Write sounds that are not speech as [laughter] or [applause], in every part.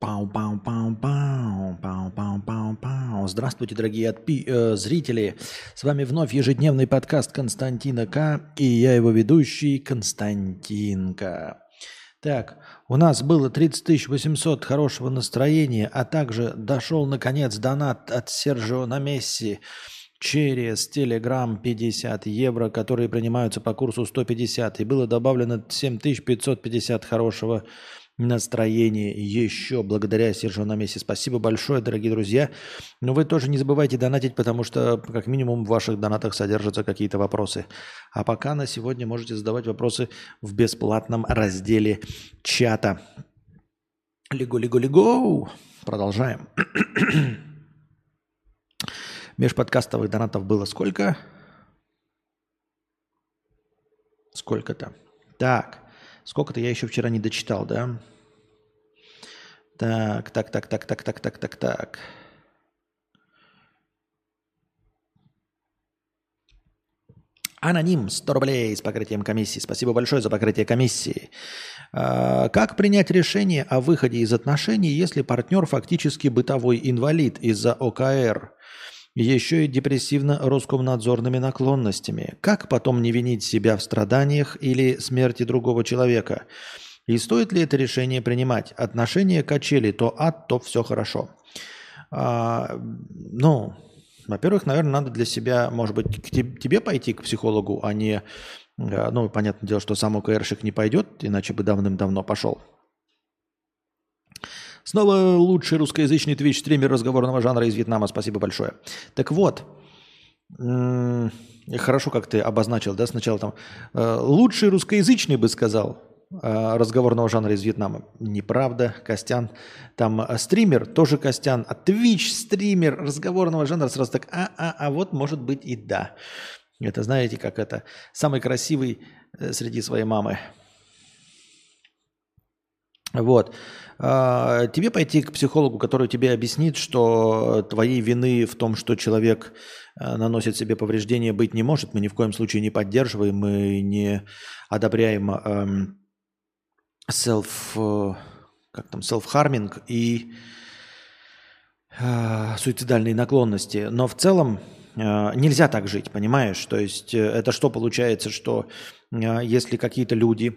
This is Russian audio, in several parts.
Пау, пау, пау, пау, пау, пау, пау, пау. Здравствуйте, дорогие отпи- э, зрители. С вами вновь ежедневный подкаст Константина К. И я его ведущий Константинка. Так, у нас было 30 800 хорошего настроения, а также дошел, наконец, донат от Сержио на Месси через Telegram 50 евро, которые принимаются по курсу 150. И было добавлено 7550 хорошего настроение еще благодаря Сержу на месте. Спасибо большое, дорогие друзья. Но вы тоже не забывайте донатить, потому что как минимум в ваших донатах содержатся какие-то вопросы. А пока на сегодня можете задавать вопросы в бесплатном разделе чата. Лего-лего-лего! Продолжаем. [clears throat] Межподкастовых донатов было сколько? Сколько-то. Так. Сколько-то я еще вчера не дочитал, да? Так, так, так, так, так, так, так, так, так. Аноним 100 рублей с покрытием комиссии. Спасибо большое за покрытие комиссии. А, как принять решение о выходе из отношений, если партнер фактически бытовой инвалид из-за ОКР? Еще и депрессивно-роскомнадзорными наклонностями. Как потом не винить себя в страданиях или смерти другого человека? И стоит ли это решение принимать? Отношения качели, то ад, то все хорошо. А, ну, во-первых, наверное, надо для себя, может быть, к тебе пойти к психологу, а не, а, ну, понятное дело, что сам ОКРшик не пойдет, иначе бы давным-давно пошел. Снова лучший русскоязычный твич-стример разговорного жанра из Вьетнама. Спасибо большое. Так вот, хорошо, как ты обозначил, да, сначала там э, лучший русскоязычный бы сказал э, разговорного жанра из Вьетнама. Неправда, Костян. Там э, стример, тоже Костян. А Twitch стример разговорного жанра сразу так, а, а, а вот может быть и да. Это знаете, как это самый красивый среди своей мамы. Вот. А, тебе пойти к психологу, который тебе объяснит, что твоей вины в том, что человек э, наносит себе повреждения, быть не может. Мы ни в коем случае не поддерживаем, мы не одобряем эм, self, э, как там, self-harming и э, суицидальные наклонности. Но в целом нельзя так жить, понимаешь? То есть это что получается, что если какие-то люди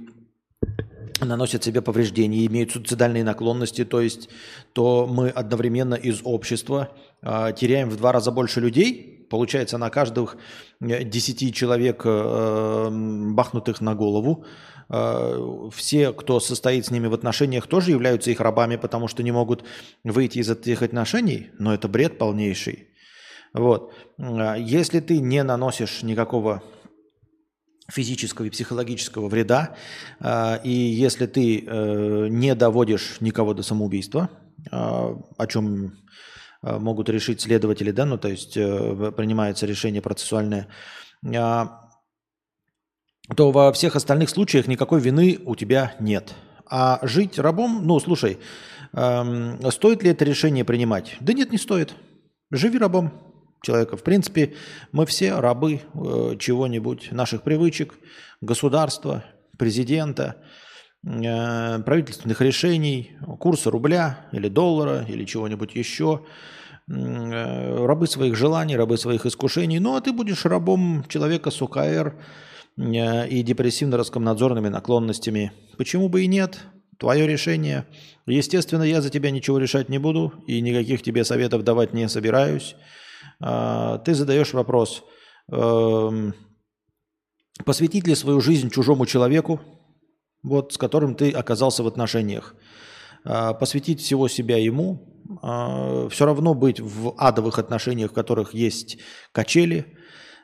наносят себе повреждения, имеют суицидальные наклонности, то есть то мы одновременно из общества э, теряем в два раза больше людей. Получается, на каждых 10 человек, э, бахнутых на голову, э, все, кто состоит с ними в отношениях, тоже являются их рабами, потому что не могут выйти из этих отношений, но это бред полнейший. Вот. Если ты не наносишь никакого физического и психологического вреда. А, и если ты э, не доводишь никого до самоубийства, а, о чем э, могут решить следователи, да, ну то есть э, принимается решение процессуальное, а, то во всех остальных случаях никакой вины у тебя нет. А жить рабом, ну слушай, эм, стоит ли это решение принимать? Да нет, не стоит. Живи рабом человека. В принципе, мы все рабы э, чего-нибудь, наших привычек, государства, президента, э, правительственных решений, курса рубля или доллара или чего-нибудь еще, э, рабы своих желаний, рабы своих искушений. Ну, а ты будешь рабом человека с УКР э, и депрессивно-раскомнадзорными наклонностями. Почему бы и нет? Твое решение. Естественно, я за тебя ничего решать не буду и никаких тебе советов давать не собираюсь. А, ты задаешь вопрос, эм, посвятить ли свою жизнь чужому человеку, вот, с которым ты оказался в отношениях, а, посвятить всего себя ему, а, все равно быть в адовых отношениях, в которых есть качели,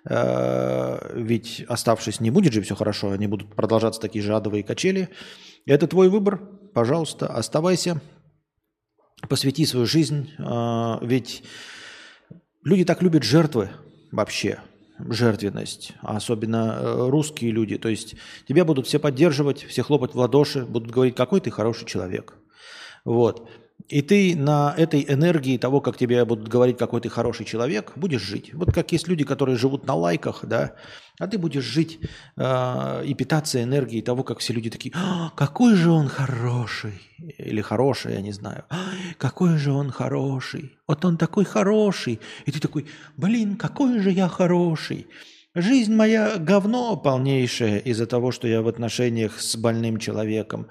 ведь оставшись не будет же все хорошо, они будут продолжаться такие же адовые качели. Это твой выбор, пожалуйста, оставайся, посвяти свою жизнь, ведь Люди так любят жертвы вообще, жертвенность, а особенно э, русские люди. То есть тебя будут все поддерживать, все хлопать в ладоши, будут говорить, какой ты хороший человек. Вот. И ты на этой энергии того, как тебе будут говорить, какой ты хороший человек, будешь жить. Вот как есть люди, которые живут на лайках, да, а ты будешь жить э, и питаться энергией того, как все люди такие, «А, какой же он хороший, или хороший, я не знаю, какой же он хороший, вот он такой хороший, и ты такой, блин, какой же я хороший. Жизнь моя говно полнейшее из-за того, что я в отношениях с больным человеком.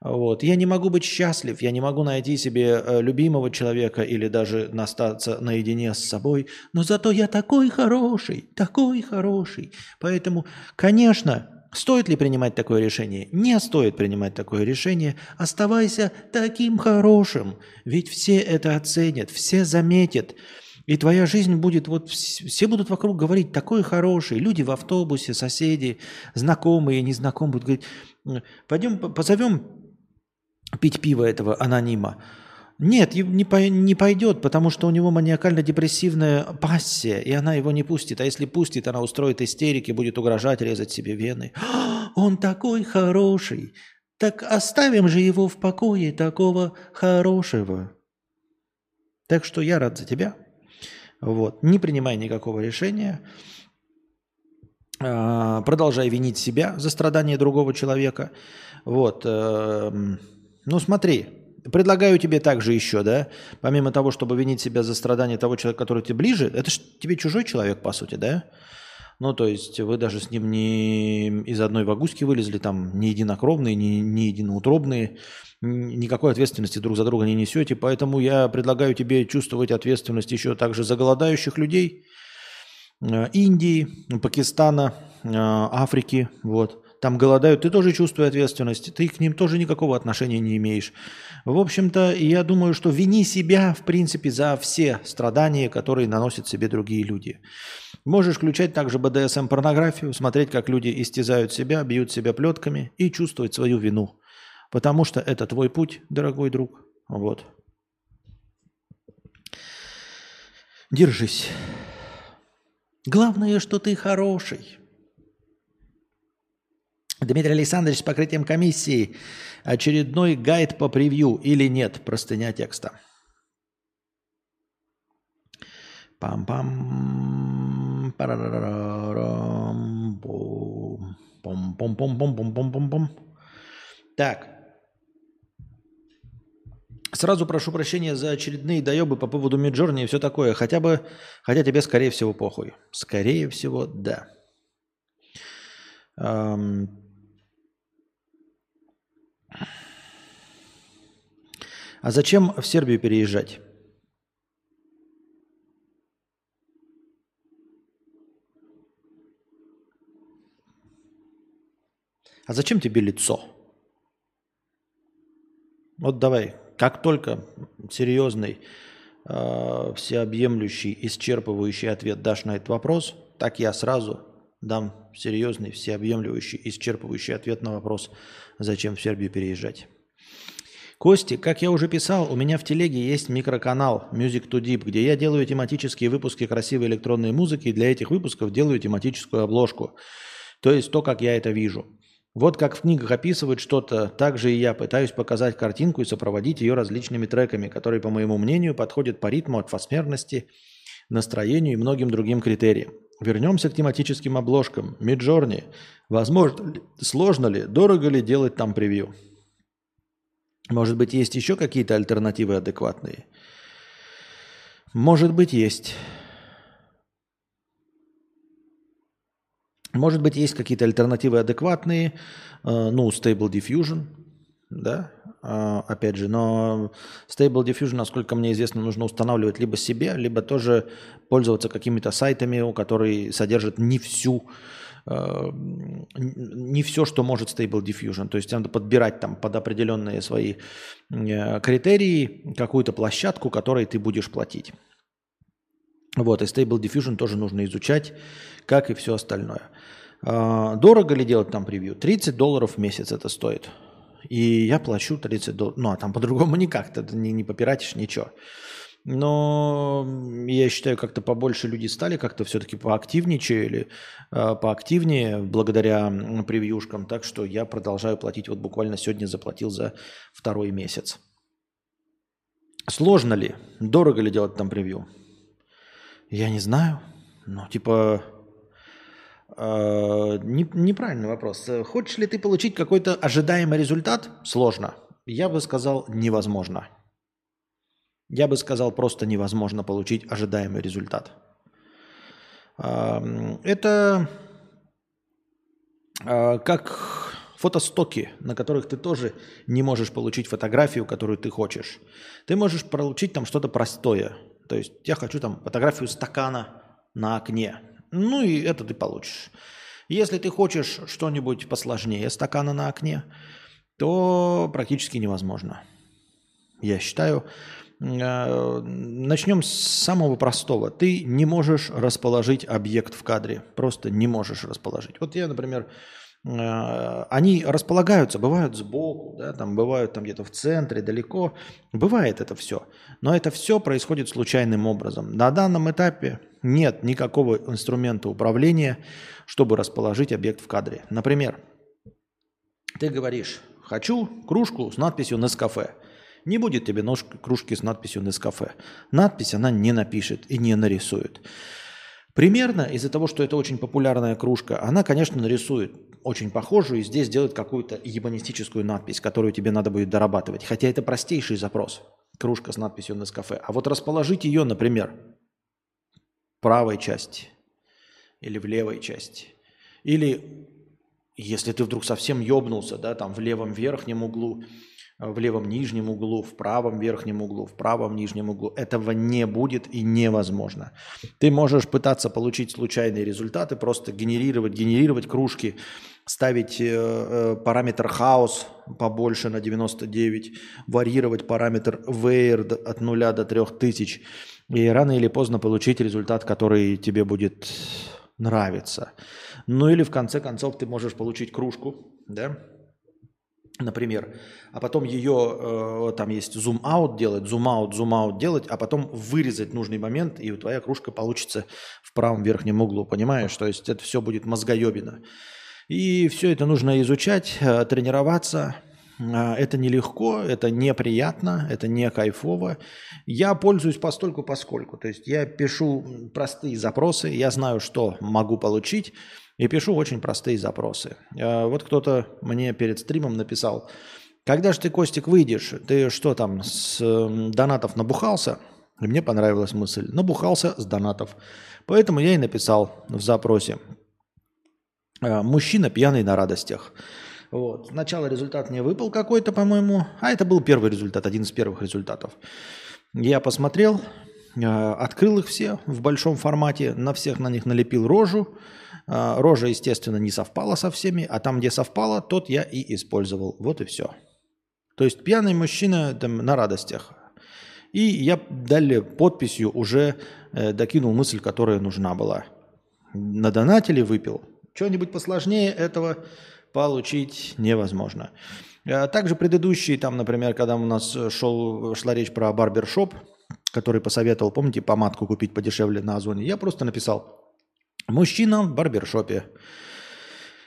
Вот. Я не могу быть счастлив, я не могу найти себе э, любимого человека или даже остаться наедине с собой, но зато я такой хороший, такой хороший. Поэтому, конечно, стоит ли принимать такое решение? Не стоит принимать такое решение. Оставайся таким хорошим, ведь все это оценят, все заметят. И твоя жизнь будет, вот все будут вокруг говорить, такой хороший. Люди в автобусе, соседи, знакомые, незнакомые будут говорить, пойдем позовем пить пиво этого анонима. Нет, не, по, не пойдет, потому что у него маниакально-депрессивная пассия, и она его не пустит. А если пустит, она устроит истерики, будет угрожать, резать себе вены. [gasps] Он такой хороший. Так оставим же его в покое, такого хорошего. Так что я рад за тебя. Вот. Не принимай никакого решения. А, продолжай винить себя за страдания другого человека. Вот. Ну смотри, предлагаю тебе также еще, да, помимо того, чтобы винить себя за страдания того человека, который тебе ближе, это же тебе чужой человек, по сути, да? Ну, то есть вы даже с ним не из одной вагуски вылезли, там, не единокровные, не, не единоутробные, никакой ответственности друг за друга не несете, поэтому я предлагаю тебе чувствовать ответственность еще также за голодающих людей э, Индии, Пакистана, э, Африки, вот там голодают, ты тоже чувствуешь ответственность, ты к ним тоже никакого отношения не имеешь. В общем-то, я думаю, что вини себя, в принципе, за все страдания, которые наносят себе другие люди. Можешь включать также БДСМ-порнографию, смотреть, как люди истязают себя, бьют себя плетками и чувствовать свою вину. Потому что это твой путь, дорогой друг. Вот. Держись. Главное, что ты хороший. Дмитрий Александрович с покрытием комиссии. Очередной гайд по превью или нет? Простыня текста. Пам-пам. Парарарам. Пом-пом-пом-пом-пом-пом-пом. Так. Сразу прошу прощения за очередные доебы по поводу Миджорни и все такое. Хотя бы, хотя тебе, скорее всего, похуй. Скорее всего, да. А зачем в Сербию переезжать? А зачем тебе лицо? Вот давай, как только серьезный, э, всеобъемлющий, исчерпывающий ответ дашь на этот вопрос, так я сразу дам серьезный, всеобъемлющий, исчерпывающий ответ на вопрос, зачем в Сербию переезжать. Кости, как я уже писал, у меня в телеге есть микроканал Music to Deep, где я делаю тематические выпуски красивой электронной музыки, и для этих выпусков делаю тематическую обложку. То есть то, как я это вижу. Вот как в книгах описывают что-то, так же и я пытаюсь показать картинку и сопроводить ее различными треками, которые, по моему мнению, подходят по ритму, атмосферности, настроению и многим другим критериям. Вернемся к тематическим обложкам. Миджорни. Возможно, сложно ли, дорого ли делать там превью? Может быть, есть еще какие-то альтернативы адекватные? Может быть, есть. Может быть, есть какие-то альтернативы адекватные, э, ну, Stable Diffusion, да, а, опять же, но Stable Diffusion, насколько мне известно, нужно устанавливать либо себе, либо тоже пользоваться какими-то сайтами, которые содержат не всю не все, что может Stable Diffusion. То есть надо подбирать там под определенные свои э, критерии какую-то площадку, которой ты будешь платить. Вот, и Stable Diffusion тоже нужно изучать, как и все остальное. Э, дорого ли делать там превью? 30 долларов в месяц это стоит. И я плачу 30 долларов. Ну, а там по-другому никак, ты не, не попиратишь ничего. Но я считаю, как-то побольше люди стали, как-то все-таки поактивничали, э, поактивнее благодаря превьюшкам. Так что я продолжаю платить. Вот буквально сегодня заплатил за второй месяц. Сложно ли, дорого ли делать там превью? Я не знаю. Ну, типа, э, не, неправильный вопрос. Хочешь ли ты получить какой-то ожидаемый результат? Сложно. Я бы сказал, невозможно. Я бы сказал, просто невозможно получить ожидаемый результат. Это э, как фотостоки, на которых ты тоже не можешь получить фотографию, которую ты хочешь. Ты можешь получить там что-то простое. То есть я хочу там фотографию стакана на окне. Ну и это ты получишь. Если ты хочешь что-нибудь посложнее стакана на окне, то практически невозможно. Я считаю, начнем с самого простого. Ты не можешь расположить объект в кадре. Просто не можешь расположить. Вот я, например, Э, они располагаются, бывают сбоку, да, там бывают там где-то в центре, далеко. Бывает это все. Но это все происходит случайным образом. На данном этапе нет никакого инструмента управления, чтобы расположить объект в кадре. Например, ты говоришь, хочу кружку с надписью «Нескафе». Не будет тебе нож кружки с надписью «Нескафе». Надпись она не напишет и не нарисует. Примерно из-за того, что это очень популярная кружка, она, конечно, нарисует очень похожую и здесь делает какую-то ебанистическую надпись, которую тебе надо будет дорабатывать. Хотя это простейший запрос. Кружка с надписью Нескафе. А вот расположить ее, например, в правой части или в левой части. Или если ты вдруг совсем ёбнулся, да, там в левом верхнем углу, в левом нижнем углу, в правом верхнем углу, в правом нижнем углу. Этого не будет и невозможно. Ты можешь пытаться получить случайные результаты, просто генерировать, генерировать кружки, ставить э, э, параметр хаос побольше на 99, варьировать параметр weird от 0 до 3000, и рано или поздно получить результат, который тебе будет нравиться. Ну или в конце концов ты можешь получить кружку, да, например, а потом ее, э, там есть зум-аут делать, зум-аут, зум-аут делать, а потом вырезать нужный момент, и твоя кружка получится в правом верхнем углу, понимаешь? То есть это все будет мозгоебина. И все это нужно изучать, э, тренироваться. Э, это нелегко, это неприятно, это не кайфово. Я пользуюсь постольку поскольку. То есть я пишу простые запросы, я знаю, что могу получить, и пишу очень простые запросы. А вот кто-то мне перед стримом написал, когда же ты, Костик, выйдешь? Ты что там, с донатов набухался? И мне понравилась мысль. Набухался с донатов. Поэтому я и написал в запросе. «А, мужчина пьяный на радостях. Вот. Сначала результат мне выпал какой-то, по-моему. А это был первый результат, один из первых результатов. Я посмотрел, а, открыл их все в большом формате, на всех на них налепил рожу. А, рожа, естественно, не совпала со всеми, а там, где совпала, тот я и использовал. Вот и все. То есть пьяный мужчина там, на радостях. И я далее подписью уже э, докинул мысль, которая нужна была. На донателе выпил. Что-нибудь посложнее этого получить невозможно. А также предыдущий, там, например, когда у нас шел, шла речь про барбершоп, который посоветовал, помните, помадку купить подешевле на Озоне, я просто написал Мужчина в барбершопе.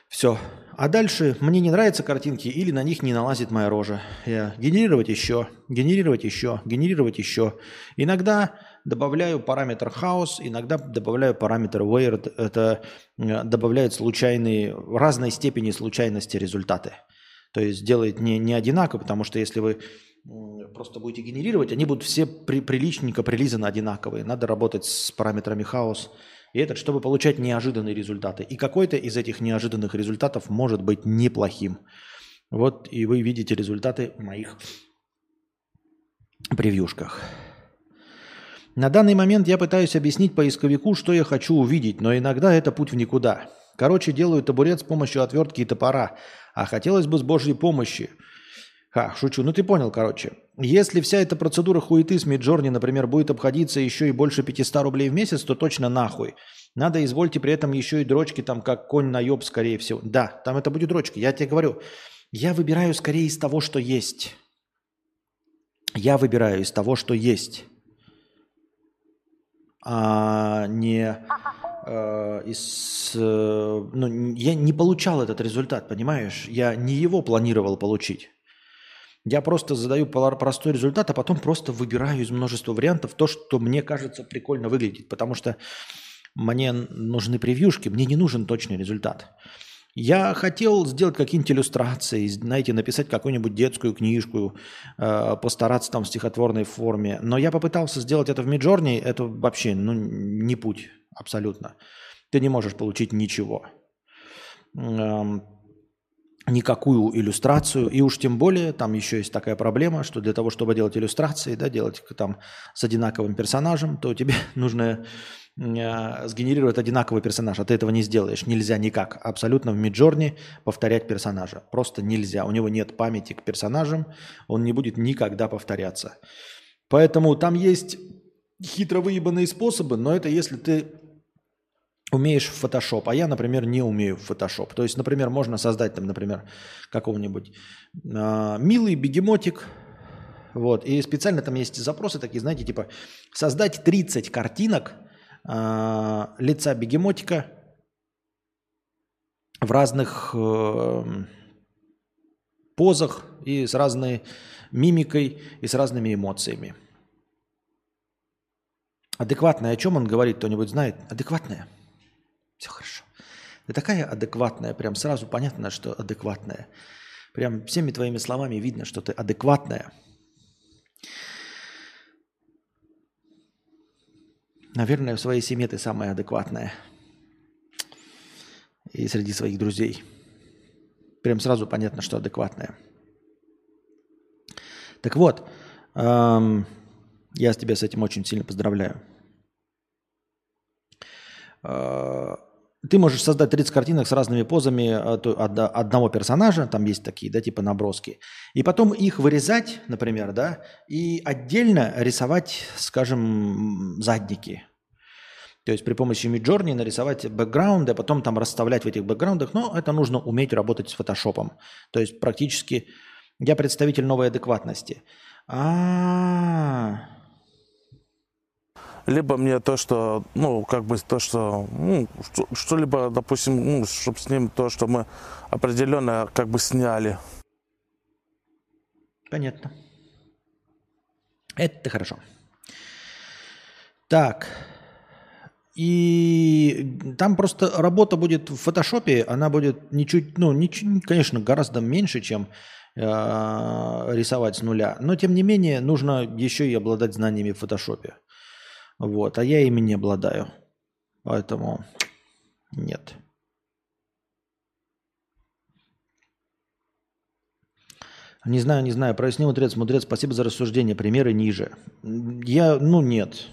Все. А дальше мне не нравятся картинки или на них не налазит моя рожа. Я генерировать еще, генерировать еще, генерировать еще. Иногда добавляю параметр хаос, иногда добавляю параметр weird. Это э, добавляет случайные, в разной степени случайности результаты. То есть делает не, не одинаково, потому что если вы просто будете генерировать, они будут все при, приличненько прилизаны одинаковые. Надо работать с параметрами хаос и этот, чтобы получать неожиданные результаты. И какой-то из этих неожиданных результатов может быть неплохим. Вот и вы видите результаты моих превьюшках. На данный момент я пытаюсь объяснить поисковику, что я хочу увидеть, но иногда это путь в никуда. Короче, делаю табурет с помощью отвертки и топора, а хотелось бы с Божьей помощи – Ха, шучу. Ну ты понял, короче. Если вся эта процедура хуеты с Миджорни, например, будет обходиться еще и больше 500 рублей в месяц, то точно нахуй. Надо, извольте, при этом еще и дрочки там, как конь на ёб, скорее всего. Да, там это будет дрочка. Я тебе говорю, я выбираю скорее из того, что есть. Я выбираю из того, что есть. А не э, из... Э, ну, я не получал этот результат, понимаешь? Я не его планировал получить. Я просто задаю простой результат, а потом просто выбираю из множества вариантов то, что мне кажется прикольно выглядит, потому что мне нужны превьюшки, мне не нужен точный результат. Я хотел сделать какие-нибудь иллюстрации, знаете, написать какую-нибудь детскую книжку, э, постараться там в стихотворной форме. Но я попытался сделать это в Миджорни, это вообще ну, не путь абсолютно. Ты не можешь получить ничего. Эм, никакую иллюстрацию. И уж тем более, там еще есть такая проблема, что для того, чтобы делать иллюстрации, да, делать там с одинаковым персонажем, то тебе [laughs] нужно э, сгенерировать одинаковый персонаж, а ты этого не сделаешь. Нельзя никак. Абсолютно в Миджорни повторять персонажа. Просто нельзя. У него нет памяти к персонажам, он не будет никогда повторяться. Поэтому там есть хитро выебанные способы, но это если ты умеешь в Photoshop, а я, например, не умею в Photoshop. То есть, например, можно создать там, например, какого-нибудь э, милый бегемотик, вот, и специально там есть запросы такие, знаете, типа создать 30 картинок э, лица бегемотика в разных э, позах и с разной мимикой и с разными эмоциями. Адекватное, о чем он говорит, кто-нибудь знает? Адекватное – все хорошо. Ты такая адекватная, прям сразу понятно, что адекватная. Прям всеми твоими словами видно, что ты адекватная. Наверное, в своей семье ты самая адекватная. И среди своих друзей. Прям сразу понятно, что адекватная. Так вот, эм, я тебя с этим очень сильно поздравляю. Э, ты можешь создать 30 картинок с разными позами э, одного персонажа, там есть такие, да, типа наброски, и потом их вырезать, например, да, и отдельно рисовать, скажем, задники. То есть при помощи Midjourney нарисовать бэкграунды, а потом там расставлять в этих бэкграундах, но это нужно уметь работать с фотошопом. То есть практически я представитель новой адекватности. А-а-а либо мне то, что, ну, как бы то, что, ну, что-либо, допустим, ну, чтобы с ним то, что мы определенно как бы сняли. Понятно. Это хорошо. Так. И там просто работа будет в фотошопе, она будет ничуть, ну, ничуть, конечно, гораздо меньше, чем э, рисовать с нуля. Но, тем не менее, нужно еще и обладать знаниями в фотошопе. Вот, а я ими не обладаю. Поэтому нет. Не знаю, не знаю. Проясни, мудрец. Мудрец, спасибо за рассуждение. Примеры ниже. Я, ну, нет.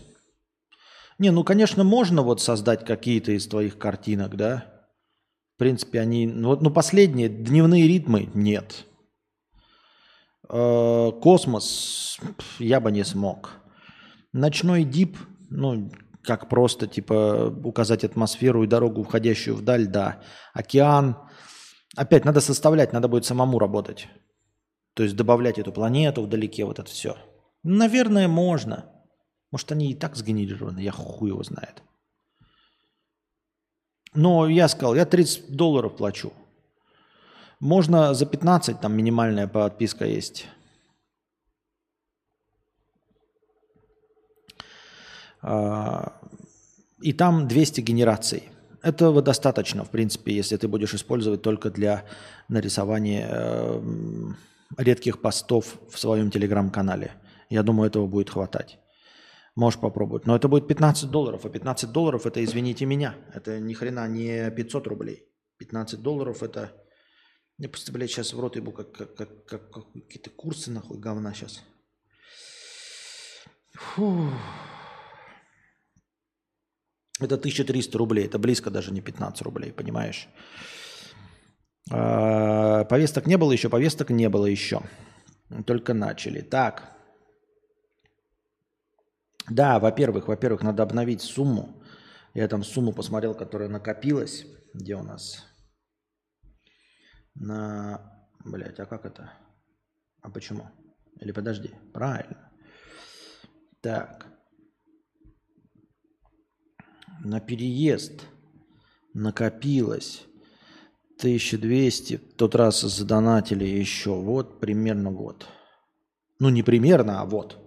Не, ну, конечно, можно вот создать какие-то из твоих картинок, да? В принципе, они... Ну, вот, ну, последние, дневные ритмы, нет. Э, космос я бы не смог. Ночной дип ну, как просто, типа, указать атмосферу и дорогу, входящую вдаль, да. Океан. Опять надо составлять, надо будет самому работать. То есть добавлять эту планету вдалеке, вот это все. Наверное, можно. Может, они и так сгенерированы, я хуй его знает. Но я сказал, я 30 долларов плачу. Можно за 15, там минимальная подписка есть. И там 200 генераций. Этого достаточно, в принципе, если ты будешь использовать только для нарисования э, редких постов в своем телеграм-канале. Я думаю, этого будет хватать. Можешь попробовать. Но это будет 15 долларов. А 15 долларов это, извините меня, это ни хрена не 500 рублей. 15 долларов это... Я блядь, сейчас в рот ебу, как, как, как, как какие-то курсы нахуй говна сейчас. Фух. Это 1300 рублей, это близко даже не 15 рублей, понимаешь? А, повесток не было еще, повесток не было еще. Только начали. Так. Да, во-первых, во-первых, надо обновить сумму. Я там сумму посмотрел, которая накопилась. Где у нас? На... Блять, а как это? А почему? Или подожди. Правильно. Так на переезд накопилось 1200, в тот раз задонатили еще, вот примерно вот. Ну, не примерно, а вот.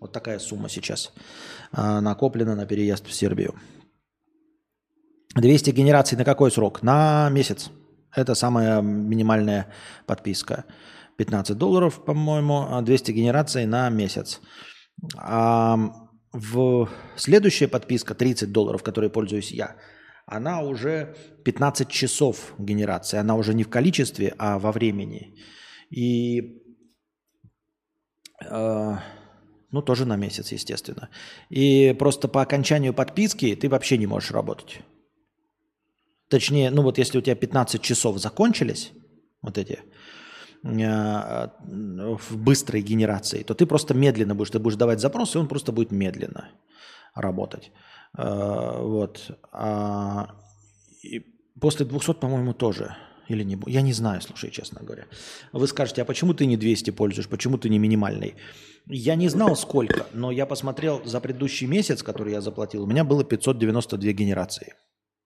Вот такая сумма сейчас а, накоплена на переезд в Сербию. 200 генераций на какой срок? На месяц. Это самая минимальная подписка. 15 долларов, по-моему, 200 а генераций на месяц. В следующая подписка 30 долларов, которой пользуюсь я, она уже 15 часов генерации. Она уже не в количестве, а во времени. И э, ну, тоже на месяц, естественно. И просто по окончанию подписки ты вообще не можешь работать. Точнее, ну вот если у тебя 15 часов закончились, вот эти, в быстрой генерации, то ты просто медленно будешь, ты будешь давать запрос, и он просто будет медленно работать. Э, вот. А, и после 200, по-моему, тоже. Или не, я не знаю, слушай, честно говоря. Вы скажете, а почему ты не 200 пользуешь, почему ты не минимальный? Я не знал сколько, но я посмотрел за предыдущий месяц, который я заплатил, у меня было 592 генерации.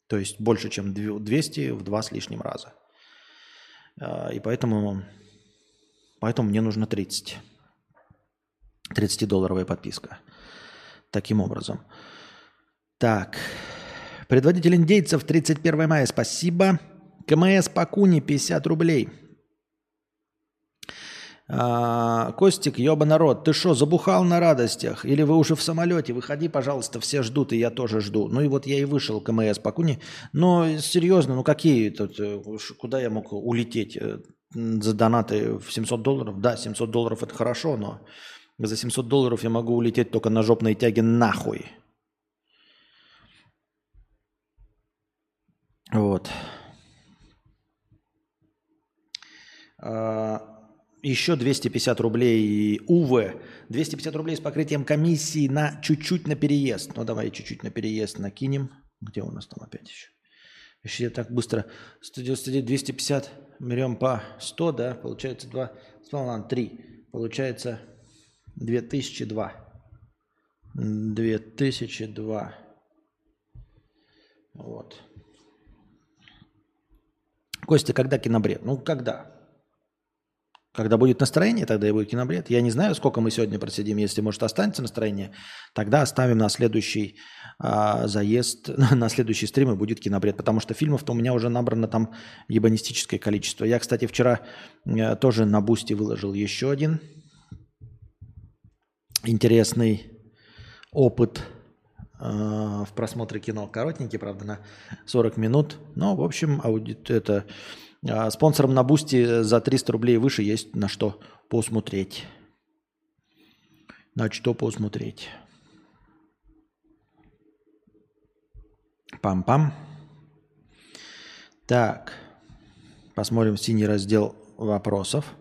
То есть больше, чем 200 в два с лишним раза. А, и поэтому, поэтому мне нужно 30. 30-долларовая подписка. Таким образом. Так. Предводитель индейцев 31 мая. Спасибо. КМС Пакуни 50 рублей. А, Костик, ёба народ, ты что, забухал на радостях? Или вы уже в самолете? Выходи, пожалуйста, все ждут, и я тоже жду. Ну и вот я и вышел, КМС Пакуни. Но серьезно, ну какие тут, э, куда я мог улететь э, за донаты в 700 долларов? Да, 700 долларов это хорошо, но за 700 долларов я могу улететь только на жопной тяге нахуй. Вот. А, еще 250 рублей УВ. 250 рублей с покрытием комиссии на чуть-чуть на переезд. Ну, давай чуть-чуть на переезд накинем. Где у нас там опять еще? Еще я так быстро. 199, 250 берем по 100, да? Получается 2, ладно, 3. Получается 2002. 2002. Вот. Костя, когда кинобред? Ну, когда? Когда будет настроение, тогда и будет кинобред. Я не знаю, сколько мы сегодня просидим. Если, может, останется настроение, тогда оставим на следующий а, заезд, [laughs] на следующий стрим и будет кинобред. Потому что фильмов-то у меня уже набрано там ебанистическое количество. Я, кстати, вчера а, тоже на Бусти выложил еще один интересный опыт а, в просмотре кино. Коротенький, правда, на 40 минут. Но, в общем, аудит это спонсорам на Бусти за 300 рублей выше есть на что посмотреть. На что посмотреть. Пам-пам. Так. Посмотрим синий раздел вопросов.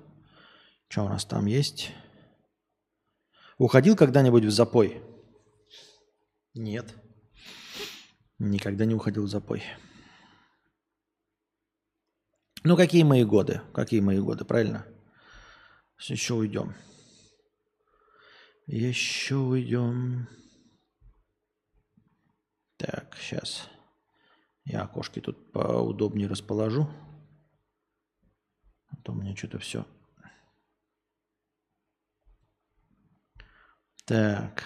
Что у нас там есть? Уходил когда-нибудь в запой? Нет. Никогда не уходил в запой. Ну, какие мои годы? Какие мои годы, правильно? Еще уйдем. Еще уйдем. Так, сейчас. Я окошки тут поудобнее расположу. А то у меня что-то все. Так.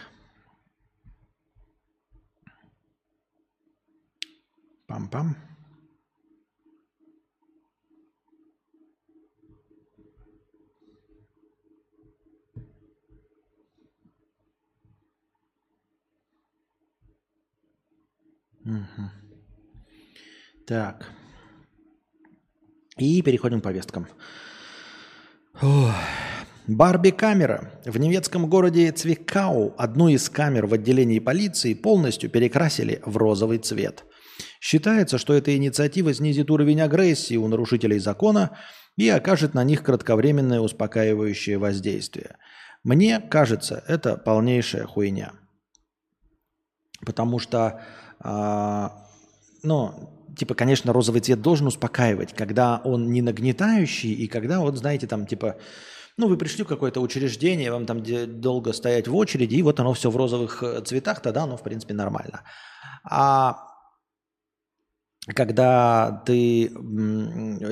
Пам-пам. Угу. Так. И переходим к повесткам. Барби-камера. В немецком городе Цвикау одну из камер в отделении полиции полностью перекрасили в розовый цвет. Считается, что эта инициатива снизит уровень агрессии у нарушителей закона и окажет на них кратковременное успокаивающее воздействие. Мне кажется, это полнейшая хуйня. Потому что ну, типа, конечно, розовый цвет должен успокаивать, когда он не нагнетающий, и когда, вот, знаете, там, типа, ну, вы пришли в какое-то учреждение, вам там долго стоять в очереди, и вот оно все в розовых э, цветах, тогда оно, в принципе, нормально. А когда ты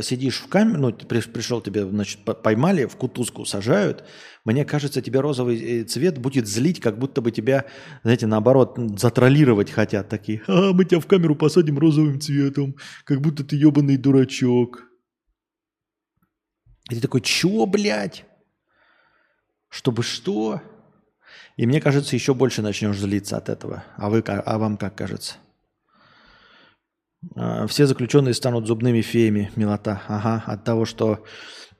сидишь в камере, ну, пришел, тебе, значит, по- поймали, в кутузку сажают, мне кажется, тебе розовый э, цвет будет злить, как будто бы тебя, знаете, наоборот, затроллировать хотят такие. А, мы тебя в камеру посадим розовым цветом, как будто ты ебаный дурачок. И ты такой, чё, блядь? Чтобы что? И мне кажется, еще больше начнешь злиться от этого. А, вы, а вам как кажется? А, Все заключенные станут зубными феями, милота. Ага, от того, что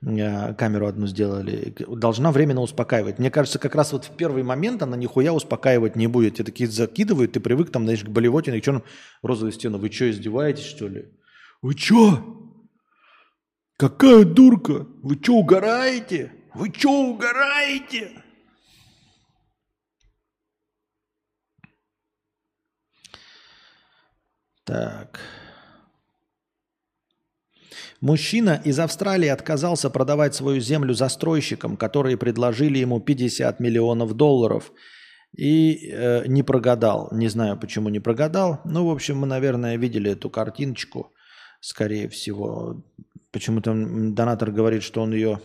э, камеру одну сделали. Должна временно успокаивать. Мне кажется, как раз вот в первый момент она нихуя успокаивать не будет. Тебе такие закидывают, ты привык там, знаешь, к болевотине, к черным розовой стену. Вы что, издеваетесь, что ли? Вы что? Какая дурка? Вы что, угораете? Вы что, угораете? Так. Мужчина из Австралии отказался продавать свою землю застройщикам, которые предложили ему 50 миллионов долларов. И э, не прогадал. Не знаю, почему не прогадал. Ну, в общем, мы, наверное, видели эту картиночку, скорее всего. Почему-то донатор говорит, что он ее...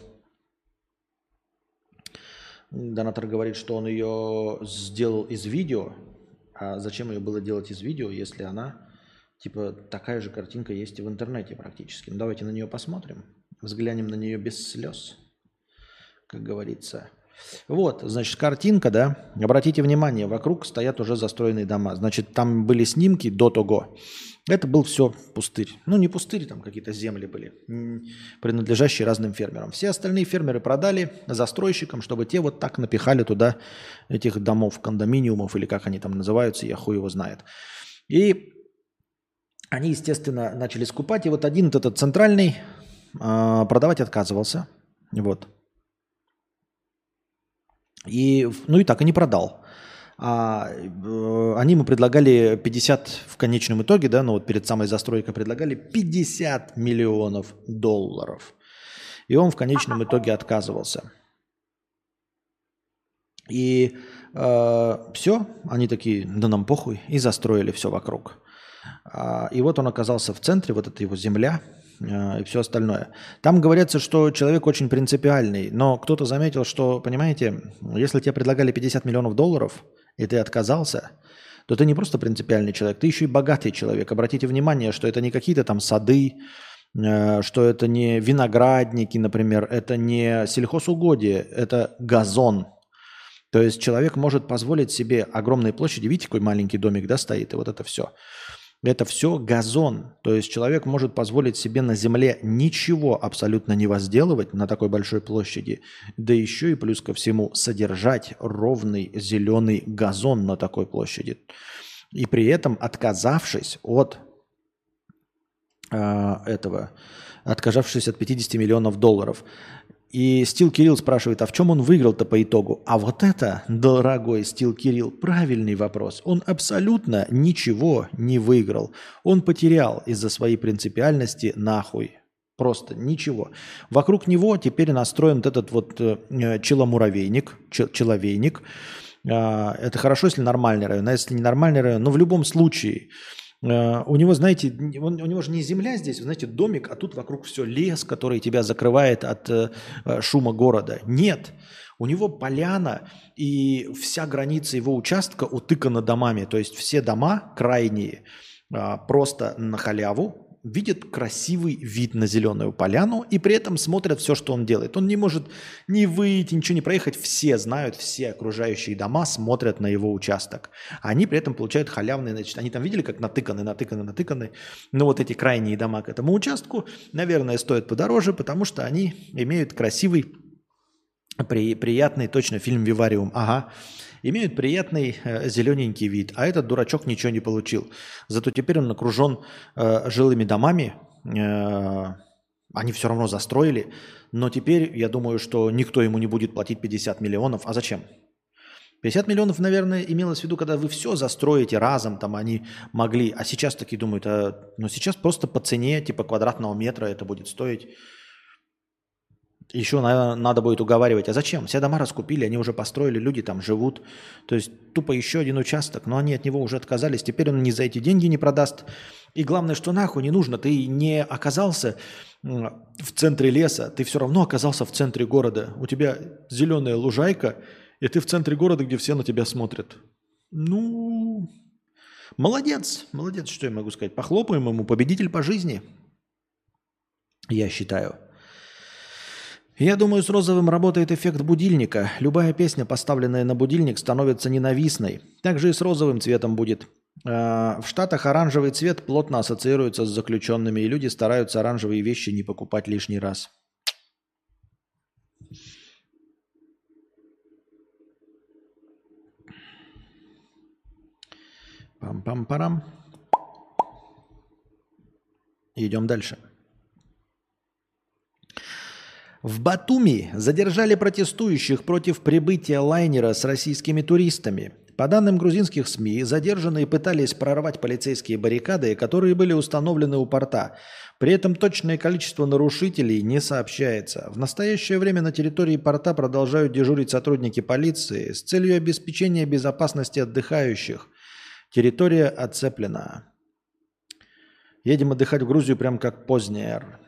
Донатор говорит, что он ее сделал из видео. А зачем ее было делать из видео, если она Типа такая же картинка есть и в интернете практически. Ну, давайте на нее посмотрим. Взглянем на нее без слез, как говорится. Вот, значит, картинка, да. Обратите внимание, вокруг стоят уже застроенные дома. Значит, там были снимки до того. Это был все пустырь. Ну, не пустырь, там какие-то земли были, принадлежащие разным фермерам. Все остальные фермеры продали застройщикам, чтобы те вот так напихали туда этих домов, кондоминиумов или как они там называются, я хуй его знает. И они, естественно, начали скупать. И вот один вот этот центральный а, продавать отказывался. Вот. И, ну и так и не продал. А, э, они ему предлагали 50 в конечном итоге, да, ну вот перед самой застройкой предлагали 50 миллионов долларов. И он в конечном итоге отказывался. И э, все, они такие, да нам похуй, и застроили все вокруг. А, И вот он оказался в центре, вот это его земля э, и все остальное. Там говорится, что человек очень принципиальный, но кто-то заметил, что, понимаете, если тебе предлагали 50 миллионов долларов, и ты отказался, то ты не просто принципиальный человек, ты еще и богатый человек. Обратите внимание, что это не какие-то там сады, э, что это не виноградники, например, это не сельхозугодие, это газон. То есть человек может позволить себе огромные площади, видите, какой маленький домик, да, стоит, и вот это все. Это все газон. То есть человек может позволить себе на земле ничего абсолютно не возделывать на такой большой площади, да еще и плюс ко всему содержать ровный зеленый газон на такой площади. И при этом отказавшись от э, этого, отказавшись от 50 миллионов долларов. И Стил Кирилл спрашивает, а в чем он выиграл-то по итогу? А вот это, дорогой Стил Кирилл, правильный вопрос. Он абсолютно ничего не выиграл. Он потерял из-за своей принципиальности нахуй. Просто ничего. Вокруг него теперь настроен вот этот вот э, челомуравейник, че- человейник. А, это хорошо, если нормальный район. А если не нормальный район, но в любом случае Э, у него, знаете, он- у него же не земля здесь, знаете, домик, а тут вокруг все лес, который тебя закрывает от э, э, шума города. Нет, у него поляна, и вся граница его участка утыкана домами. То есть все дома крайние а, просто на халяву видят красивый вид на зеленую поляну и при этом смотрят все, что он делает. Он не может ни выйти, ничего не проехать. Все знают, все окружающие дома смотрят на его участок. Они при этом получают халявные, значит, они там видели, как натыканы, натыканы, натыканы. Но вот эти крайние дома к этому участку, наверное, стоят подороже, потому что они имеют красивый, при, приятный, точно фильм «Вивариум», ага, имеют приятный э, зелененький вид, а этот дурачок ничего не получил. Зато теперь он окружен э, жилыми домами, э, они все равно застроили, но теперь я думаю, что никто ему не будет платить 50 миллионов. А зачем? 50 миллионов, наверное, имелось в виду, когда вы все застроите разом, там они могли, а сейчас такие думают, а, ну сейчас просто по цене типа квадратного метра это будет стоить Еще надо будет уговаривать. А зачем? Все дома раскупили, они уже построили, люди там живут. То есть тупо еще один участок, но они от него уже отказались. Теперь он ни за эти деньги не продаст. И главное, что нахуй не нужно. Ты не оказался в центре леса, ты все равно оказался в центре города. У тебя зеленая лужайка, и ты в центре города, где все на тебя смотрят. Ну, молодец, молодец, что я могу сказать. Похлопаем ему, победитель по жизни. Я считаю. Я думаю, с розовым работает эффект будильника. Любая песня, поставленная на будильник, становится ненавистной. Также и с розовым цветом будет. А, в Штатах оранжевый цвет плотно ассоциируется с заключенными, и люди стараются оранжевые вещи не покупать лишний раз. Пам-пам-парам. Идем дальше. В Батуми задержали протестующих против прибытия лайнера с российскими туристами. По данным грузинских СМИ, задержанные пытались прорвать полицейские баррикады, которые были установлены у порта. При этом точное количество нарушителей не сообщается. В настоящее время на территории порта продолжают дежурить сотрудники полиции с целью обеспечения безопасности отдыхающих. Территория оцеплена. Едем отдыхать в Грузию прям как Познер.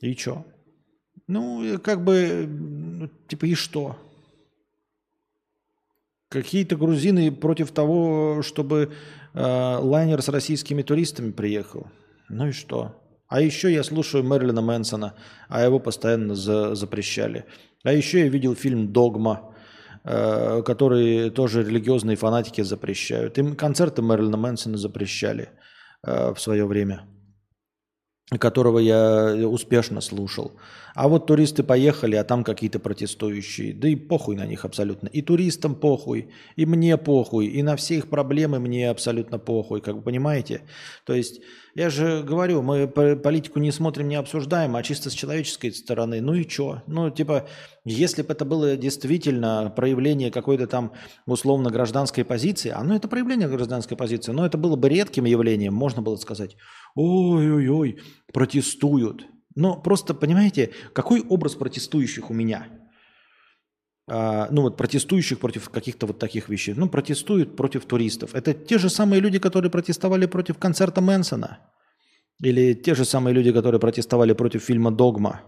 И что? Ну, как бы, ну, типа, и что? Какие-то грузины против того, чтобы э, лайнер с российскими туристами приехал. Ну и что? А еще я слушаю Мэрилина Мэнсона, а его постоянно за, запрещали. А еще я видел фильм «Догма», э, который тоже религиозные фанатики запрещают. Им концерты Мэрилина Мэнсона запрещали э, в свое время которого я успешно слушал. А вот туристы поехали, а там какие-то протестующие. Да и похуй на них абсолютно. И туристам похуй, и мне похуй, и на все их проблемы мне абсолютно похуй, как вы понимаете. То есть я же говорю, мы политику не смотрим, не обсуждаем, а чисто с человеческой стороны. Ну и что? Ну, типа, если бы это было действительно проявление какой-то там условно гражданской позиции, а ну это проявление гражданской позиции, но это было бы редким явлением, можно было сказать, ой-ой-ой, протестуют. Но просто, понимаете, какой образ протестующих у меня? А, ну вот протестующих против каких-то вот таких вещей. Ну, протестуют против туристов. Это те же самые люди, которые протестовали против концерта Мэнсона. Или те же самые люди, которые протестовали против фильма «Догма».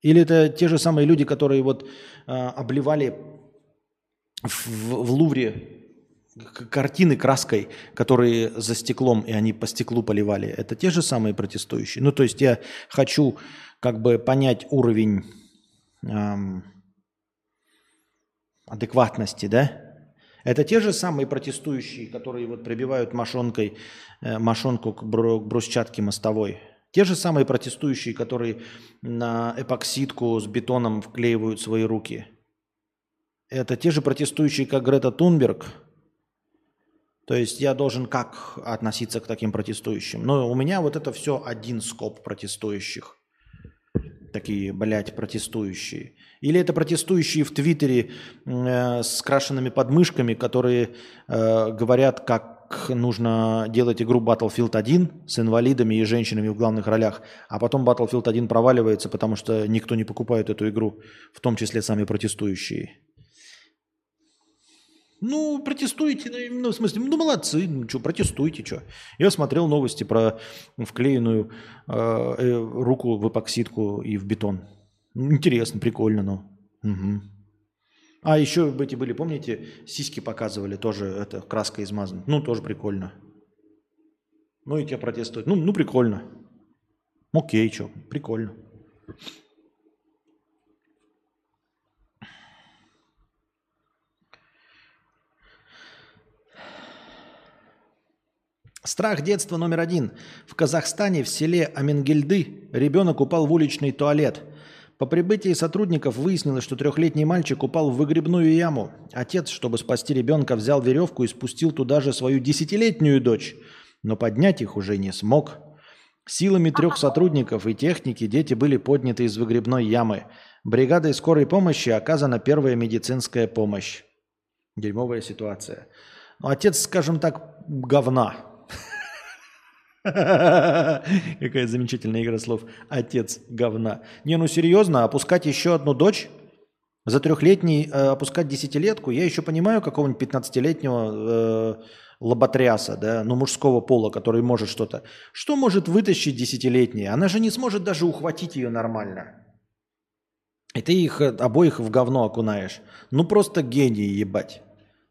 Или это те же самые люди, которые вот а, обливали в, в, Лувре картины краской, которые за стеклом, и они по стеклу поливали. Это те же самые протестующие. Ну, то есть я хочу как бы понять уровень эм, адекватности, да? Это те же самые протестующие, которые вот прибивают мошонкой, э, мошонку к, бру, к брусчатке мостовой. Те же самые протестующие, которые на эпоксидку с бетоном вклеивают свои руки. Это те же протестующие, как Грета Тунберг. То есть я должен как относиться к таким протестующим? Но у меня вот это все один скоп протестующих такие, блядь, протестующие. Или это протестующие в Твиттере э, с крашенными подмышками, которые э, говорят, как нужно делать игру Battlefield 1 с инвалидами и женщинами в главных ролях, а потом Battlefield 1 проваливается, потому что никто не покупает эту игру, в том числе сами протестующие. Ну, протестуйте, ну, ну, в смысле, ну, молодцы, ну, что, протестуйте, что. Я смотрел новости про вклеенную э, э, руку в эпоксидку и в бетон. Интересно, прикольно, ну. Угу. А еще эти были, помните, сиськи показывали, тоже это краска измазана. Ну, тоже прикольно. Ну, и тебя протестуют. Ну, ну прикольно. Окей, что, прикольно. Страх детства номер один. В Казахстане в селе Амингельды ребенок упал в уличный туалет. По прибытии сотрудников выяснилось, что трехлетний мальчик упал в выгребную яму. Отец, чтобы спасти ребенка, взял веревку и спустил туда же свою десятилетнюю дочь, но поднять их уже не смог. Силами трех сотрудников и техники дети были подняты из выгребной ямы. Бригадой скорой помощи оказана первая медицинская помощь. Дерьмовая ситуация. Но отец, скажем так, говна. [laughs] Какая замечательная игра слов. Отец говна. Не, ну серьезно, опускать еще одну дочь? За трехлетний э, опускать десятилетку? Я еще понимаю какого-нибудь 15-летнего э, лоботряса, да, ну мужского пола, который может что-то. Что может вытащить десятилетняя? Она же не сможет даже ухватить ее нормально. И ты их э, обоих в говно окунаешь. Ну просто гений ебать.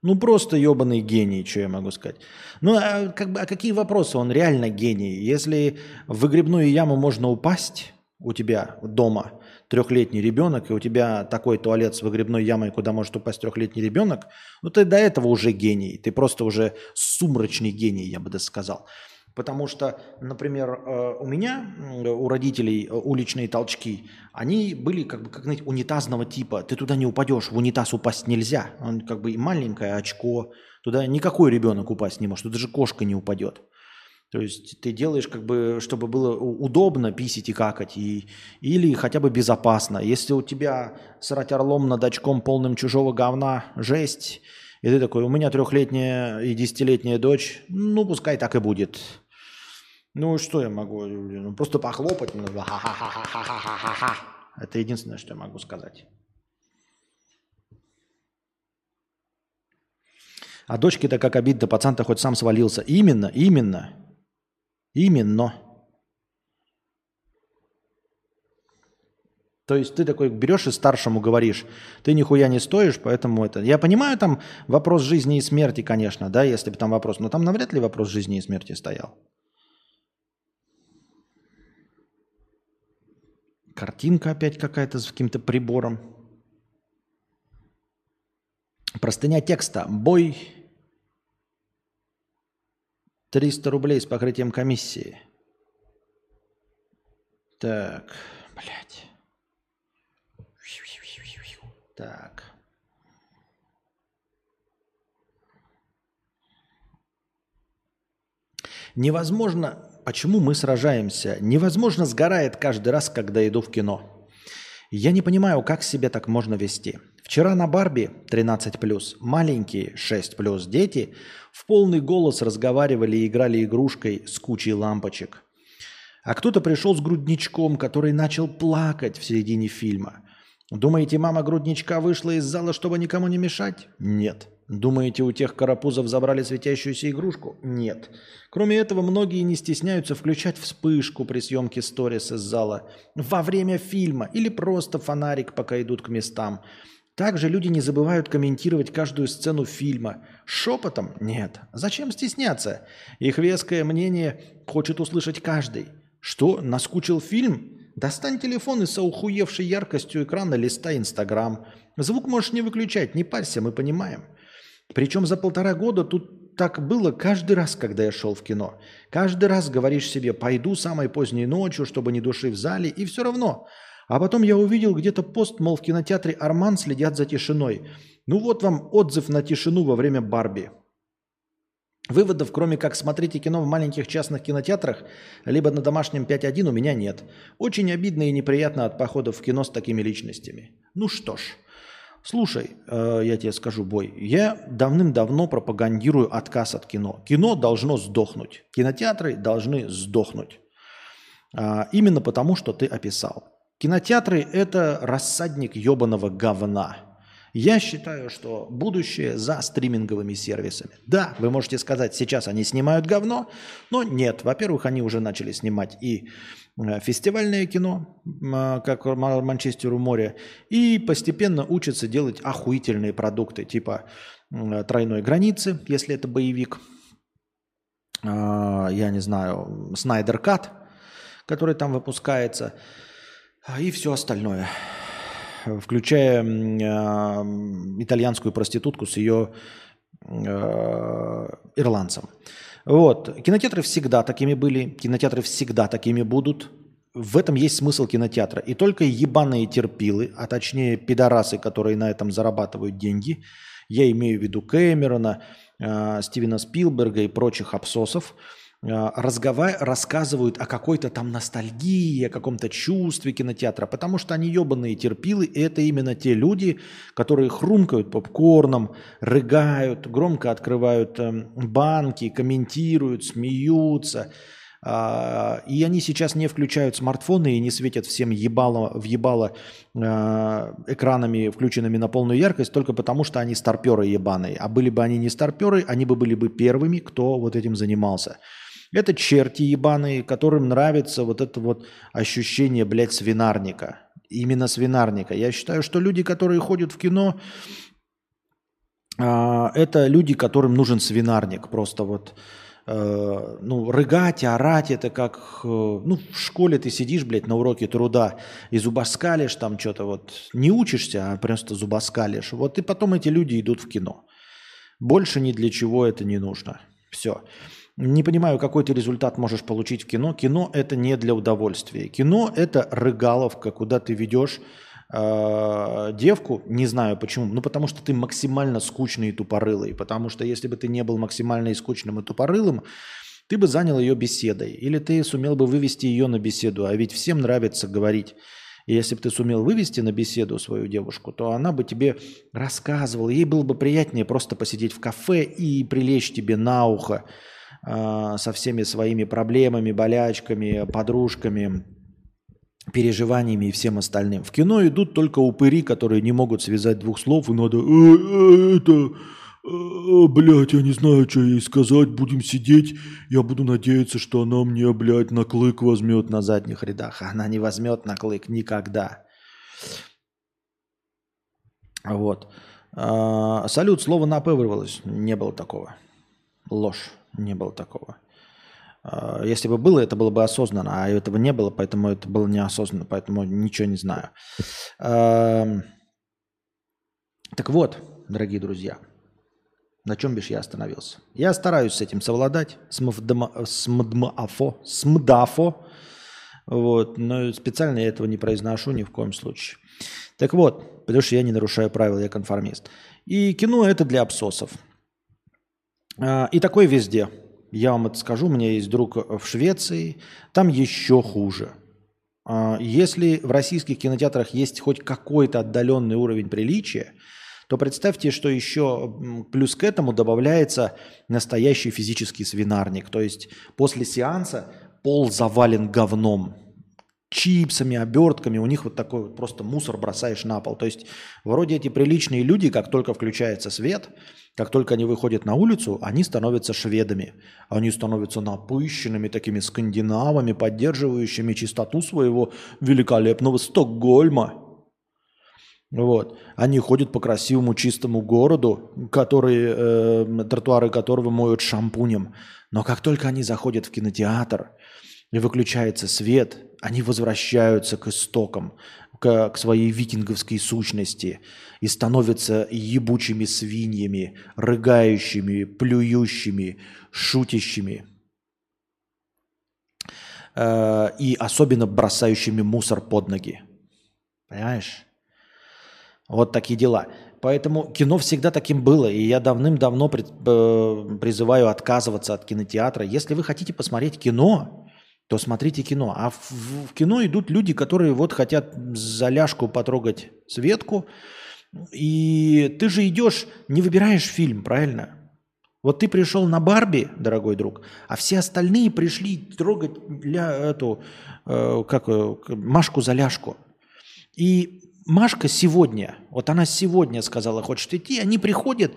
Ну просто ебаный гений, что я могу сказать. Ну а, как бы, а какие вопросы? Он реально гений. Если в выгребную яму можно упасть у тебя дома, трехлетний ребенок, и у тебя такой туалет с выгребной ямой, куда может упасть трехлетний ребенок, ну ты до этого уже гений. Ты просто уже сумрачный гений, я бы даже сказал. Потому что, например, э, у меня, у родителей э, уличные толчки, они были как бы, как, знаете, унитазного типа. Ты туда не упадешь, в унитаз упасть нельзя. Он как бы маленькое очко. Туда никакой ребенок упасть не может. Туда даже кошка не упадет. То есть ты делаешь, как бы, чтобы было удобно писить и какать, и, или хотя бы безопасно. Если у тебя срать орлом над очком полным чужого говна, жесть, и ты такой, у меня трехлетняя и десятилетняя дочь, ну пускай так и будет. Ну, что я могу? Ну, просто похлопать. Это единственное, что я могу сказать. А дочке-то как обидно, пацан-то хоть сам свалился. Именно, именно. Именно. То есть ты такой берешь и старшему говоришь, ты нихуя не стоишь, поэтому это... Я понимаю, там вопрос жизни и смерти, конечно, да, если бы там вопрос, но там навряд ли вопрос жизни и смерти стоял. Картинка опять какая-то с каким-то прибором. Простыня текста. Бой 300 рублей с покрытием комиссии. Так, блядь. Так. Невозможно почему мы сражаемся, невозможно сгорает каждый раз, когда иду в кино. Я не понимаю, как себе так можно вести. Вчера на Барби 13+, маленькие 6+, дети в полный голос разговаривали и играли игрушкой с кучей лампочек. А кто-то пришел с грудничком, который начал плакать в середине фильма. Думаете, мама грудничка вышла из зала, чтобы никому не мешать? Нет. Думаете, у тех карапузов забрали светящуюся игрушку? Нет. Кроме этого, многие не стесняются включать вспышку при съемке сторис из зала во время фильма или просто фонарик, пока идут к местам. Также люди не забывают комментировать каждую сцену фильма. Шепотом? Нет. Зачем стесняться? Их веское мнение хочет услышать каждый. Что, наскучил фильм? Достань телефон и с охуевшей яркостью экрана листа Инстаграм. Звук можешь не выключать, не парься, мы понимаем. Причем за полтора года тут так было каждый раз, когда я шел в кино. Каждый раз говоришь себе, пойду самой поздней ночью, чтобы не души в зале, и все равно. А потом я увидел где-то пост, мол, в кинотеатре «Арман» следят за тишиной. Ну вот вам отзыв на тишину во время «Барби». Выводов, кроме как смотрите кино в маленьких частных кинотеатрах, либо на домашнем 5.1 у меня нет. Очень обидно и неприятно от походов в кино с такими личностями. Ну что ж, Слушай, э, я тебе скажу, Бой, я давным-давно пропагандирую отказ от кино. Кино должно сдохнуть. Кинотеатры должны сдохнуть. А, именно потому, что ты описал. Кинотеатры – это рассадник ебаного говна. Я считаю, что будущее за стриминговыми сервисами. Да, вы можете сказать, сейчас они снимают говно, но нет. Во-первых, они уже начали снимать и Э, фестивальное кино, а, как Манчестеру море, и постепенно учатся делать охуительные продукты, типа тройной границы, если это боевик, а, я не знаю, Снайдер Кат, который там выпускается, и все остальное, включая итальянскую проститутку с ее э, ирландцем. Вот. Кинотеатры всегда такими были, кинотеатры всегда такими будут. В этом есть смысл кинотеатра. И только ебаные терпилы, а точнее пидорасы, которые на этом зарабатывают деньги, я имею в виду Кэмерона, э, Стивена Спилберга и прочих абсосов – а, разговар... рассказывают о какой-то там ностальгии, о каком-то чувстве кинотеатра, потому что они ебаные терпилы, и это именно те люди, которые хрумкают попкорном, рыгают, громко открывают э, банки, комментируют, смеются, А, и они сейчас не включают смартфоны и не светят всем ебало, в ебало а, экранами, включенными на полную яркость, только потому, что они старперы ебаные. А были бы они не старперы, они бы были бы первыми, кто вот этим занимался. Это черти ебаные, которым нравится вот это вот ощущение, блядь, свинарника. Именно свинарника. Я считаю, что люди, которые ходят в кино, а, это люди, которым нужен свинарник. Просто вот э, ну, рыгать, орать, это как, э, ну, в школе ты сидишь, блядь, на уроке труда и зубоскалишь там что-то вот, не учишься, а просто зубоскалишь. Вот и потом эти люди идут в кино. Больше ни для чего это не нужно. Все. Не понимаю, какой ты результат можешь получить в кино. Кино это не для удовольствия. Кино это рыгаловка, куда ты ведешь э, девку, не знаю почему, ну потому что ты максимально скучный и тупорылый, потому что если бы ты не был максимально и скучным и тупорылым, ты бы занял ее беседой, или ты сумел бы вывести ее на беседу, а ведь всем нравится говорить. И если бы ты сумел вывести на беседу свою девушку, то она бы тебе рассказывала, ей было бы приятнее просто посидеть в кафе и прилечь тебе на ухо э, со всеми своими проблемами, болячками, подружками, переживаниями и всем остальным. В кино идут только упыри, которые не могут связать двух слов, и надо э, э, это, э, я не знаю, что ей сказать, будем сидеть, я буду надеяться, что она мне, блядь, на клык возьмет на задних рядах. Она не возьмет на клык никогда. Вот. А, салют, слово на. Не было такого. Ложь. Не было такого. А, если бы было, это было бы осознанно, а этого не было, поэтому это было неосознанно, поэтому ничего не знаю. Так вот, дорогие друзья, на чем бишь я остановился? Я стараюсь с этим совладать, с, мвдма, с, мдмафо, с мдафо, вот, но специально я этого не произношу ни в коем случае. Так вот, потому что я не нарушаю правила, я конформист. И кино это для абсосов. А, и такое везде – я вам это скажу, у меня есть друг в Швеции, там еще хуже. А, если в российских кинотеатрах есть хоть какой-то отдаленный уровень приличия, то представьте, что еще плюс к этому добавляется настоящий физический свинарник. То есть после сеанса пол завален говном, чипсами, обертками, у них вот такой вот просто мусор бросаешь на пол. То есть вроде эти приличные люди, как только включается свет, как только они выходят на улицу, они становятся шведами. Они становятся напыщенными такими скандинавами, поддерживающими чистоту своего великолепного Стокгольма. Вот. Они ходят по красивому чистому городу, который, э, тротуары которого моют шампунем. Но как только они заходят в кинотеатр и выключается свет, они возвращаются к истокам, к, к своей викинговской сущности и становятся ебучими свиньями, рыгающими, плюющими, шутящими э, и особенно бросающими мусор под ноги. Понимаешь? Вот такие дела. Поэтому кино всегда таким было, и я давным-давно пред, э, призываю отказываться от кинотеатра. Если вы хотите посмотреть кино, то смотрите кино. А в, в кино идут люди, которые вот хотят за ляжку потрогать Светку. И ты же идешь, не выбираешь фильм, правильно? Вот ты пришел на Барби, дорогой друг, а все остальные пришли трогать ля, эту, э, как, э, Машку за ляжку. И Машка сегодня, вот она сегодня сказала, хочет идти, они приходят,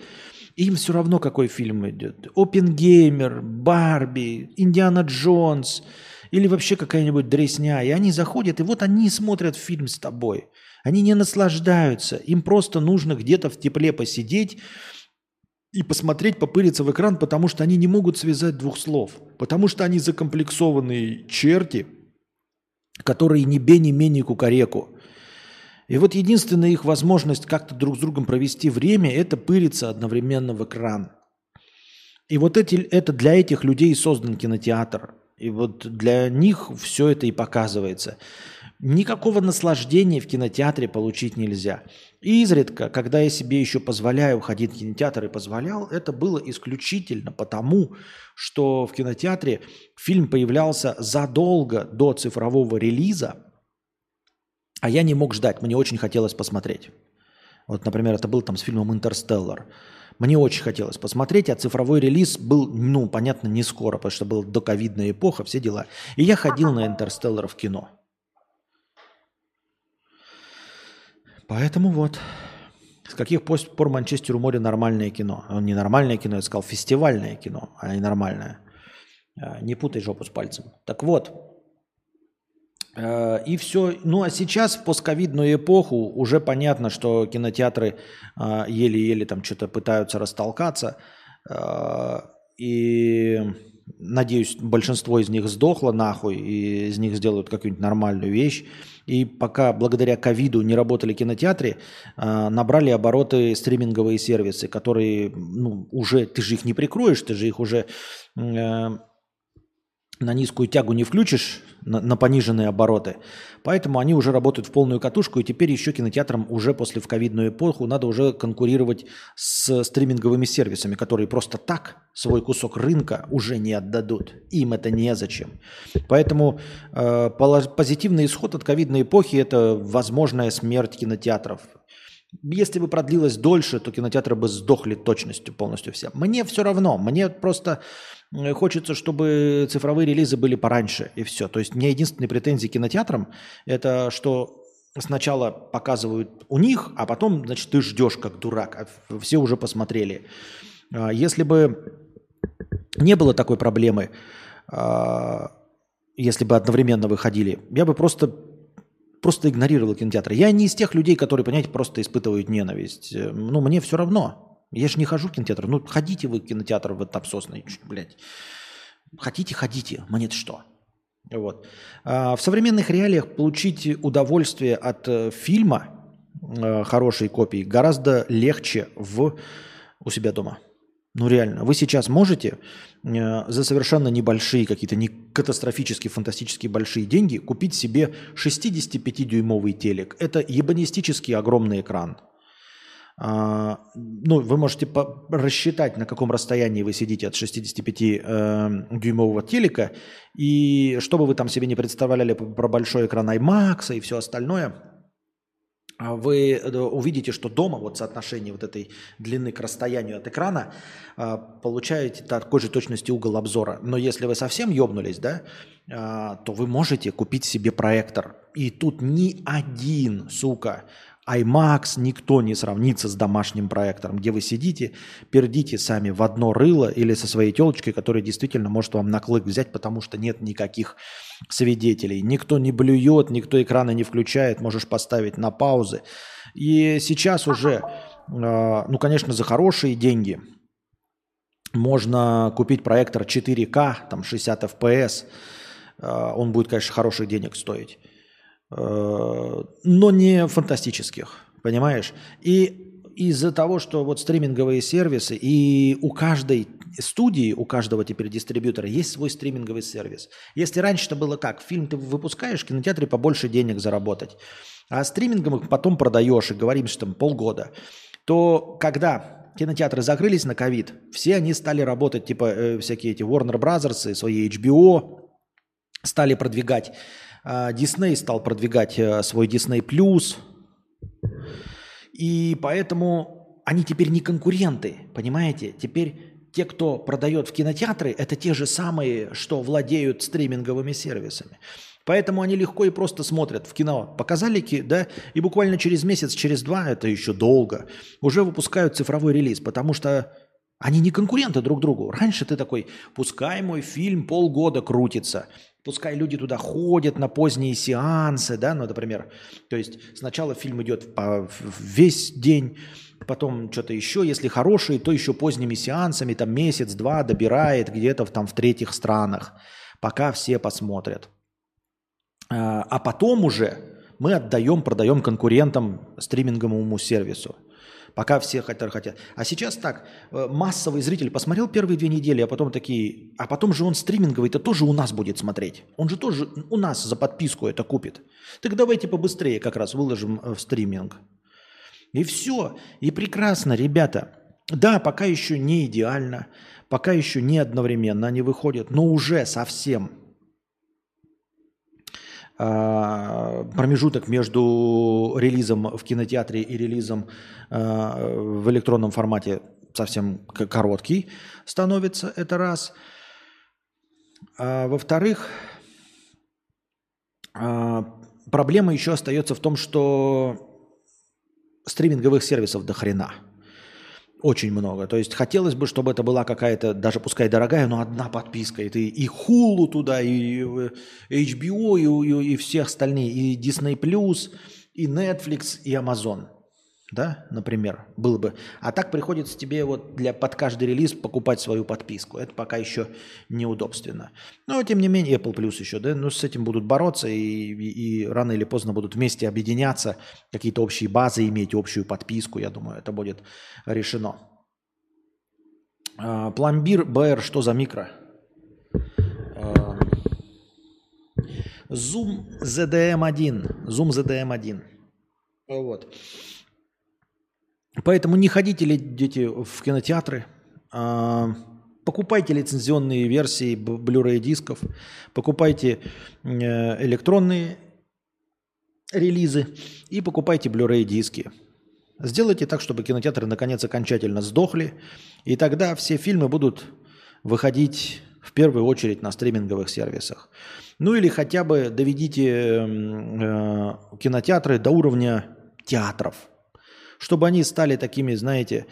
им все равно, какой фильм идет. Опенгеймер, Барби, Индиана Джонс – или вообще какая-нибудь дресня, и они заходят, и вот они смотрят фильм с тобой. Они не наслаждаются, им просто нужно где-то в тепле посидеть и посмотреть, попыриться в экран, потому что они не могут связать двух слов, потому что они закомплексованные черти, которые ни бе, ни менее кукареку. И вот единственная их возможность как-то друг с другом провести время – это пыриться одновременно в экран. И вот эти, это для этих людей создан кинотеатр – и вот для них все это и показывается. Никакого наслаждения в кинотеатре получить нельзя. И изредка, когда я себе еще позволяю ходить в кинотеатр и позволял, это было исключительно потому, что в кинотеатре фильм появлялся задолго до цифрового релиза, а я не мог ждать, мне очень хотелось посмотреть. Вот, например, это был там с фильмом «Интерстеллар». Мне очень хотелось посмотреть, а цифровой релиз был, ну, понятно, не скоро, потому что была доковидная эпоха, все дела. И я ходил на «Интерстеллар» в кино. Поэтому вот. С каких пор Манчестеру море нормальное кино? Он не нормальное кино, я сказал фестивальное кино, а не нормальное. А, не путай жопу с пальцем. Так вот, и все. Ну а сейчас, в постковидную эпоху, уже понятно, что кинотеатры а, еле-еле там что-то пытаются растолкаться. А, и надеюсь, большинство из них сдохло нахуй, и из них сделают какую-нибудь нормальную вещь. И пока благодаря ковиду не работали кинотеатры, набрали обороты стриминговые сервисы, которые ну, уже, ты же их не прикроешь, ты же их уже э, на низкую тягу не включишь, на, на пониженные обороты. Поэтому они уже работают в полную катушку, и теперь еще кинотеатрам уже после в ковидную эпоху надо уже конкурировать с стриминговыми сервисами, которые просто так свой кусок рынка уже не отдадут. Им это незачем. Поэтому э, позитивный исход от ковидной эпохи – это возможная смерть кинотеатров. Если бы продлилось дольше, то кинотеатры бы сдохли точностью полностью все. Мне все равно. Мне просто хочется, чтобы цифровые релизы были пораньше, и все. То есть мне единственные претензии кинотеатрам – это что сначала показывают у них, а потом, значит, ты ждешь как дурак, а все уже посмотрели. А если бы не было такой проблемы, а, если бы одновременно выходили, я бы просто просто игнорировал кинотеатры. Я не из тех людей, которые, понимаете, просто испытывают ненависть. Э, ну, мне все равно. Я же не хожу в кинотеатр. Ну, ходите вы в кинотеатр в этот обсосный, блядь. Хотите, ходите. Мне-то что? Вот. А в современных реалиях получить удовольствие от э, фильма э, хорошей копии гораздо легче в, у себя дома. Ну реально, вы сейчас можете э, за совершенно небольшие, какие-то не катастрофически фантастические большие деньги купить себе 65-дюймовый телек. Это ебанистический огромный экран – ну, вы можете рассчитать, на каком расстоянии вы сидите от 65-дюймового э, телека, и что бы вы там себе не представляли про большой экран IMAX и все остальное, а вы э, увидите, что дома вот соотношение вот этой длины к расстоянию от экрана а, получаете такой же точности угол обзора. Но если вы совсем ёбнулись, да, то вы можете купить себе проектор. И тут ни один, сука, iMax никто не сравнится с домашним проектором, где вы сидите, пердите сами в одно рыло или со своей телочкой, которая действительно может вам на клык взять, потому что нет никаких свидетелей. Никто не блюет, никто экраны не включает, можешь поставить на паузы. И сейчас уже, а, ну, конечно, за хорошие деньги можно купить проектор 4К, там 60 FPS. А, он будет, конечно, хороших денег стоить. Э, но не фантастических, понимаешь? И из-за того, что вот стриминговые сервисы, и у каждой студии, у каждого теперь дистрибьютора есть свой стриминговый сервис. Если раньше это было как, фильм ты выпускаешь, в кинотеатре побольше денег заработать, а стримингом их потом продаешь и говорим, что там полгода, то когда кинотеатры закрылись на ковид, все они стали работать, типа э, всякие эти Warner Brothers и свои HBO, стали продвигать Дисней стал продвигать э, свой Disney Plus. И поэтому они теперь не конкуренты, понимаете? Теперь те, кто продает в кинотеатры, это те же самые, что владеют стриминговыми сервисами. Поэтому они легко и просто смотрят в кино. Показали, да, и буквально через месяц, через два, это еще долго, уже выпускают цифровой релиз, потому что они не конкуренты друг другу. Раньше ты такой, пускай мой фильм полгода крутится, Пускай люди туда ходят на поздние сеансы, да, ну, например. То есть сначала фильм идет по, весь день, потом что-то еще, если хороший, то еще поздними сеансами, там месяц-два добирает где-то там в третьих странах, пока все посмотрят. А, а потом уже мы отдаем, продаем конкурентам стриминговому сервису пока все хотят, хотят. А сейчас так, э, массовый зритель посмотрел первые две недели, а потом такие, а потом же он стриминговый, это тоже у нас будет смотреть. Он же тоже у нас за подписку это купит. Так давайте побыстрее как раз выложим э, в стриминг. И все. И прекрасно, ребята. Да, пока еще не идеально, пока еще не одновременно они выходят, но уже совсем промежуток между релизом в кинотеатре и релизом а, в электронном формате совсем короткий становится, это раз. А, во-вторых, а, проблема еще остается в том, что стриминговых сервисов до хрена – очень много. То есть хотелось бы, чтобы это была какая-то, даже пускай дорогая, но одна подписка. И ты и Hulu туда, и HBO, и, и, и все остальные, и Disney+, и Netflix, и Amazon. Да, например, было бы. А так приходится тебе вот для, под каждый релиз покупать свою подписку. Это пока еще неудобственно. Но тем не менее, Apple Plus еще, да, ну с этим будут бороться и, и, и рано или поздно будут вместе объединяться, какие-то общие базы иметь, общую подписку, я думаю, это будет решено. А, пломбир БР, что за микро? А, Zoom ZDM1. Zoom ZDM1. Вот. Поэтому не ходите ли дети в кинотеатры, а, покупайте лицензионные версии Blu-ray дисков, покупайте э, электронные релизы и покупайте Blu-ray диски. Сделайте так, чтобы кинотеатры наконец окончательно сдохли, и тогда все фильмы будут выходить в первую очередь на стриминговых сервисах. Ну или хотя бы доведите э, кинотеатры до уровня театров – чтобы они стали такими, знаете,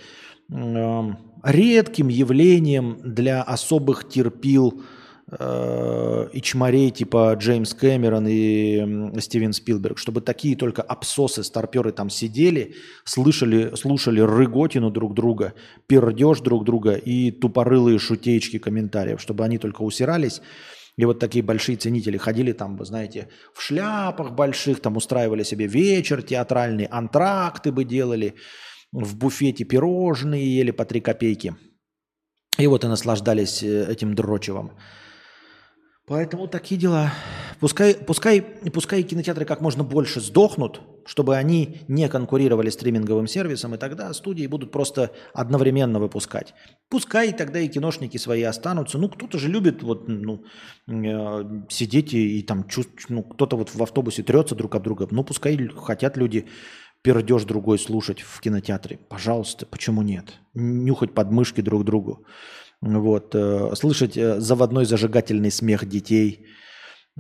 редким явлением для особых терпил э, и чморей типа Джеймс Кэмерон и Стивен Спилберг, чтобы такие только абсосы, старперы там сидели, слышали, слушали рыготину друг друга, пердеж друг друга и тупорылые шутеечки комментариев, чтобы они только усирались и вот такие большие ценители ходили там, вы знаете, в шляпах больших, там устраивали себе вечер театральный, антракты бы делали, в буфете пирожные ели по три копейки. И вот и наслаждались э, этим дрочевом. Поэтому такие дела. Пускай, пускай, пускай кинотеатры как можно больше сдохнут, чтобы они не конкурировали стриминговым сервисом, и тогда студии будут просто одновременно выпускать. Пускай тогда и киношники свои останутся. Ну, кто-то же любит вот, ну, э, сидеть и, и там чувствовать, ну, кто-то вот в автобусе трется друг об друга. Ну, пускай хотят люди пердеж другой слушать в кинотеатре. Пожалуйста, почему нет? Нюхать подмышки друг другу. Вот, э, слышать э, заводной зажигательный смех детей –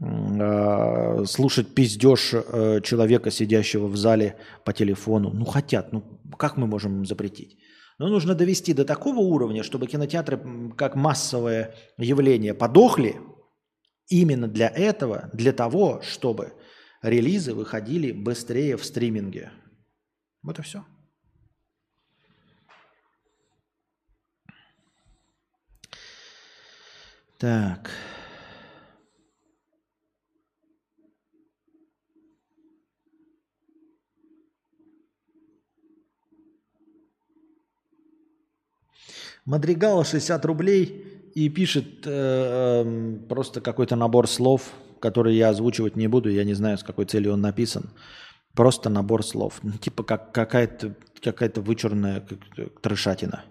а, слушать пиздеж э, человека, сидящего в зале по телефону. Ну, хотят. Ну, как мы можем запретить? Но ну, нужно довести до такого уровня, чтобы кинотеатры как массовое явление подохли именно для этого, для того, чтобы релизы выходили быстрее в стриминге. Вот и все. Так. Мадригала 60 рублей и пишет э, э, просто какой-то набор слов, который я озвучивать не буду, я не знаю, с какой целью он написан. Просто набор слов. Ну, типа как какая-то какая вычурная трешатина.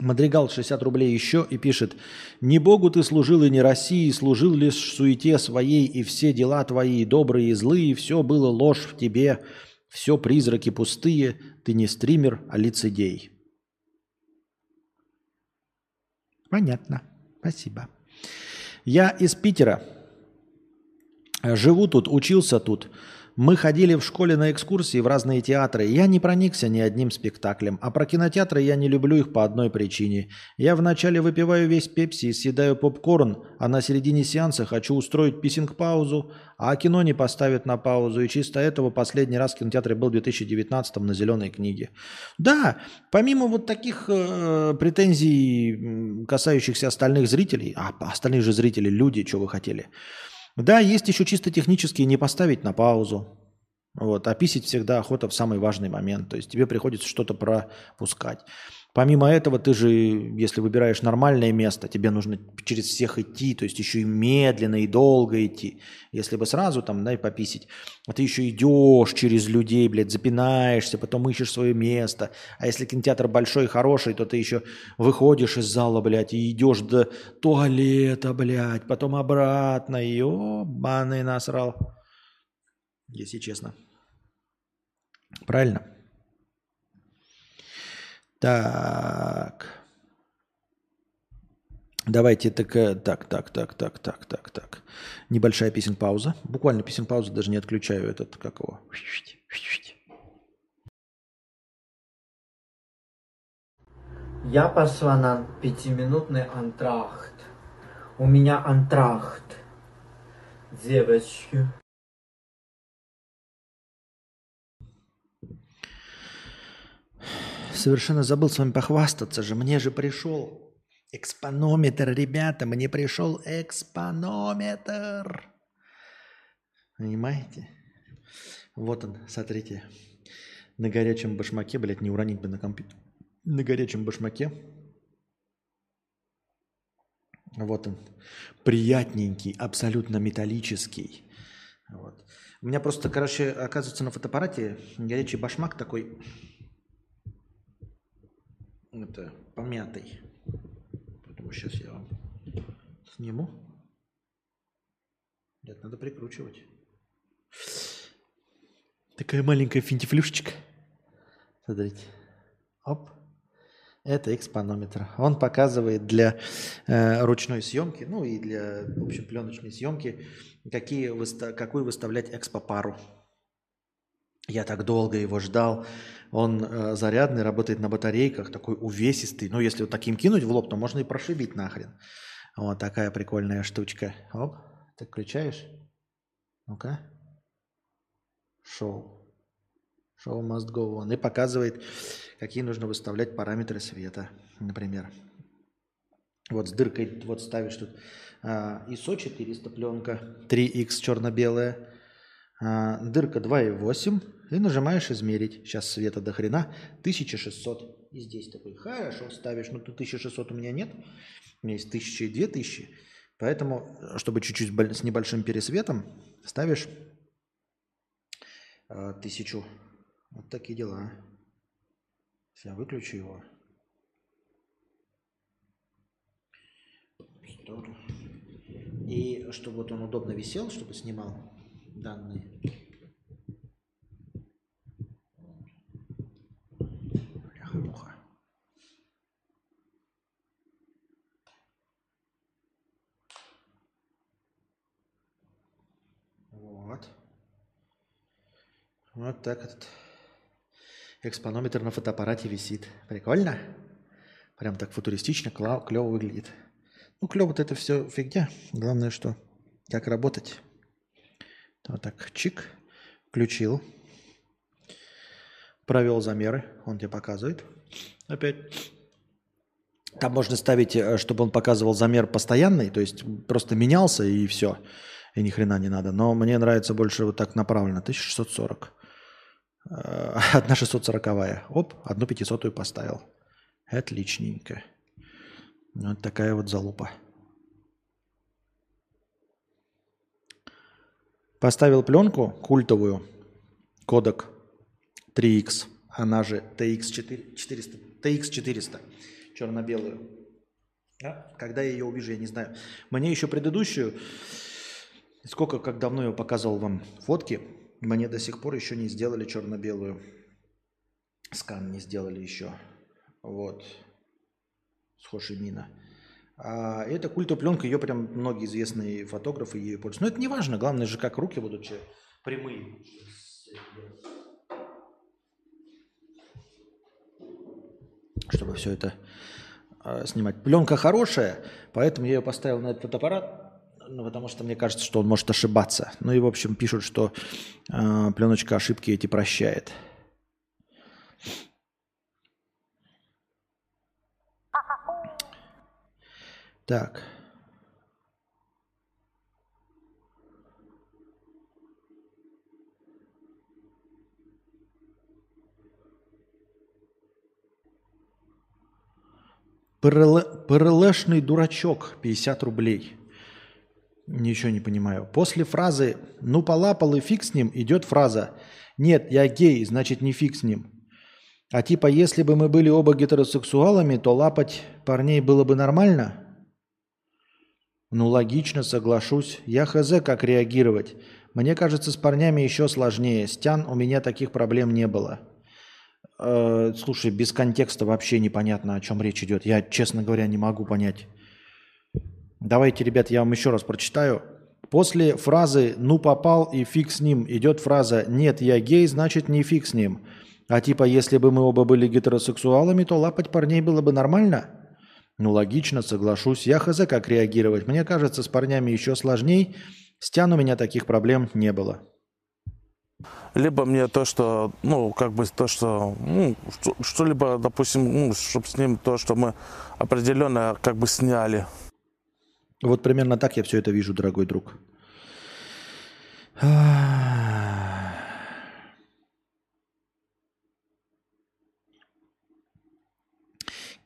Мадригал 60 рублей еще и пишет, «Не Богу ты служил и не России, служил лишь суете своей, и все дела твои, добрые и злые, все было ложь в тебе, все призраки пустые, ты не стример, а лицедей». Понятно. Спасибо. Я из Питера. Живу тут, учился тут. Мы ходили в школе на экскурсии в разные театры. Я не проникся ни одним спектаклем. А про кинотеатры я не люблю их по одной причине. Я вначале выпиваю весь пепси и съедаю попкорн, а на середине сеанса хочу устроить писинг-паузу, а кино не поставят на паузу. И чисто этого последний раз в кинотеатре был в 2019 на «Зеленой книге». Да, помимо вот таких э, претензий, касающихся остальных зрителей, а остальные же зрители люди, что вы хотели – да, есть еще чисто технические не поставить на паузу. Вот, а писить всегда охота в самый важный момент. То есть тебе приходится что-то пропускать. Помимо этого, ты же, если выбираешь нормальное место, тебе нужно через всех идти, то есть еще и медленно, и долго идти. Если бы сразу там, да, и пописить, а ты еще идешь через людей, блядь, запинаешься, потом ищешь свое место. А если кинотеатр большой и хороший, то ты еще выходишь из зала, блядь, и идешь до туалета, блядь, потом обратно. Ёбаный насрал. Если честно. Правильно? Так. Давайте так, так, так, так, так, так, так, так. Небольшая песен пауза. Буквально песен пауза, даже не отключаю этот, как его. Я пошла на пятиминутный антрахт. У меня антрахт. Девочки. Совершенно забыл с вами похвастаться же. Мне же пришел экспонометр, ребята. Мне пришел экспонометр. Понимаете? Вот он, смотрите. На горячем башмаке, блядь, не уронить бы на компьютер. На горячем башмаке. Вот он. Приятненький, абсолютно металлический. Вот. У меня просто, короче, оказывается, на фотоаппарате горячий башмак такой это, помятый. Поэтому сейчас я вам сниму. Нет, надо прикручивать. Такая маленькая финтифлюшечка. Смотрите. Оп. Это экспонометр. Он показывает для э, ручной съемки, ну и для, в общем, пленочной съемки, какие, какую выставлять экспопару. Я так долго его ждал. Он э, зарядный, работает на батарейках, такой увесистый. Ну, если вот таким кинуть в лоб, то можно и прошибить нахрен. Вот такая прикольная штучка. Оп, ты включаешь. Ну-ка. Шоу. Шоу must go on. И показывает, какие нужно выставлять параметры света, например. Вот с дыркой, вот ставишь тут а, ISO 400 пленка, 3X черно-белая, а, дырка 2,8 и нажимаешь измерить. Сейчас света до хрена. 1600. И здесь такой, хорошо, ставишь. Ну, тут 1600 у меня нет. У меня есть 1000 и 2000. Поэтому, чтобы чуть-чуть с небольшим пересветом, ставишь э, 1000. Вот такие дела. Сейчас выключу его. И чтобы вот он удобно висел, чтобы снимал данные. Бляха-муха. Вот. Вот так этот экспонометр на фотоаппарате висит. Прикольно? Прям так футуристично, клево выглядит. Ну, клево это все фигня. Главное, что как работать. Вот так, чик, включил, провел замеры, он тебе показывает. Опять. Там можно ставить, э, чтобы он показывал замер постоянный, то есть просто менялся и все, и ни хрена не надо. Но мне нравится больше вот так направленно, 1640. Э, [laughs] одна 640 Оп, одну 500 поставил. Отличненько. Вот такая вот залупа. Поставил пленку культовую, кодек 3X, она же TX400, TX400 черно-белую. Да? Когда я ее увижу, я не знаю. Мне еще предыдущую, сколько, как давно я показывал вам фотки, мне до сих пор еще не сделали черно-белую. Скан не сделали еще. Вот. С Хошимина. А эта культопленка, ее прям многие известные фотографы ее пользуются. Но это не важно, главное же, как руки будут че, прямые. Чтобы все это э, снимать. Пленка хорошая, поэтому я ее поставил на этот фотоаппарат, ну, потому что мне кажется, что он может ошибаться. Ну и, в общем, пишут, что э, пленочка ошибки эти прощает. Так. ПРЛшный дурачок, 50 рублей. Ничего не понимаю. После фразы «ну полапал и фиг с ним» идет фраза «нет, я гей, значит не фиг с ним». А типа, если бы мы были оба гетеросексуалами, то лапать парней было бы нормально? Ну, логично, соглашусь. Я хз, как реагировать. Мне кажется, с парнями еще сложнее. Стян у меня таких проблем не было. Э, слушай, без контекста вообще непонятно, о чем речь идет. Я, честно говоря, не могу понять. Давайте, ребят, я вам еще раз прочитаю. После фразы «ну попал и фиг с ним» идет фраза «нет, я гей, значит не фиг с ним». А типа, если бы мы оба были гетеросексуалами, то лапать парней было бы нормально? Ну, логично, соглашусь. Я хз, как реагировать. Мне кажется, с парнями еще сложней. С Тян у меня таких проблем не было. Либо мне то, что, ну, как бы то, что, ну, что-либо, допустим, ну, чтобы с ним то, что мы определенно как бы сняли. Вот примерно так я все это вижу, дорогой друг.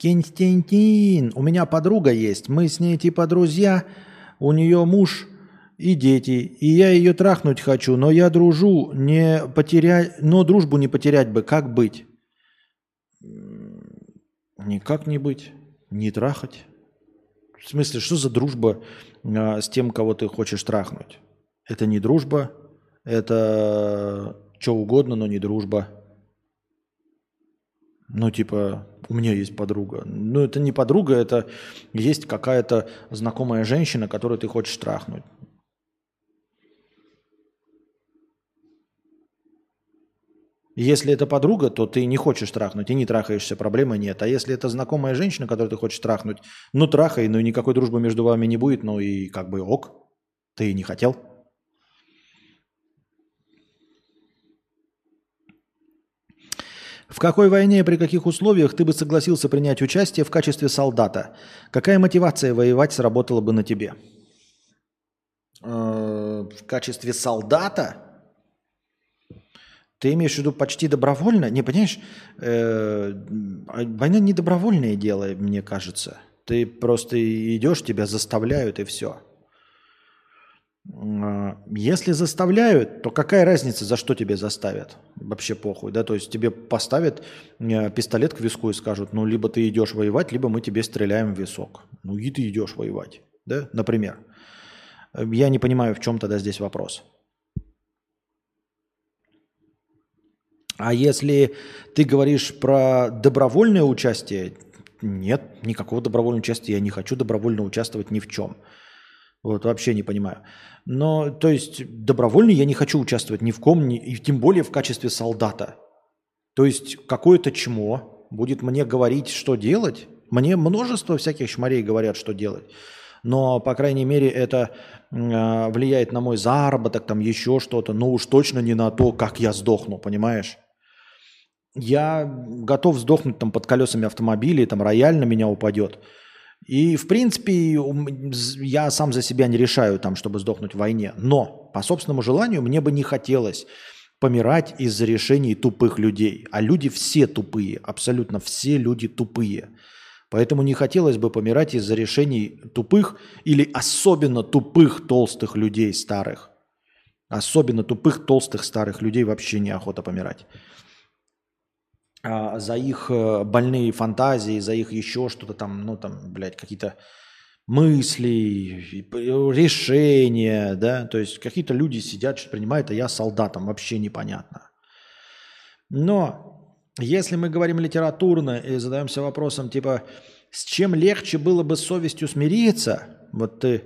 Константин, у меня подруга есть, мы с ней типа друзья, у нее муж и дети, и я ее трахнуть хочу, но я дружу, не потерять, но дружбу не потерять бы, как быть? Никак не быть, не трахать. В смысле, что за дружба а, с тем, кого ты хочешь трахнуть? Это не дружба, это что угодно, но не дружба. Ну, типа, у меня есть подруга. Ну, это не подруга, это есть какая-то знакомая женщина, которую ты хочешь трахнуть. Если это подруга, то ты не хочешь трахнуть и не трахаешься, проблемы нет. А если это знакомая женщина, которую ты хочешь трахнуть, ну трахай, ну никакой дружбы между вами не будет, ну и как бы ок, ты не хотел. В какой войне и при каких условиях ты бы согласился принять участие в качестве солдата? Какая мотивация воевать сработала бы на тебе? Э, в качестве солдата? Ты имеешь в виду почти добровольно? Не, понимаешь, э, война не добровольное дело, мне кажется. Ты просто идешь, тебя заставляют и все. А, если заставляют, то какая разница, за что тебе заставят? Вообще похуй, да? То есть тебе поставят э, пистолет к виску и скажут, ну, либо ты идешь воевать, либо мы тебе стреляем в висок. Ну, и ты идешь воевать, да, например. Я не понимаю, в чем тогда здесь вопрос. А если ты говоришь про добровольное участие, нет, никакого добровольного участия я не хочу добровольно участвовать ни в чем. Вот вообще не понимаю. Но, то есть, добровольно я не хочу участвовать ни в ком, ни, и тем более в качестве солдата. То есть, какое-то чмо будет мне говорить, что делать. Мне множество всяких шмарей говорят, что делать. Но, по крайней мере, это э, влияет на мой заработок, там еще что-то. Но уж точно не на то, как я сдохну, понимаешь? Я готов сдохнуть там под колесами автомобиля, там рояль на меня упадет. И, в принципе, я сам за себя не решаю, там, чтобы сдохнуть в войне. Но по собственному желанию мне бы не хотелось помирать из-за решений тупых людей. А люди все тупые, абсолютно все люди тупые. Поэтому не хотелось бы помирать из-за решений тупых или особенно тупых толстых людей старых. Особенно тупых толстых старых людей вообще неохота помирать. А, за их э, больные фантазии, за их еще что-то там, ну там, блядь, какие-то мысли, решения, да, то есть какие-то люди сидят, что принимают, а я солдатом, вообще непонятно. Но если мы говорим литературно и задаемся вопросом, типа, с чем легче было бы совестью смириться, вот ты э,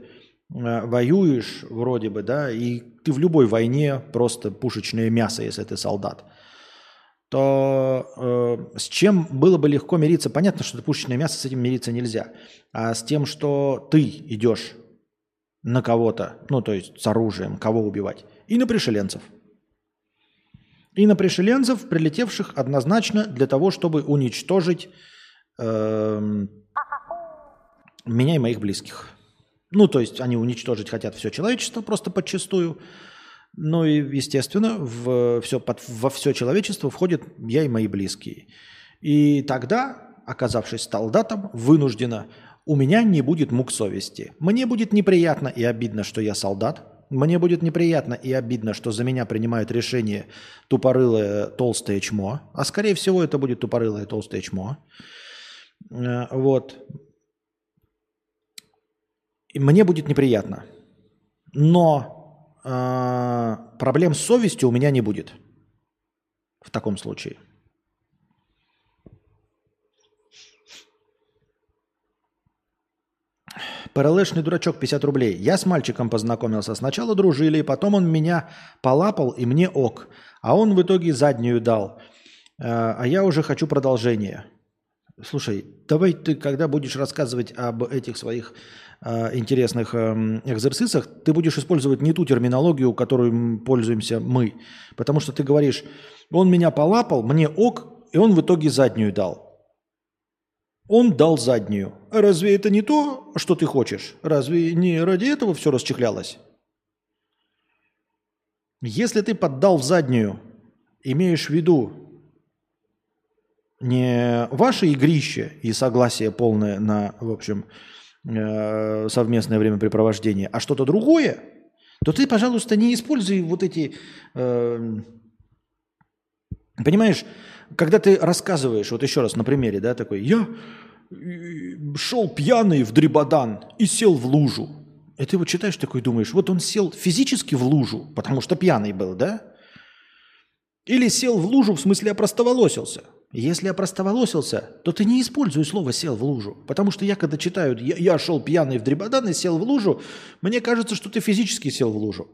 воюешь вроде бы, да, и ты в любой войне просто пушечное мясо, если ты солдат – то э, с чем было бы легко мириться? Понятно, что это пушечное мясо, с этим мириться нельзя. А с тем, что ты идешь на кого-то, ну то есть с оружием, кого убивать, и на пришеленцев. И на пришеленцев, прилетевших однозначно для того, чтобы уничтожить э, меня и моих близких. Ну, то есть они уничтожить хотят все человечество просто подчастую, ну и, естественно, в все, под, во все человечество входит я и мои близкие. И тогда оказавшись солдатом, вынуждена, у меня не будет мук совести. Мне будет неприятно и обидно, что я солдат. Мне будет неприятно и обидно, что за меня принимают решение тупорылое толстое чмо. А скорее всего это будет тупорылое толстое чмо. Э, вот. И мне будет неприятно. Но проблем с совестью у меня не будет. В таком случае. ПРЛшный дурачок 50 рублей. Я с мальчиком познакомился. Сначала дружили, потом он меня полапал и мне ок. А он в итоге заднюю дал. Э, а я уже хочу продолжение. Слушай, давай ты, когда будешь рассказывать об этих своих интересных э, экзерсисах, ты будешь использовать не ту терминологию, которую пользуемся мы. Потому что ты говоришь, он меня полапал, мне ок, и он в итоге заднюю дал. Он дал заднюю. Разве это не то, что ты хочешь? Разве не ради этого все расчехлялось? Если ты поддал в заднюю, имеешь в виду не ваше игрище и согласие полное на, в общем, э, совместное времяпрепровождение, а что-то другое, то ты, пожалуйста, не используй вот эти... Э, понимаешь, когда ты рассказываешь, вот еще раз на примере, да, такой, я э, шел пьяный в Дрибадан и сел в лужу. И ты вот читаешь такой, думаешь, вот он сел физически в лужу, потому что пьяный был, да? Или сел в лужу, в смысле опростоволосился. Если опростоволосился, то ты не используй слово «сел в лужу». Потому что я, когда читаю «я, я шел пьяный в Дрибадан и сел в лужу», мне кажется, что ты физически сел в лужу.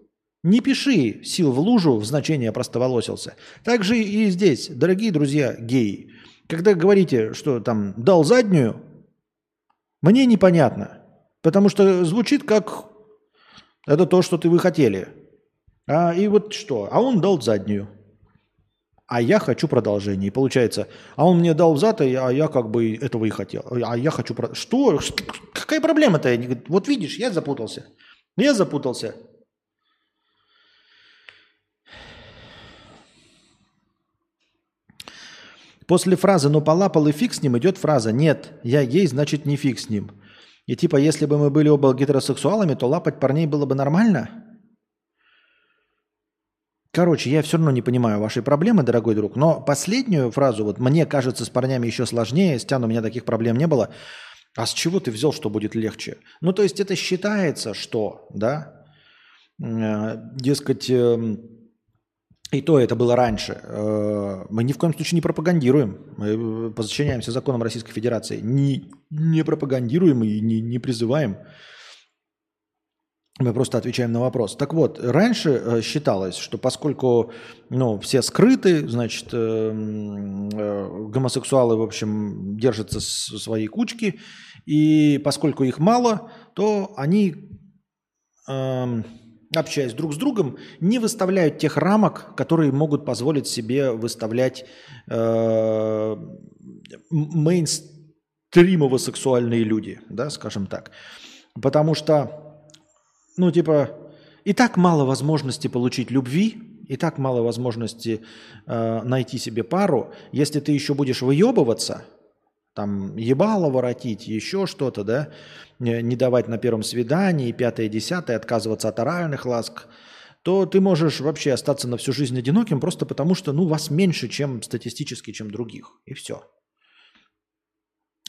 Не пиши «сил в лужу» в значение «простоволосился». Так же и здесь, дорогие друзья геи. Когда говорите, что там «дал заднюю», мне непонятно. Потому что звучит как это то, что ты вы хотели. А, и вот что? А он дал заднюю. А я хочу продолжение. И получается, а он мне дал взад, а я как бы этого и хотел. А я хочу... Что? Какая проблема-то? Вот видишь, я запутался. Я запутался. После фразы «ну полапал и фиг с ним» идет фраза «нет, я гей, значит не фиг с ним». И типа, если бы мы были оба гетеросексуалами, то лапать парней было бы нормально? Короче, я все равно не понимаю вашей проблемы, дорогой друг, но последнюю фразу, вот мне кажется, с парнями еще сложнее, с Тян у меня таких проблем не было. А с чего ты взял, что будет легче? Ну, то есть это считается, что, да, э, дескать, эм, и то это было раньше. Э, мы ни в коем случае не пропагандируем. Мы подчиняемся законам Российской Федерации. Не, не пропагандируем и не, не призываем. Мы просто отвечаем на вопрос. Так вот, раньше э, считалось, что поскольку ну, все скрыты, значит, э, гомосексуалы, в общем, держатся с своей кучки, и поскольку их мало, то они эм, общаясь друг с другом, не выставляют тех рамок, которые могут позволить себе выставлять э, мейнстримово-сексуальные люди, да, скажем так. Потому что, ну, типа, и так мало возможности получить любви, и так мало возможности э, найти себе пару. Если ты еще будешь выебываться, там, ебало воротить, еще что-то, да, не давать на первом свидании, пятое, десятое, отказываться от оральных ласк, то ты можешь вообще остаться на всю жизнь одиноким просто потому, что ну, вас меньше, чем статистически, чем других. И все.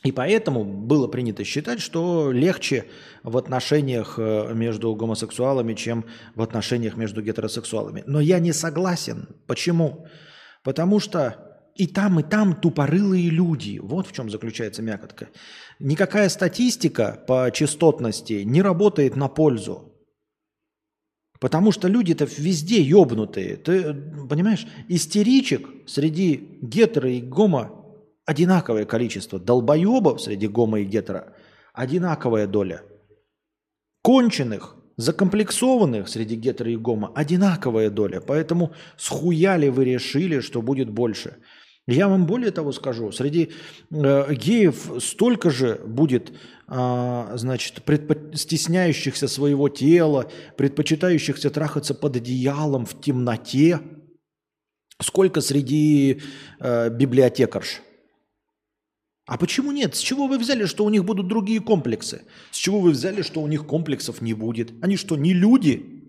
И поэтому было принято считать, что легче в отношениях э, между гомосексуалами, чем в отношениях между гетеросексуалами. Но я не согласен. Почему? Потому что и там, и там тупорылые люди. Вот в чем заключается мякотка. Никакая статистика по частотности не работает на пользу. Потому что люди-то везде ебнутые. Ты понимаешь, истеричек среди гетера и гомо одинаковое количество. Долбоебов среди гомо и гетера одинаковая доля. Конченых, закомплексованных среди гетера и гомо одинаковая доля. Поэтому схуяли вы решили, что будет больше – я вам более того скажу, среди э, геев столько же будет, э, значит, предпо- стесняющихся своего тела, предпочитающихся трахаться под одеялом в темноте, сколько среди э, библиотекарш. А почему нет? С чего вы взяли, что у них будут другие комплексы? С чего вы взяли, что у них комплексов не будет? Они что, не люди?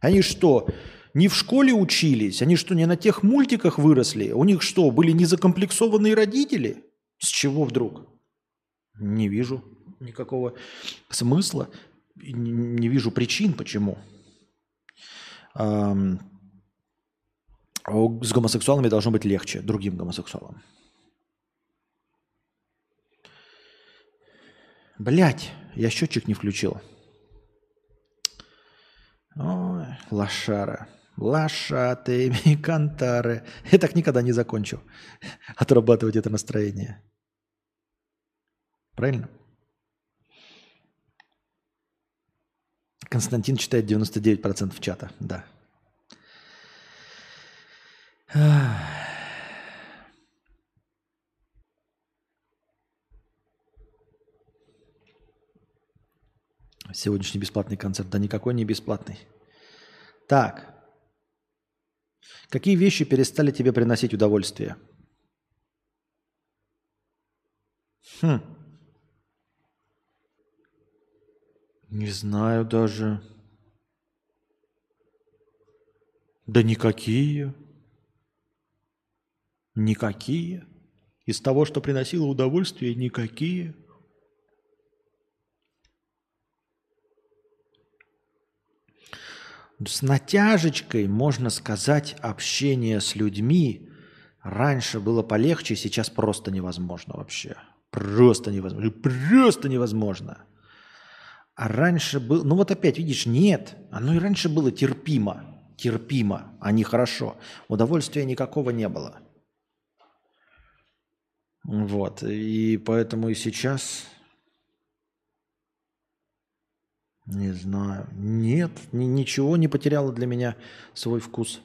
Они что, не в школе учились? Они что, не на тех мультиках выросли? У них что, были незакомплексованные родители? С чего вдруг? Не вижу никакого смысла. Не вижу причин, почему. С гомосексуалами должно быть легче, другим гомосексуалам. Блять, я счетчик не включил. Ой, лошара. Лошатыми [laughs] кантары. Я так никогда не закончу [laughs] отрабатывать это настроение. Правильно? Константин читает 99% чата, да. Сегодняшний бесплатный концерт. Да никакой не бесплатный. Так. Какие вещи перестали тебе приносить удовольствие? Хм. Не знаю даже. Да никакие. Никакие. Из того, что приносило удовольствие, никакие. С натяжечкой, можно сказать, общение с людьми раньше было полегче, сейчас просто невозможно вообще. Просто невозможно. Просто невозможно. А раньше было... Ну вот опять, видишь, нет. Оно и раньше было терпимо. Терпимо, а не хорошо. Удовольствия никакого не было. Вот. И поэтому и сейчас Не знаю. Нет, ни, ничего не потеряло для меня свой вкус.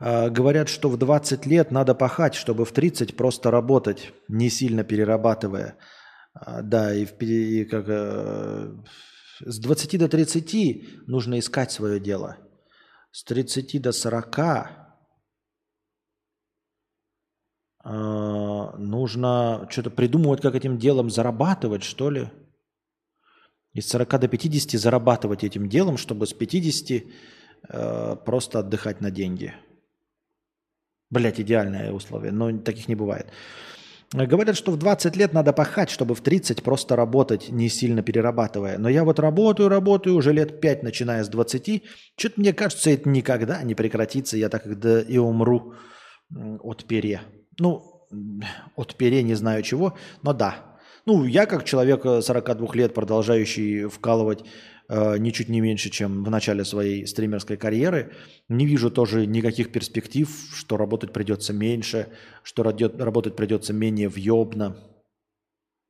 А, говорят, что в 20 лет надо пахать, чтобы в 30 просто работать, не сильно перерабатывая. А, да, и, в, и как, э, с 20 до 30 нужно искать свое дело. С 30 до 40 э, нужно что-то придумывать, как этим делом зарабатывать, что ли. Из 40 до 50 зарабатывать этим делом, чтобы с 50 э, просто отдыхать на деньги. Блять, идеальное условие, но таких не бывает. Говорят, что в 20 лет надо пахать, чтобы в 30 просто работать, не сильно перерабатывая. Но я вот работаю, работаю уже лет 5, начиная с 20. Что-то мне кажется, это никогда не прекратится. Я так когда и умру от пере. Ну, от пере не знаю чего, но да, ну, я как человек 42 э, лет, продолжающий вкалывать э, ничуть не меньше, чем в начале своей стримерской карьеры, не вижу тоже никаких перспектив, что работать придется меньше, что работать придется менее въебно.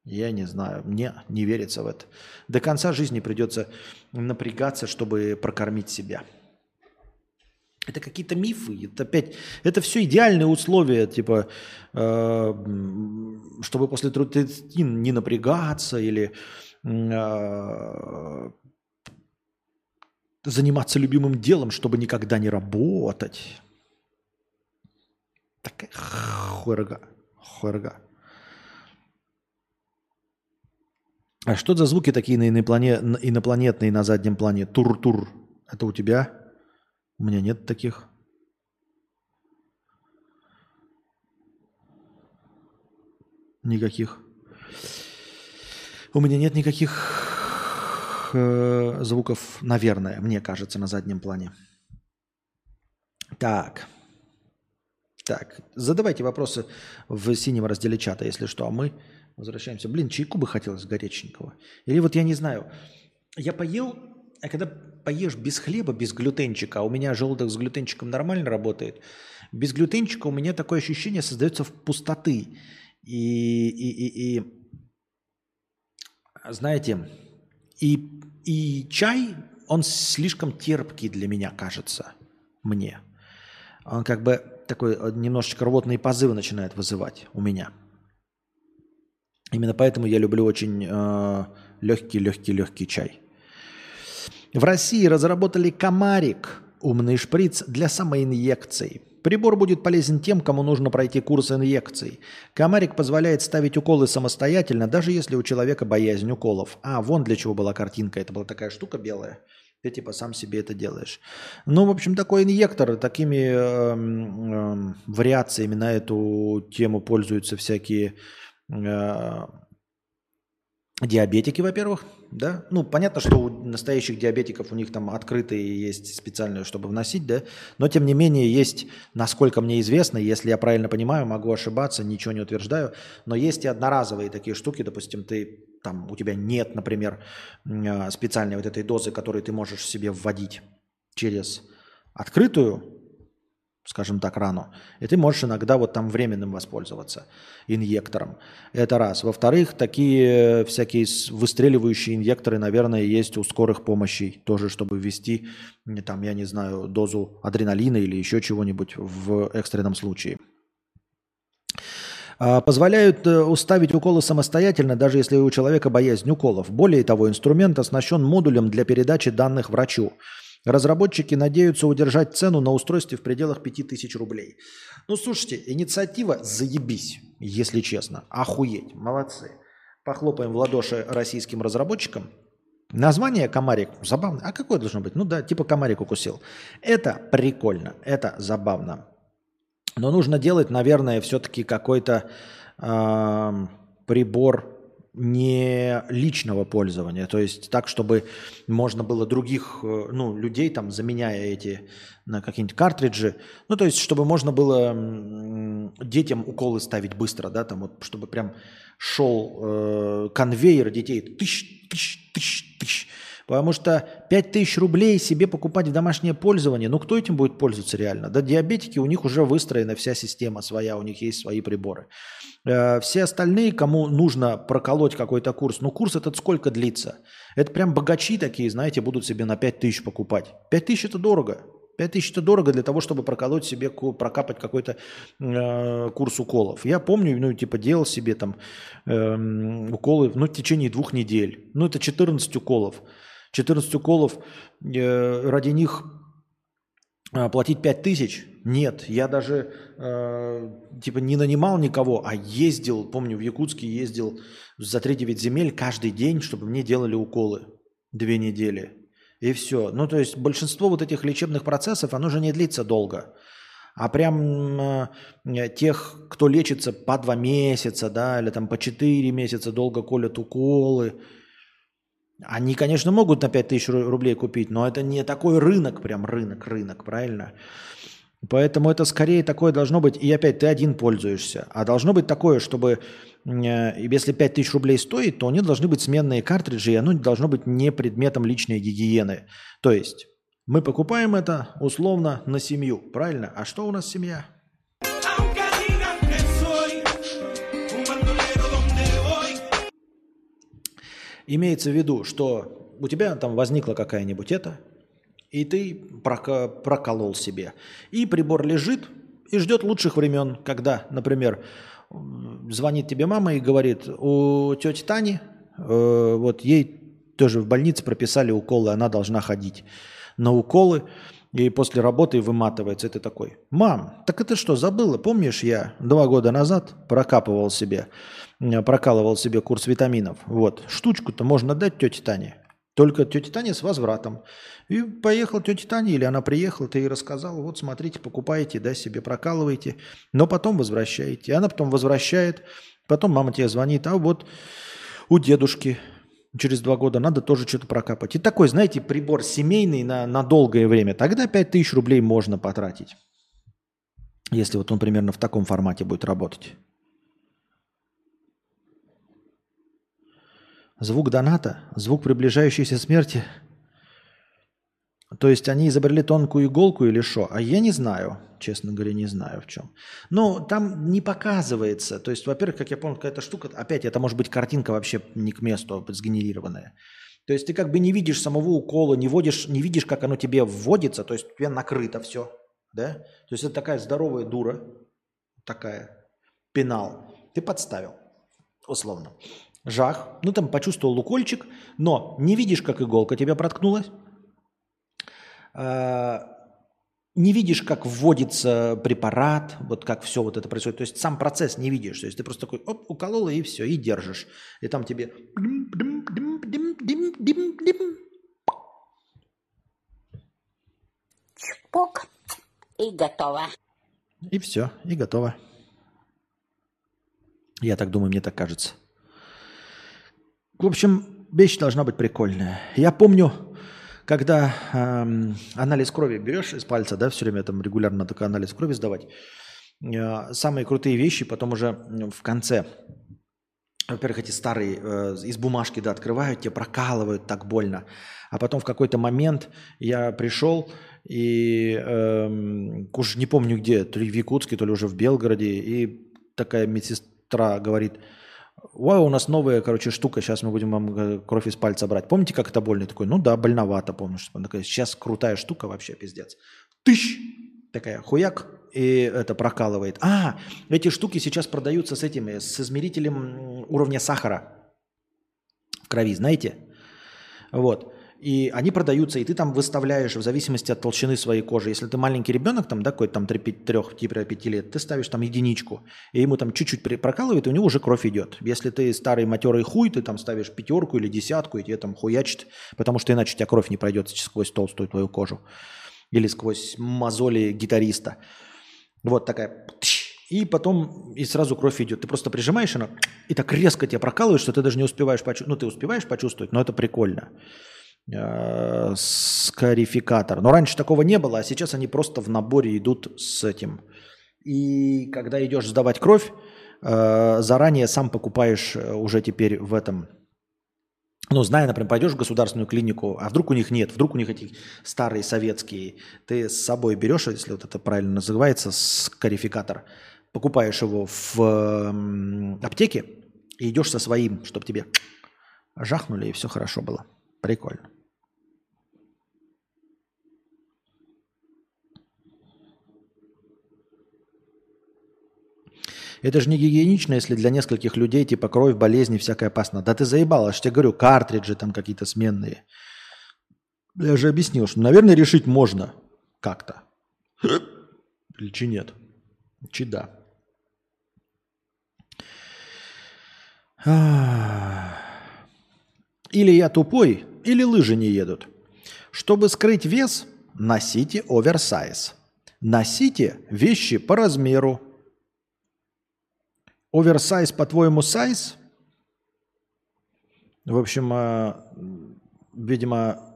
Я не знаю, мне не верится в это. До конца жизни придется напрягаться, чтобы прокормить себя. Это какие-то мифы. Это опять, это все идеальные условия, типа, э, чтобы после 30 не напрягаться или э, заниматься любимым делом, чтобы никогда не работать. Такая хуерга. Хуерга. А что за звуки такие на инопланетные на заднем плане? Тур-тур. Это у тебя? У меня нет таких. Никаких. У меня нет никаких э, звуков, наверное, мне кажется, на заднем плане. Так. Так, задавайте вопросы в синем разделе чата, если что, а мы возвращаемся. Блин, чайку бы хотелось горяченького. Или вот я не знаю, я поел а когда поешь без хлеба, без глютенчика, а у меня желудок с глютенчиком нормально работает, без глютенчика у меня такое ощущение создается в пустоты. И, и, и, и знаете, и, и чай, он слишком терпкий для меня, кажется, мне. Он как бы такой э, немножечко рвотные позывы начинает вызывать у меня. Именно поэтому я люблю очень э, легкий, легкий, легкий чай. В России разработали комарик, умный шприц для самоинъекций. Прибор будет полезен тем, кому нужно пройти курс инъекций. Комарик позволяет ставить уколы самостоятельно, даже если у человека боязнь уколов. А, вон для чего была картинка. Это была такая штука белая. Ты типа сам себе это делаешь. Ну, в общем, такой инъектор, такими э, э, вариациями на эту тему пользуются всякие э, диабетики, во-первых, да. Ну, понятно, что у настоящих диабетиков у них там открытые есть специальные, чтобы вносить, да. Но, тем не менее, есть, насколько мне известно, если я правильно понимаю, могу ошибаться, ничего не утверждаю, но есть и одноразовые такие штуки, допустим, ты там, у тебя нет, например, а, специальной вот этой дозы, которую ты можешь себе вводить через открытую скажем так, рану. И ты можешь иногда вот там временным воспользоваться инъектором. Это раз. Во-вторых, такие всякие выстреливающие инъекторы, наверное, есть у скорых помощей тоже, чтобы ввести, там, я не знаю, дозу адреналина или еще чего-нибудь в экстренном случае. А, позволяют э, уставить уколы самостоятельно, даже если у человека боязнь уколов. Более того, инструмент оснащен модулем для передачи данных врачу. Разработчики надеются удержать цену на устройстве в пределах 5000 рублей. Ну, слушайте, инициатива заебись, если честно. Охуеть, молодцы. Похлопаем в ладоши российским разработчикам. Название комарик забавно. А какое должно быть? Ну да, типа комарик укусил. Это прикольно, это забавно. Но нужно делать, наверное, все-таки какой-то э, прибор не личного пользования, то есть так, чтобы можно было других э, ну, людей, там, заменяя эти на какие-нибудь картриджи, ну, то есть чтобы можно было детям уколы ставить быстро, да, там вот, чтобы прям шел э, конвейер детей, тысяч, тысяч, тысяч, тысяч, потому что 5000 рублей себе покупать в домашнее пользование, ну, кто этим будет пользоваться реально? Да, диабетики, у них уже выстроена вся система своя, у них есть свои приборы. Э, все остальные, кому нужно проколоть какой-то курс, ну курс этот сколько длится? Это прям богачи такие, знаете, будут себе на 5 тысяч покупать. 5 тысяч это дорого. 5 тысяч это дорого для того, чтобы проколоть себе, прокапать какой-то э, курс уколов. Я помню, ну, типа, делал себе там э, уколы, ну, в течение двух недель. Ну, это 14 уколов. 14 уколов, э, ради них э, платить 5 тысяч – нет, я даже э, типа не нанимал никого, а ездил, помню, в Якутске ездил за 3-9 земель каждый день, чтобы мне делали уколы две недели. И все. Ну, то есть большинство вот этих лечебных процессов, оно же не длится долго. А прям э, тех, кто лечится по два месяца, да, или там по четыре месяца долго колят уколы, они, конечно, могут на 5 тысяч рублей купить, но это не такой рынок, прям рынок, рынок, правильно? Поэтому это скорее такое должно быть, и опять ты один пользуешься, а должно быть такое, чтобы э, если 5000 рублей стоит, то они должны быть сменные картриджи, и оно должно быть не предметом личной гигиены. То есть мы покупаем это условно на семью, правильно? А что у нас семья? Имеется в виду, что у тебя там возникла какая-нибудь это, и ты проколол себе. И прибор лежит и ждет лучших времен, когда, например, звонит тебе мама и говорит, у тети Тани, э, вот ей тоже в больнице прописали уколы, она должна ходить на уколы, и после работы выматывается. Это такой, мам, так это что, забыла? Помнишь, я два года назад прокапывал себе, прокалывал себе курс витаминов. Вот, штучку-то можно дать тете Тане. Только тете Тане с возвратом. И поехал тетя Таня, или она приехала, ты ей рассказал, вот смотрите, покупаете, да, себе прокалываете, но потом возвращаете. Она потом возвращает, потом мама тебе звонит, а вот у дедушки через два года надо тоже что-то прокапать. И такой, знаете, прибор семейный на, на долгое время. Тогда 5000 рублей можно потратить. Если вот он примерно в таком формате будет работать. Звук доната, звук приближающейся смерти. То есть они изобрели тонкую иголку или что? А я не знаю, честно говоря, не знаю в чем. Но там не показывается. То есть, во-первых, как я помню, какая-то штука, опять это может быть картинка вообще не к месту, а сгенерированная. То есть ты как бы не видишь самого укола, не, водишь, не видишь, как оно тебе вводится, то есть у тебя накрыто все. Да? То есть это такая здоровая дура, такая, пенал. Ты подставил, условно жах, ну там почувствовал укольчик, но не видишь, как иголка тебя проткнулась. А, не видишь, как вводится препарат, вот как все вот это происходит. То есть сам процесс не видишь. То есть ты просто такой, оп, уколола и все, и держишь. И там тебе... Чпок. И готово. И все, и готово. Я так думаю, мне так кажется. В общем, вещь должна быть прикольная. Я помню, когда эм, анализ крови берешь из пальца, да, все время там регулярно такой анализ крови сдавать, э, самые крутые вещи потом уже в конце, во-первых, эти старые э, из бумажки, да, открывают, тебе прокалывают так больно, а потом в какой-то момент я пришел и э, уж не помню где, то ли в Якутске, то ли уже в Белгороде, и такая медсестра говорит – Вау, у нас новая, короче, штука, сейчас мы будем вам э, кровь из пальца брать. Помните, как это больно? Такой, ну да, больновато, помнишь. Такая, сейчас крутая штука вообще, пиздец. Тыщ! Такая хуяк, и это прокалывает. А, эти штуки сейчас продаются с этими, с измерителем уровня сахара в крови, знаете? Вот. И они продаются, и ты там выставляешь в зависимости от толщины своей кожи. Если ты маленький ребенок, там, да, какой-то там 3-5 лет, ты ставишь там единичку, и ему там чуть-чуть прокалывает, и у него уже кровь идет. Если ты старый матерый хуй, ты там ставишь пятерку или десятку, и тебе там хуячит, потому что иначе у тебя кровь не пройдет сквозь толстую твою кожу. Или сквозь мозоли гитариста. Вот такая... И потом и сразу кровь идет. Ты просто прижимаешь она, и так резко тебя прокалывает, что ты даже не успеваешь почувствовать. Ну, ты успеваешь почувствовать, но это прикольно. Э, скарификатор. Но раньше такого не было, а сейчас они просто в наборе идут с этим. И когда идешь сдавать кровь, э, заранее сам покупаешь э, уже теперь в этом ну, зная, например, пойдешь в государственную клинику, а вдруг у них нет, вдруг у них эти старые советские, ты с собой берешь, если вот это правильно называется, скарификатор, покупаешь его в аптеке и идешь со своим, чтобы тебе жахнули и все хорошо было. Прикольно. Это же не гигиенично, если для нескольких людей типа кровь, болезни, всякое опасно. Да ты заебал, же тебе говорю, картриджи там какие-то сменные. Я же объяснил, что, наверное, решить можно как-то. Или нет? Чи да. Или я тупой, или лыжи не едут. Чтобы скрыть вес, носите оверсайз. Носите вещи по размеру. Оверсайз, по-твоему, сайз? В общем, а, видимо,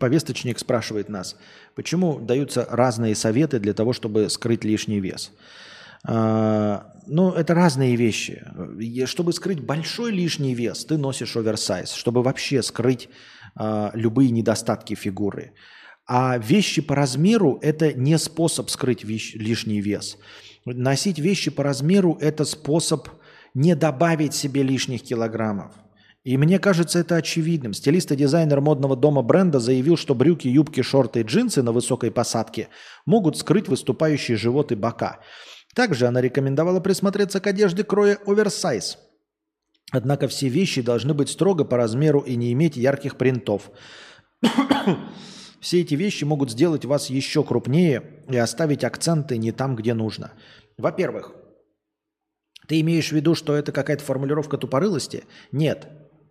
повесточник спрашивает нас, почему даются разные советы для того, чтобы скрыть лишний вес. А, ну, это разные вещи. Чтобы скрыть большой лишний вес, ты носишь оверсайз, чтобы вообще скрыть э, любые недостатки фигуры. А вещи по размеру – это не способ скрыть лишний вес. Носить вещи по размеру – это способ не добавить себе лишних килограммов. И мне кажется это очевидным. Стилист и дизайнер модного дома бренда заявил, что брюки, юбки, шорты и джинсы на высокой посадке могут скрыть выступающие живот и бока. Также она рекомендовала присмотреться к одежде кроя оверсайз. Однако все вещи должны быть строго по размеру и не иметь ярких принтов. Все эти вещи могут сделать вас еще крупнее и оставить акценты не там, где нужно. Во-первых, ты имеешь в виду, что это какая-то формулировка тупорылости? Нет.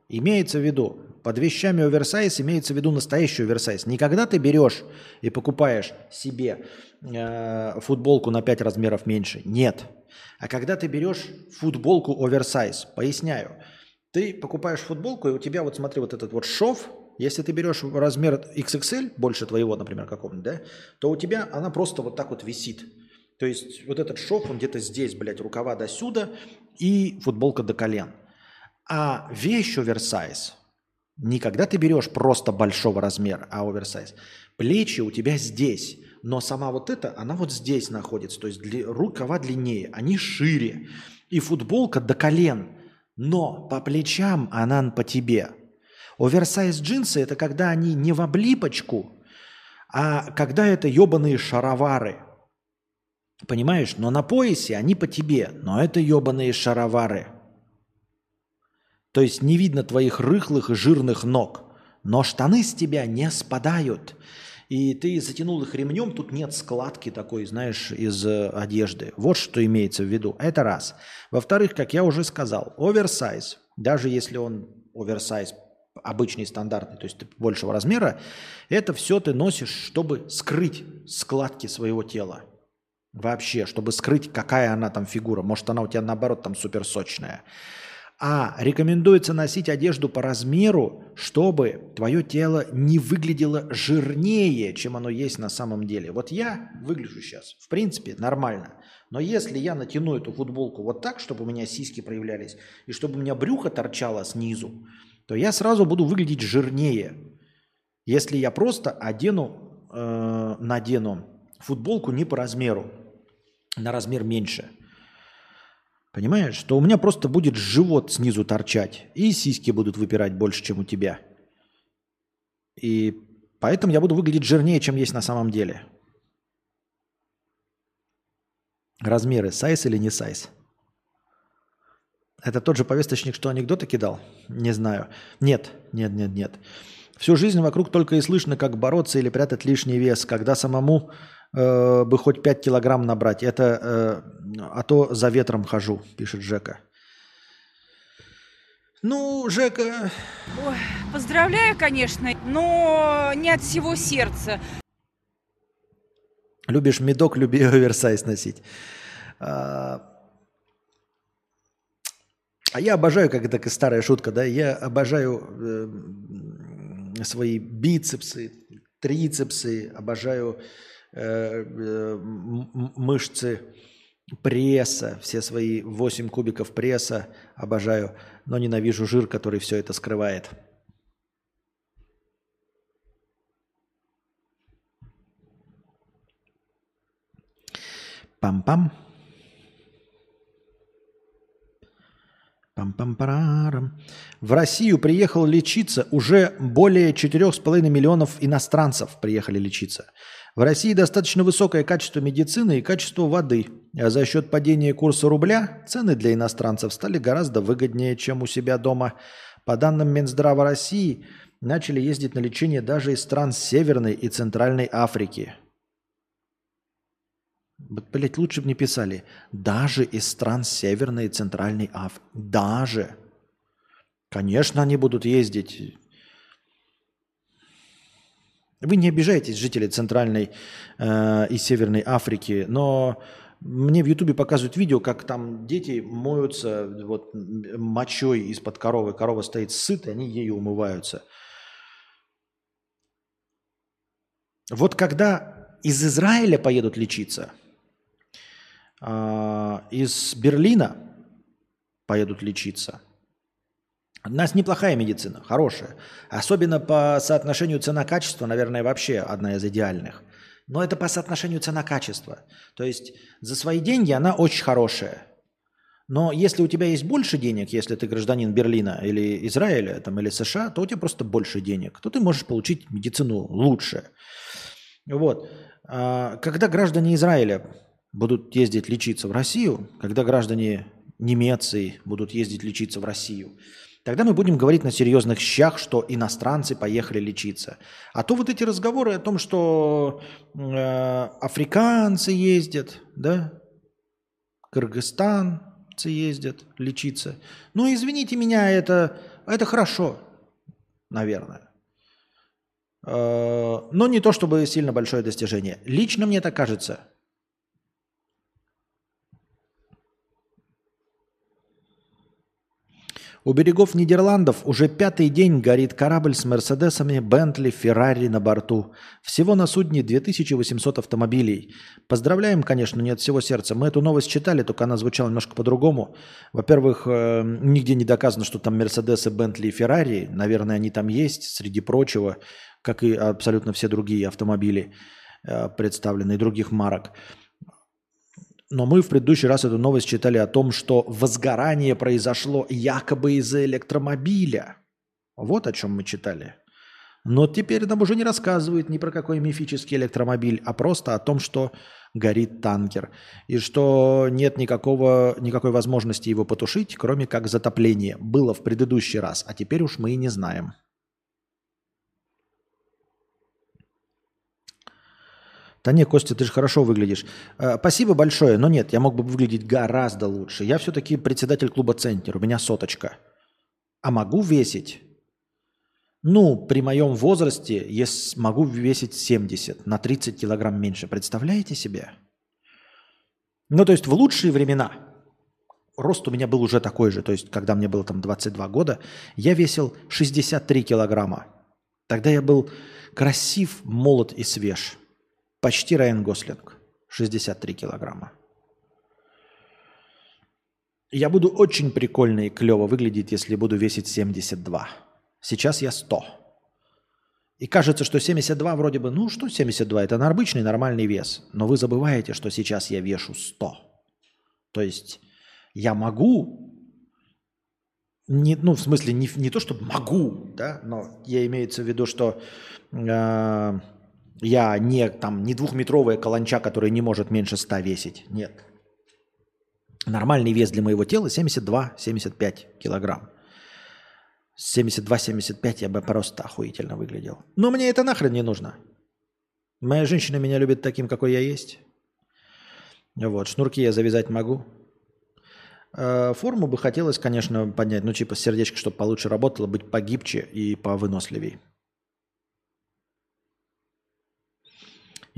Имеется в виду, под вещами оверсайз имеется в виду настоящий оверсайз. Не когда ты берешь и покупаешь себе э, футболку на 5 размеров меньше. Нет. А когда ты берешь футболку оверсайз, поясняю, ты покупаешь футболку, и у тебя вот смотри, вот этот вот шов, если ты берешь размер XXL, больше твоего, например, какого-нибудь, да, то у тебя она просто вот так вот висит. То есть вот этот шов, он где-то здесь, блядь, рукава до сюда и футболка до колен. А вещь оверсайз, не когда ты берешь просто большого размера, а оверсайз. Плечи у тебя здесь, но сама вот эта, она вот здесь находится. То есть дли, рукава длиннее, они шире. И футболка до колен, но по плечам она по тебе. Оверсайз джинсы – это когда они не в облипочку, а когда это ебаные шаровары. Понимаешь? Но на поясе они по тебе, но это ебаные шаровары – то есть не видно твоих рыхлых и жирных ног. Но штаны с тебя не спадают. и ты затянул их ремнем, тут нет складки такой, знаешь, из э, одежды. Вот что имеется в виду. Это раз. Во-вторых, как я уже сказал, оверсайз, даже если он оверсайз обычный, стандартный, то есть большего размера, это все ты носишь, чтобы скрыть складки своего тела. Вообще, чтобы скрыть, какая она там фигура. Может, она у тебя наоборот там суперсочная. А рекомендуется носить одежду по размеру, чтобы твое тело не выглядело жирнее, чем оно есть на самом деле. Вот я выгляжу сейчас, в принципе, нормально. Но если я натяну эту футболку вот так, чтобы у меня сиськи проявлялись, и чтобы у меня брюхо торчало снизу, то я сразу буду выглядеть жирнее. Если я просто одену, э, надену футболку не по размеру, на размер меньше – Понимаешь, что у меня просто будет живот снизу торчать, и сиськи будут выпирать больше, чем у тебя. И поэтому я буду выглядеть жирнее, чем есть на самом деле. Размеры, сайз или не сайз? Это тот же повесточник, что анекдоты кидал? Не знаю. Нет, нет, нет, нет. Всю жизнь вокруг только и слышно, как бороться или прятать лишний вес, когда самому э, бы хоть 5 килограмм набрать. Это, э, а то за ветром хожу, пишет Жека. Ну, Жека... Ой, поздравляю, конечно, но не от всего сердца. Любишь медок, люби оверсайз носить. А, а я обожаю, как это старая шутка, да, я обожаю э, свои бицепсы, трицепсы, обожаю Э, э, мышцы пресса, все свои 8 кубиков пресса обожаю, но ненавижу жир, который все это скрывает. Пам-пам. Пам-пам-парам. В Россию приехал лечиться уже более 4,5 миллионов иностранцев приехали лечиться. В России достаточно высокое качество медицины и качество воды, а за счет падения курса рубля цены для иностранцев стали гораздо выгоднее, чем у себя дома. По данным Минздрава России, начали ездить на лечение даже из стран Северной и Центральной Африки. Блять, лучше бы не писали. Даже из стран Северной и Центральной Африки. Даже. Конечно, они будут ездить вы не обижаетесь, жители Центральной э, и Северной Африки, но мне в Ютубе показывают видео, как там дети моются вот, мочой из-под коровы. Корова стоит сытая, они ею умываются. Вот когда из Израиля поедут лечиться, из Берлина поедут лечиться – у нас неплохая медицина, хорошая. Особенно по соотношению цена-качество, наверное, вообще одна из идеальных. Но это по соотношению цена-качество. То есть за свои деньги она очень хорошая. Но если у тебя есть больше денег, если ты гражданин Берлина или Израиля там, или США, то у тебя просто больше денег, то ты можешь получить медицину лучше. Вот. А когда граждане Израиля будут ездить лечиться в Россию, когда граждане Немеции будут ездить лечиться в Россию, Тогда мы будем говорить на серьезных щах, что иностранцы поехали лечиться. А то вот эти разговоры о том, что э, африканцы ездят, да, кыргызстанцы ездят лечиться. Ну, извините меня, это, это хорошо, наверное. Э, но не то чтобы сильно большое достижение. Лично мне так кажется – У берегов Нидерландов уже пятый день горит корабль с Мерседесами, Бентли, Феррари на борту. Всего на судне 2800 автомобилей. Поздравляем, конечно, не от всего сердца. Мы эту новость читали, только она звучала немножко по-другому. Во-первых, э, нигде не доказано, что там Мерседесы, Бентли и Феррари. Наверное, они там есть, среди прочего, как и абсолютно все другие автомобили, э, представленные других марок. Но мы в предыдущий раз эту новость читали о том, что возгорание произошло якобы из-за электромобиля. Вот о чем мы читали. Но теперь нам уже не рассказывают ни про какой мифический электромобиль, а просто о том, что горит танкер. И что нет никакого, никакой возможности его потушить, кроме как затопление. Было в предыдущий раз, а теперь уж мы и не знаем. Да не, Костя, ты же хорошо выглядишь. Э, спасибо большое, но нет, я мог бы выглядеть гораздо лучше. Я все-таки председатель клуба «Центр», у меня соточка. А могу весить? Ну, при моем возрасте я могу весить 70, на 30 килограмм меньше. Представляете себе? Ну, то есть в лучшие времена рост у меня был уже такой же. То есть, когда мне было там 22 года, я весил 63 килограмма. Тогда я был красив, молод и свеж. Почти Райан Гослинг. 63 килограмма. Я буду очень прикольно и клево выглядеть, если буду весить 72. Сейчас я 100. И кажется, что 72 вроде бы, ну что 72, это обычный нормальный вес. Но вы забываете, что сейчас я вешу 100. То есть я могу, не, ну в смысле не, не то, что могу, да, но я имеется в виду, что э, я не, там, не двухметровая каланча, которая не может меньше 100 весить. Нет. Нормальный вес для моего тела 72-75 килограмм. 72-75 я бы просто охуительно выглядел. Но мне это нахрен не нужно. Моя женщина меня любит таким, какой я есть. Вот, шнурки я завязать могу. Э, форму бы хотелось, конечно, поднять, ну, типа сердечко, чтобы получше работало, быть погибче и повыносливей.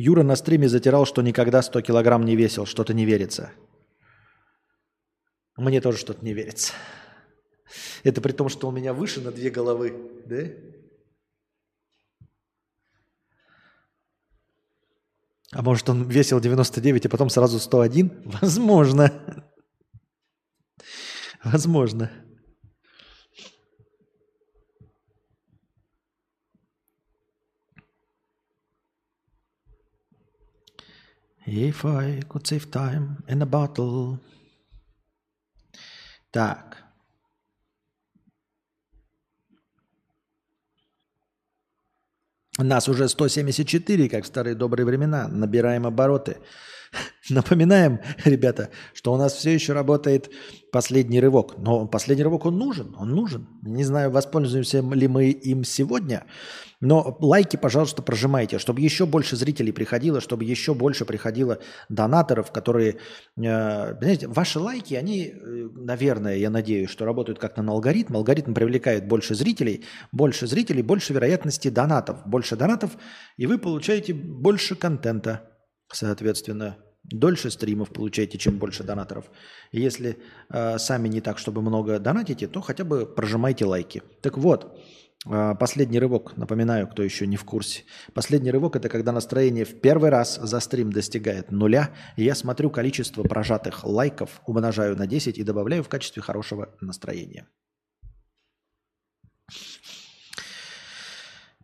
Юра на стриме затирал, что никогда 100 килограмм не весил. Что-то не верится. Мне тоже что-то не верится. Это при том, что у меня выше на две головы, да? А может, он весил 99, а потом сразу 101? Возможно. Возможно. If I could save time in a bottle. Так. Нас уже 174, как в старые добрые времена. Набираем обороты. [laughs] Напоминаем, ребята, что у нас все еще работает последний рывок. Но последний рывок, он нужен, он нужен. Не знаю, воспользуемся ли мы им сегодня, но лайки, пожалуйста, прожимайте, чтобы еще больше зрителей приходило, чтобы еще больше приходило донаторов, которые... Э, знаете, ваши лайки, они, э, наверное, я надеюсь, что работают как-то на алгоритм. Алгоритм привлекает больше зрителей, больше зрителей, больше вероятности донатов. Больше донатов, и вы получаете больше контента. Соответственно, дольше стримов получаете, чем больше донаторов. Если э, сами не так, чтобы много донатите, то хотя бы прожимайте лайки. Так вот, э, последний рывок, напоминаю, кто еще не в курсе. Последний рывок – это когда настроение в первый раз за стрим достигает нуля, и я смотрю количество прожатых лайков, умножаю на 10 и добавляю в качестве хорошего настроения.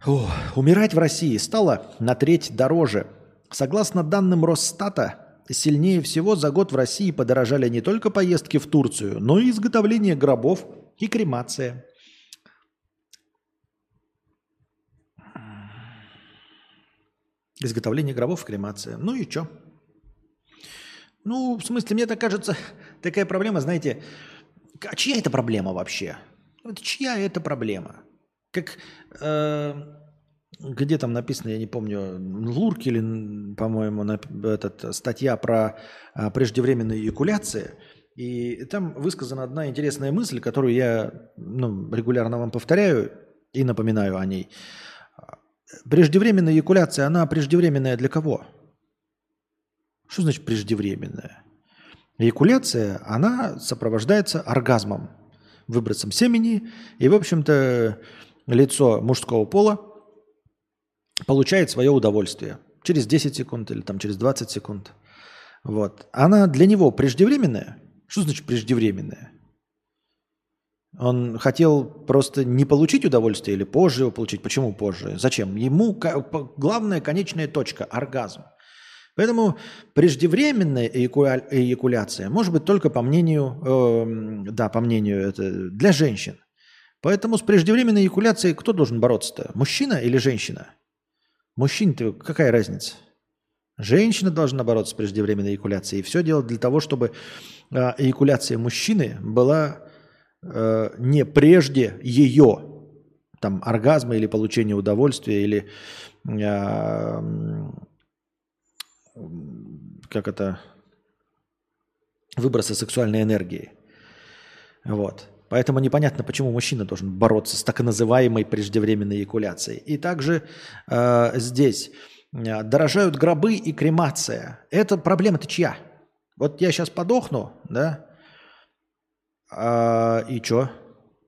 О, умирать в России стало на треть дороже – Согласно данным Росстата, сильнее всего за год в России подорожали не только поездки в Турцию, но и изготовление гробов и кремация. Изготовление гробов и кремация. Ну и что? Ну, в смысле, мне так кажется, такая проблема, знаете, а чья это проблема вообще? Это чья это проблема? Как э, где там написано, я не помню, Лурки или, по-моему, этот, статья про а, преждевременные эякуляции. И там высказана одна интересная мысль, которую я ну, регулярно вам повторяю и напоминаю о ней. Преждевременная эякуляция, она преждевременная для кого? Что значит преждевременная? Эякуляция, она сопровождается оргазмом, выбросом семени, и, в общем-то, лицо мужского пола получает свое удовольствие через 10 секунд или там через 20 секунд. Вот. Она для него преждевременная. Что значит преждевременная? Он хотел просто не получить удовольствие или позже его получить. Почему позже? Зачем? Ему главная конечная точка – оргазм. Поэтому преждевременная эякуляция может быть только по мнению, э, да, по мнению это, для женщин. Поэтому с преждевременной эякуляцией кто должен бороться-то? Мужчина или женщина? Мужчине-то какая разница? Женщина должна бороться с преждевременной эякуляцией. И все делать для того, чтобы э, эякуляция мужчины была э, не прежде ее там, оргазма или получения удовольствия, или э, как это, выброса сексуальной энергии. Вот. Поэтому непонятно, почему мужчина должен бороться с так называемой преждевременной эякуляцией. И также э, здесь э, дорожают гробы и кремация. Это проблема-то чья? Вот я сейчас подохну, да? А, и что?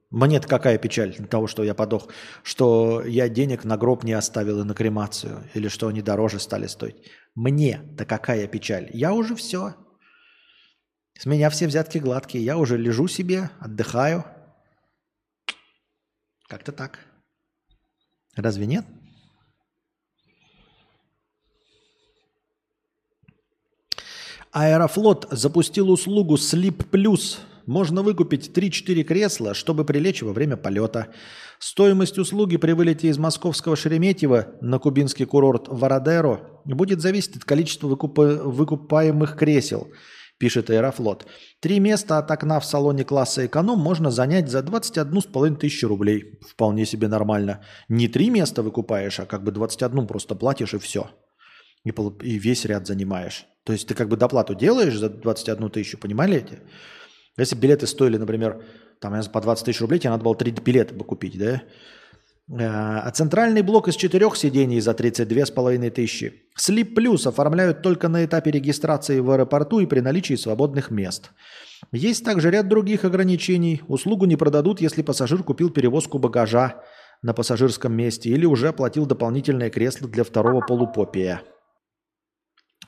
Мне-то какая печаль того, что я подох, что я денег на гроб не оставил и на кремацию, или что они дороже стали стоить. Мне-то какая печаль? Я уже все. С меня все взятки гладкие. Я уже лежу себе, отдыхаю. Как-то так. Разве нет? Аэрофлот запустил услугу Sleep Plus. Можно выкупить 3-4 кресла, чтобы прилечь во время полета. Стоимость услуги при вылете из московского Шереметьево на кубинский курорт Вородеро будет зависеть от количества выкупа- выкупаемых кресел, пишет Аэрофлот. Три места от окна в салоне класса эконом можно занять за 21,5 тысячи рублей. Вполне себе нормально. Не три места выкупаешь, а как бы 21 просто платишь и все. И, и весь ряд занимаешь. То есть ты как бы доплату делаешь за 21 тысячу, понимали эти? Если билеты стоили, например, там, по 20 тысяч рублей, тебе надо было три билета бы купить, да? Э, А центральный блок из четырех сидений за 32,5 тысячи. Sleep Plus оформляют только на этапе регистрации в аэропорту и при наличии свободных мест. Есть также ряд других ограничений. Услугу не продадут, если пассажир купил перевозку багажа на пассажирском месте или уже оплатил дополнительное кресло для второго полупопия.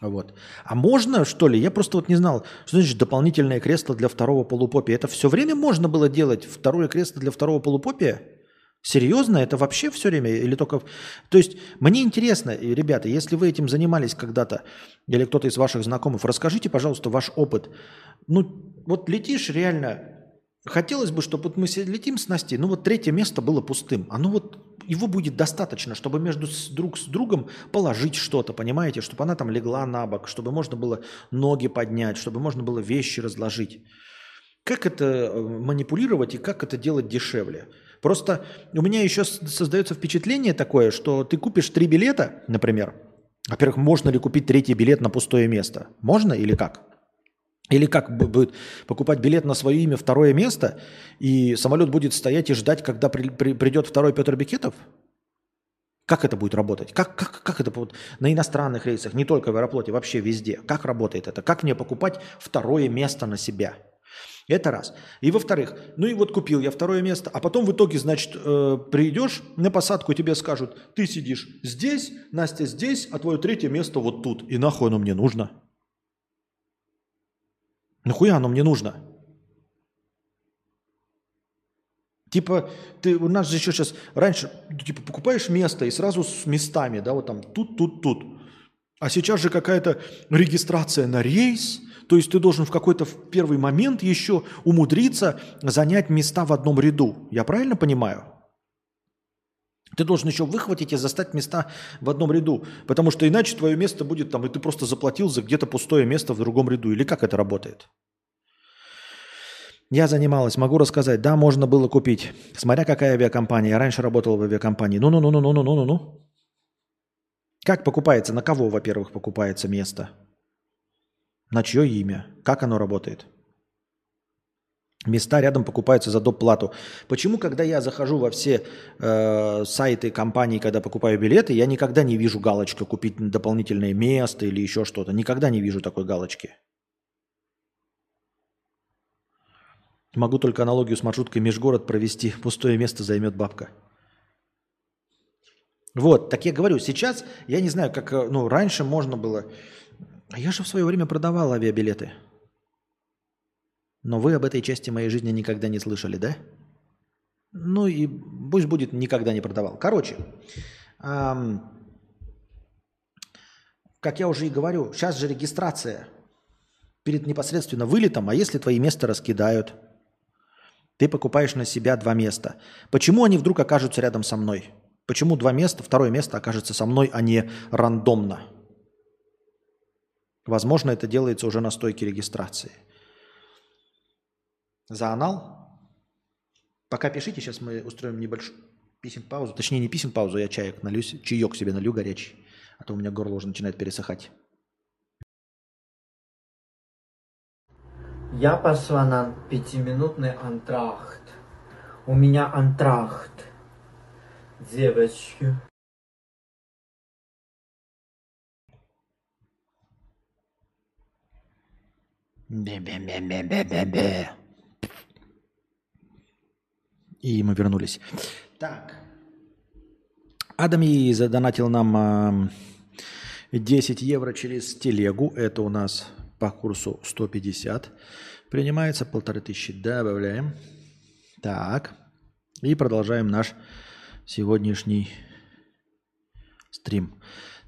Вот. А можно, что ли? Я просто вот не знал, что значит дополнительное кресло для второго полупопия. Это все время можно было делать второе кресло для второго полупопия? Серьезно? Это вообще все время? Или только... То есть мне интересно, ребята, если вы этим занимались когда-то, или кто-то из ваших знакомых, расскажите, пожалуйста, ваш опыт. Ну, вот летишь реально, хотелось бы, чтобы вот мы летим с Настей, ну вот третье место было пустым. Оно вот, его будет достаточно, чтобы между с- друг с другом положить что-то, понимаете? Чтобы она там легла на бок, чтобы можно было ноги поднять, чтобы можно было вещи разложить. Как это э, манипулировать и как это делать дешевле? Просто у меня еще создается впечатление такое, что ты купишь три билета, например. Во-первых, можно ли купить третий билет на пустое место? Можно или как? Или как бу- будет покупать билет на свое имя второе место, и самолет будет стоять и ждать, когда при- при- придет второй Петр Бекетов? Как это будет работать? Как, как, как это вот на иностранных рейсах, не только в аэрофлоте, вообще везде? Как работает это? Как мне покупать второе место на себя? Это раз. И во-вторых, ну и вот купил я второе место, а потом в итоге, значит, э, придешь на посадку, тебе скажут, ты сидишь здесь, Настя здесь, а твое третье место вот тут. И нахуй оно мне нужно? Нахуя оно мне нужно? Типа, ты, у нас же еще сейчас, раньше, ну, типа, покупаешь место и сразу с местами, да, вот там тут, тут, тут. А сейчас же какая-то регистрация на рейс, то есть ты должен в какой-то первый момент еще умудриться занять места в одном ряду. Я правильно понимаю? Ты должен еще выхватить и застать места в одном ряду, потому что иначе твое место будет там, и ты просто заплатил за где-то пустое место в другом ряду. Или как это работает? Я занималась, могу рассказать. Да, можно было купить. Смотря какая авиакомпания. Я раньше работал в авиакомпании. Ну-ну-ну-ну-ну-ну-ну-ну. Как покупается? На кого, во-первых, покупается место? На чье имя? Как оно работает? Места рядом покупаются за доп. плату. Почему, когда я захожу во все э, сайты компаний, когда покупаю билеты, я никогда не вижу галочку «Купить дополнительное место» или еще что-то? Никогда не вижу такой галочки. Могу только аналогию с маршруткой межгород провести. Пустое место займет бабка. Вот, так я говорю, сейчас, я не знаю, как, э, ну, раньше можно было... А я же в свое время продавал авиабилеты. Но вы об этой части моей жизни никогда не слышали, да? Ну и пусть будет никогда не продавал. Короче, ам, как я уже и говорю, сейчас же регистрация перед непосредственно вылетом, а если твои места раскидают, ты покупаешь на себя два места. Почему они вдруг окажутся рядом со мной? Почему два места, второе место окажется со мной, а не рандомно? Возможно, это делается уже на стойке регистрации. За анал? Пока пишите, сейчас мы устроим небольшую писем-паузу. Точнее, не писем-паузу, я чаек налюсь, чаек себе налью горячий, а то у меня горло уже начинает пересыхать. Я пошла на пятиминутный антрахт. У меня антрахт. Девочки. Бе-бе-бе-бе-бе-бе. И мы вернулись. Так. Адам задонатил нам а, 10 евро через телегу. Это у нас по курсу 150. Принимается полторы тысячи. Добавляем. Так. И продолжаем наш сегодняшний стрим.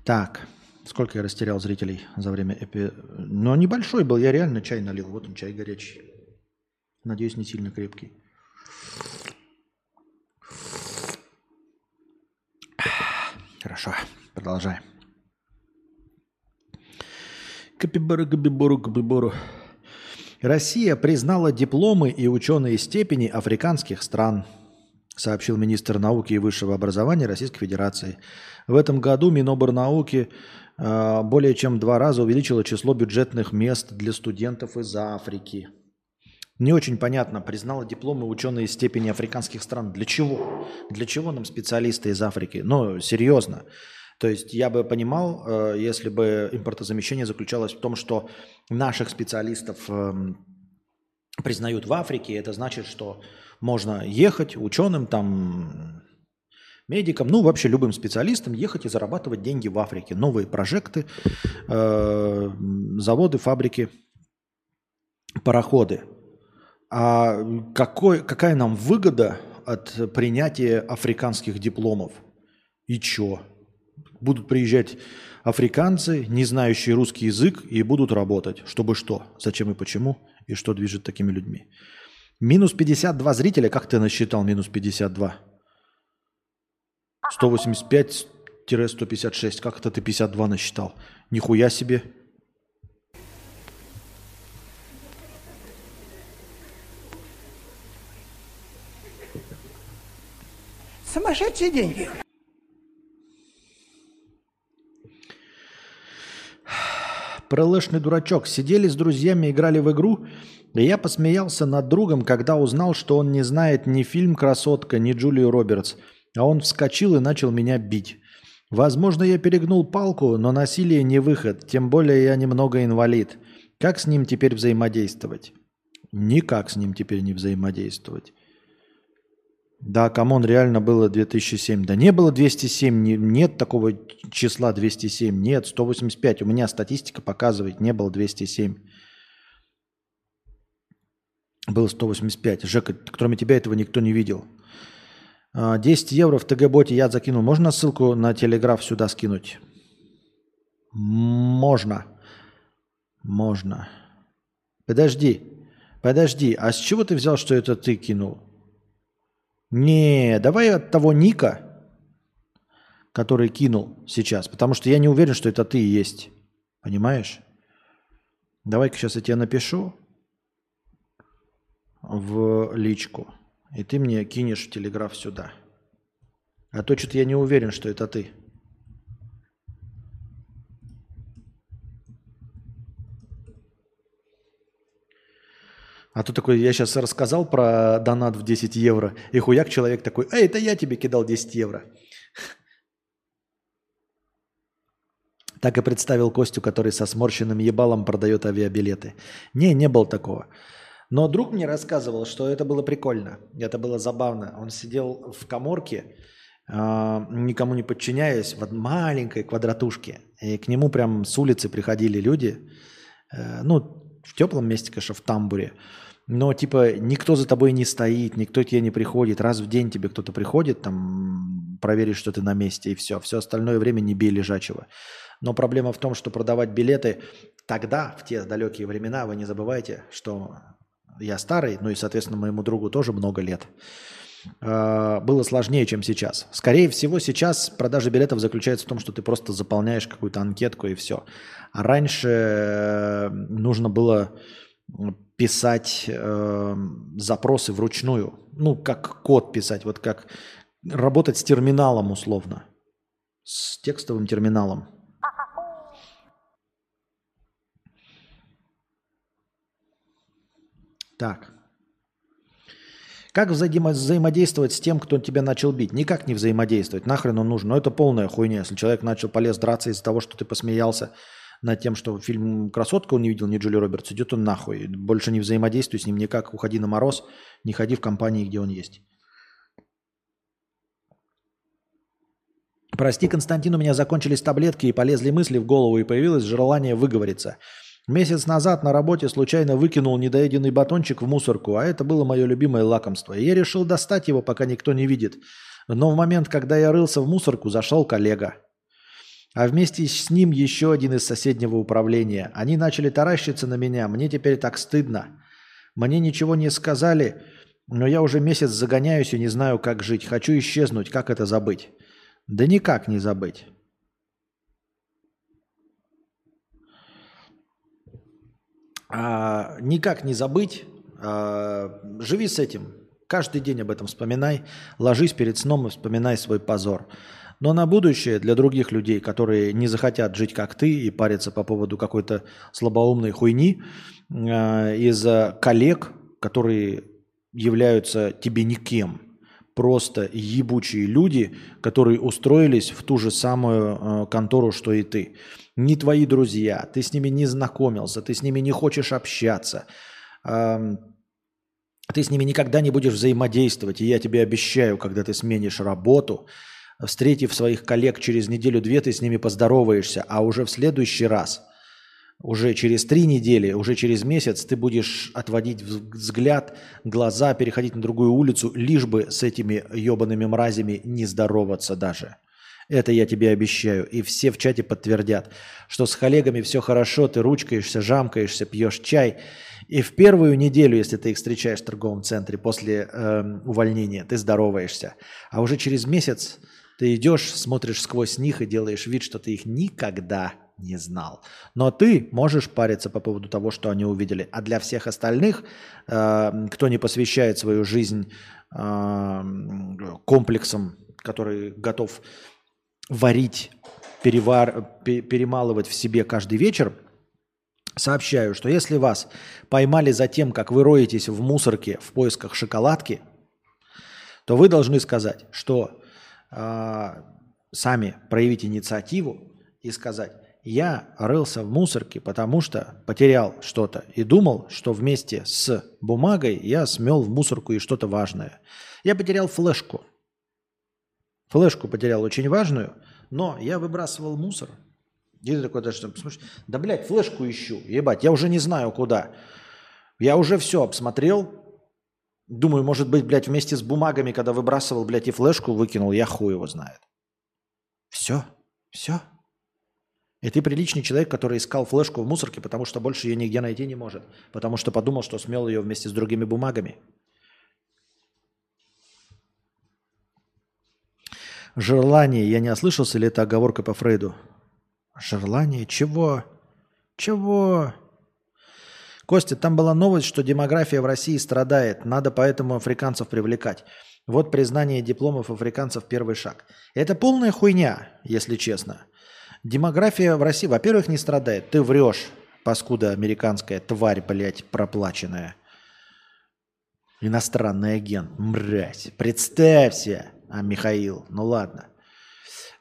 Так. Сколько я растерял зрителей за время эпи... Но небольшой был, я реально чай налил. Вот он, чай горячий. Надеюсь, не сильно крепкий. Хорошо, продолжаем. Капибару, капибару, капибару. Россия признала дипломы и ученые степени африканских стран, сообщил министр науки и высшего образования Российской Федерации. В этом году Миноборнауки более чем два раза увеличило число бюджетных мест для студентов из Африки. Не очень понятно, признала дипломы ученые степени африканских стран. Для чего? Для чего нам специалисты из Африки? Ну, серьезно. То есть я бы понимал, э, если бы импортозамещение заключалось в том, что наших специалистов эм, признают в Африке, это значит, что можно ехать ученым, там, медикам, ну вообще любым специалистам ехать и зарабатывать деньги в Африке. Новые прожекты, э, заводы, фабрики, пароходы. А какой, какая нам выгода от принятия африканских дипломов? И чё? Будут приезжать африканцы, не знающие русский язык, и будут работать. Чтобы что? Зачем и почему? И что движет такими людьми? Минус 52 зрителя. Как ты насчитал минус 52? 185-156. Как это ты 52 насчитал? Нихуя себе. Сумасшедшие деньги. Пролышный дурачок. Сидели с друзьями, играли в игру, и я посмеялся над другом, когда узнал, что он не знает ни фильм «Красотка», ни Джулию Робертс. А он вскочил и начал меня бить. Возможно, я перегнул палку, но насилие не выход, тем более я немного инвалид. Как с ним теперь взаимодействовать? Никак с ним теперь не взаимодействовать. Да, come on, реально было 2007. Да не было 207, не, нет такого числа 207, нет, 185. У меня статистика показывает, не было 207. Было 185. Жека, кроме тебя этого никто не видел. 10 а, евро в ТГ-боте я закинул. Можно ссылку на телеграф сюда скинуть? Можно. Можно. Подожди. Подожди. А с чего ты взял, что это ты кинул? Не, давай от того ника, который кинул сейчас, потому что я не уверен, что это ты есть. Понимаешь? Давай-ка сейчас я тебе напишу в личку, и ты мне кинешь телеграф сюда. А то что-то я не уверен, что это ты. А то такой, я сейчас рассказал про донат в 10 евро, и хуяк человек такой, эй, это я тебе кидал 10 евро. [laughs] Так и представил Костю, который со сморщенным ебалом продает авиабилеты. Не, не было такого. Но друг мне рассказывал, что это было прикольно, это было забавно. Он сидел в коморке, а, никому не подчиняясь, в маленькой квадратушке. И к нему прям с улицы приходили люди, э, ну, в теплом месте, конечно, в тамбуре. Но, типа, никто за тобой не стоит, никто тебе не приходит. Раз в день тебе кто-то приходит, там, проверить, что ты на месте, и все. Все остальное время не бей лежачего. Но проблема в том, что продавать билеты тогда, в те далекие времена, вы не забывайте, что я старый, ну и, соответственно, моему другу тоже много лет, а, было сложнее, чем сейчас. Скорее всего, сейчас продажа билетов заключается в том, что ты просто заполняешь какую-то анкетку и все. А раньше э, нужно было писать э, запросы вручную, ну, как код писать, вот как работать с терминалом условно, с текстовым терминалом. Так. Как взаимо- взаимодействовать с тем, кто тебя начал бить? Никак не взаимодействовать. Нахрен он нужен? Но это полная хуйня. Если человек начал полез драться из-за того, что ты посмеялся над тем, что фильм «Красотка» он не видел, не Джули Робертс, идет он нахуй. Больше не взаимодействуй с ним никак. Уходи на мороз, не ходи в компании, где он есть. Прости, Константин, у меня закончились таблетки и полезли мысли в голову, и появилось желание выговориться. Месяц назад на работе случайно выкинул недоеденный батончик в мусорку, а это было мое любимое лакомство. И я решил достать его, пока никто не видит. Но в момент, когда я рылся в мусорку, зашел коллега. А вместе с ним еще один из соседнего управления. Они начали таращиться на меня. Мне теперь так стыдно. Мне ничего не сказали, но я уже месяц загоняюсь и не знаю, как жить. Хочу исчезнуть. Как это забыть? Да никак не забыть. А, никак не забыть. А, живи с этим. Каждый день об этом вспоминай. Ложись перед сном и вспоминай свой позор. Но на будущее для других людей, которые не захотят жить как ты и париться по поводу какой-то слабоумной хуйни, э, из-за коллег, которые являются тебе никем, просто ебучие люди, которые устроились в ту же самую э, контору, что и ты. Не твои друзья, ты с ними не знакомился, ты с ними не хочешь общаться, ты с ними никогда не будешь взаимодействовать. И я тебе обещаю, когда ты сменишь работу, встретив своих коллег через неделю-две, ты с ними поздороваешься, а уже в следующий раз, уже через три недели, уже через месяц ты будешь отводить взгляд, глаза, переходить на другую улицу, лишь бы с этими ебаными мразями не здороваться даже. Это я тебе обещаю. И все в чате подтвердят, что с коллегами все хорошо, ты ручкаешься, жамкаешься, пьешь чай. И в первую неделю, если ты их встречаешь в торговом центре после э, увольнения, ты здороваешься. А уже через месяц ты идешь, смотришь сквозь них и делаешь вид, что ты их никогда не знал. Но ты можешь париться по поводу того, что они увидели. А для всех остальных, э, кто не посвящает свою жизнь э, комплексам, который готов варить, перевар, перемалывать в себе каждый вечер, сообщаю, что если вас поймали за тем, как вы роетесь в мусорке в поисках шоколадки, то вы должны сказать, что э, сами проявить инициативу и сказать, я рылся в мусорке, потому что потерял что-то и думал, что вместе с бумагой я смел в мусорку и что-то важное. Я потерял флешку. Флешку потерял очень важную, но я выбрасывал мусор. И ты такой даже, смотришь, да, блядь, флешку ищу, ебать, я уже не знаю куда. Я уже все обсмотрел, Думаю, может быть, блядь, вместе с бумагами, когда выбрасывал, блядь, и флешку выкинул, я хуй его знает. Все, все. И ты приличный человек, который искал флешку в мусорке, потому что больше ее нигде найти не может. Потому что подумал, что смел ее вместе с другими бумагами. Желание. Я не ослышался, или это оговорка по Фрейду? Желание? Чего? Чего? Костя, там была новость, что демография в России страдает. Надо поэтому африканцев привлекать. Вот признание дипломов африканцев первый шаг. Это полная хуйня, если честно. Демография в России, во-первых, не страдает. Ты врешь, паскуда американская, тварь, блядь, проплаченная. Иностранный агент, мразь. Представься, а Михаил, ну ладно.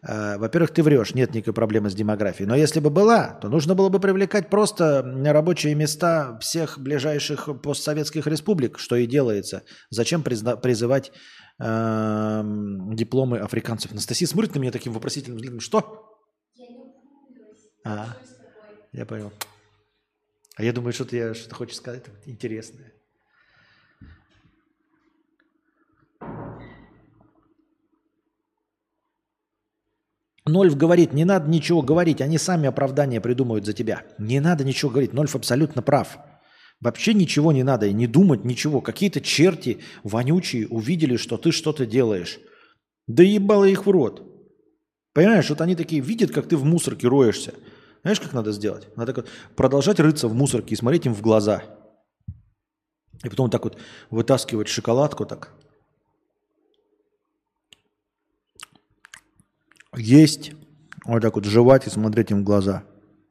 Э, во-первых, ты врешь, нет никакой проблемы с демографией. Но если бы была, то нужно было бы привлекать просто рабочие места всех ближайших постсоветских республик, что и делается. Зачем призна- призывать э, дипломы африканцев? Анастасия смотрит на меня таким вопросительным взглядом. Что? А, я понял. А я думаю, что ты что-то хочешь сказать интересное. Нольф говорит, не надо ничего говорить, они сами оправдания придумают за тебя. Не надо ничего говорить, Нольф абсолютно прав. Вообще ничего не надо, и не думать ничего. Какие-то черти вонючие увидели, что ты что-то делаешь. Да ебало их в рот. Понимаешь, вот они такие видят, как ты в мусорке роешься. Знаешь, как надо сделать? Надо так вот продолжать рыться в мусорке и смотреть им в глаза. И потом так вот вытаскивать шоколадку так. Есть, вот так вот жевать и смотреть им в глаза.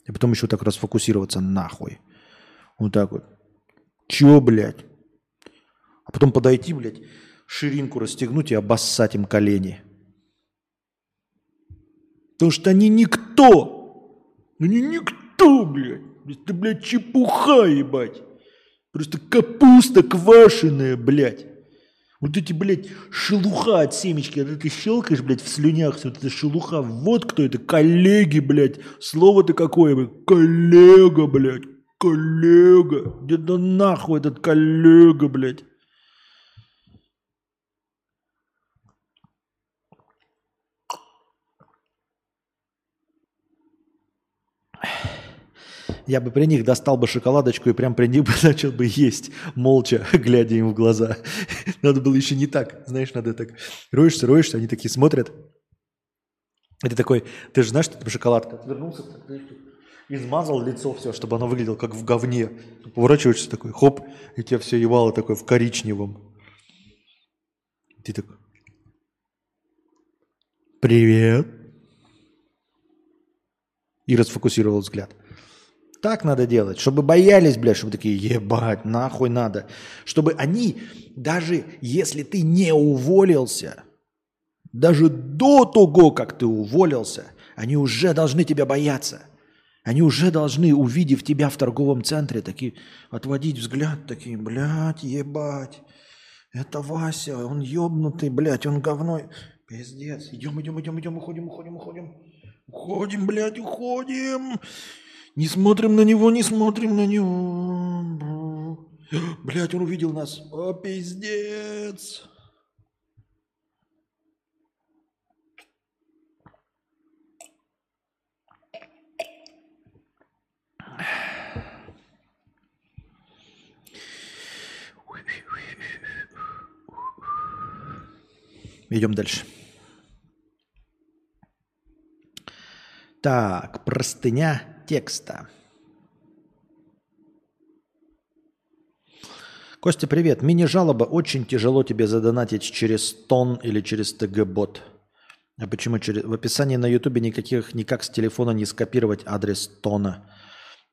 И потом еще так расфокусироваться нахуй. Вот так вот. Чё, блядь? А потом подойти, блядь, ширинку расстегнуть и обоссать им колени. Потому что они никто. Они никто, блядь. Это, блядь, чепуха, ебать. Просто капуста квашеная, блядь. Вот эти, блядь, шелуха от семечки, когда ты щелкаешь, блядь, в слюнях, вот эта шелуха, вот кто это, коллеги, блядь, слово-то какое, блядь, коллега, блядь, коллега, где-то нахуй этот коллега, блядь. Я бы при них достал бы шоколадочку и прям при них бы [laughs] начал бы есть, молча, [laughs] глядя им в глаза. [laughs] Надо было еще не так, знаешь, надо так. Роешься, роешься, они такие смотрят. Ты такой, ты же знаешь, что это шоколадка? Отвернулся, так, измазал лицо все, чтобы оно выглядело как в говне. Поворачиваешься такой, хоп, и тебя все ебало такое в коричневом. Ты такой, привет. И расфокусировал взгляд. Так надо делать, чтобы боялись, блядь, чтобы такие, ебать, нахуй надо. Чтобы они, даже если ты не уволился, даже до того, как ты уволился, они уже должны тебя бояться. Они уже должны, увидев тебя в торговом центре, такие, отводить взгляд, такие, блядь, ебать, это Вася, он ебнутый, блядь, он говной. Пиздец, идем, идем, идем, идем, уходим, уходим, уходим. Уходим, блядь, уходим. Не смотрим на него, не смотрим на него. Блядь, он увидел нас. О, пиздец. Идем дальше. Так, простыня текста. Костя, привет. Мини-жалоба. Очень тяжело тебе задонатить через тон или через ТГ-бот. А почему через... В описании на ютубе никаких, никак с телефона не скопировать адрес тона.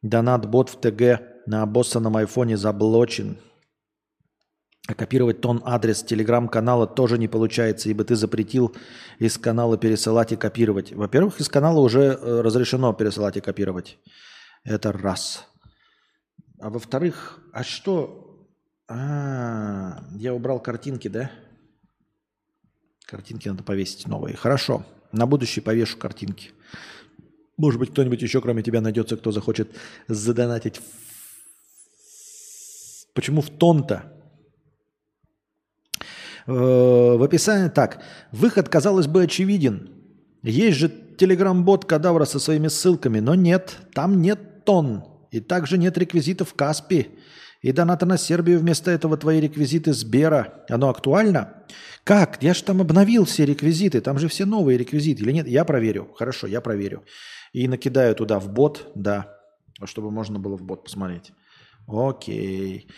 Донат-бот в ТГ на обоссанном айфоне заблочен. Копировать тон адрес телеграм-канала тоже не получается, ибо ты запретил из канала пересылать и копировать. Во-первых, из канала уже э, разрешено пересылать и копировать. Это раз. А во-вторых, а что? А, я убрал картинки, да? Картинки надо повесить новые. Хорошо. На будущее повешу картинки. Может быть, кто-нибудь еще, кроме тебя, найдется, кто захочет задонатить. Почему в тон-то? Э, в описании так. Выход, казалось бы, очевиден. Есть же телеграм-бот Кадавра со своими ссылками, но нет, там нет тон. И также нет реквизитов Каспи. И доната на Сербию вместо этого твои реквизиты Сбера. Оно актуально? Как? Я же там обновил все реквизиты. Там же все новые реквизиты. Или нет? Я проверю. Хорошо, я проверю. И накидаю туда в бот, да. Чтобы можно было в бот посмотреть. Окей.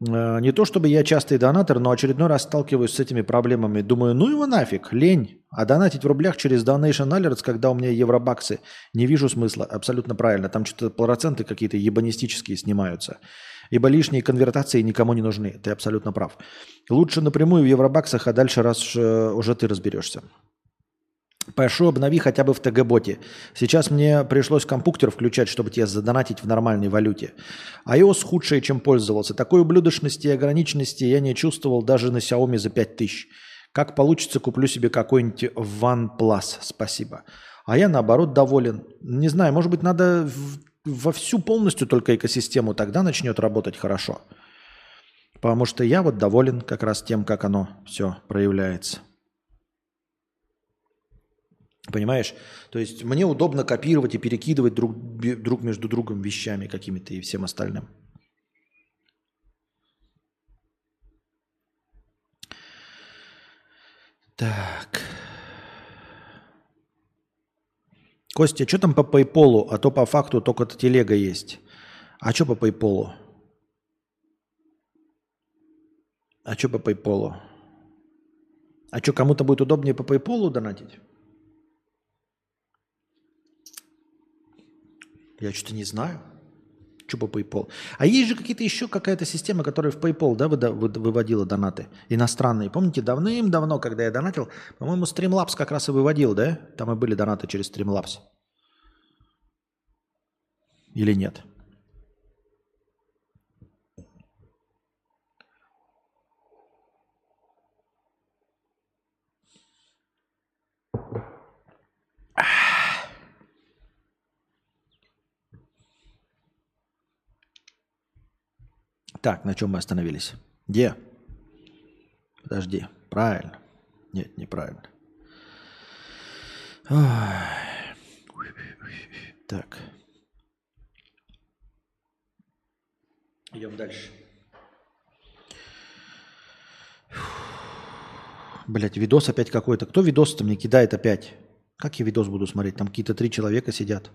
Э, не то чтобы я частый донатор, но очередной раз сталкиваюсь с этими проблемами. Думаю, ну его нафиг, лень. А донатить в рублях через Donation Alerts, когда у меня евробаксы, не вижу смысла. Абсолютно правильно. Там что-то проценты какие-то ебанистические снимаются. Ибо лишние конвертации никому не нужны. Ты абсолютно прав. Лучше напрямую в евробаксах, а дальше раз э, уже ты разберешься. Прошу, обнови хотя бы в ТГ-боте. Сейчас мне пришлось компьютер включать, чтобы тебе задонатить в нормальной валюте. iOS худшее, чем пользовался. Такой ублюдочности и ограниченности я не чувствовал даже на Xiaomi за 5000. Как получится, куплю себе какой-нибудь OnePlus. Спасибо. А я наоборот доволен. Не знаю, может быть, надо во всю полностью только экосистему, тогда начнет работать хорошо. Потому что я вот доволен как раз тем, как оно все проявляется. Понимаешь? То есть мне удобно копировать и перекидывать друг, друг между другом вещами какими-то и всем остальным. Так. Костя, а что там по PayPal? А то по факту только телега есть. А что по PayPal? А что по PayPal? А что, кому-то будет удобнее по PayPal донатить? Я что-то не знаю. Что по PayPal? А есть же какие-то еще какая-то система, которая в PayPal да, выводила донаты иностранные. Помните, давным-давно, когда я донатил, по-моему, Streamlabs как раз и выводил, да? Там и были донаты через Streamlabs. Или нет? Так, на чем мы остановились? Где? Подожди. Правильно. Нет, неправильно. Ой. Так. Идем дальше. Блять, видос опять какой-то. Кто видос-то мне кидает опять? Как я видос буду смотреть? Там какие-то три человека сидят.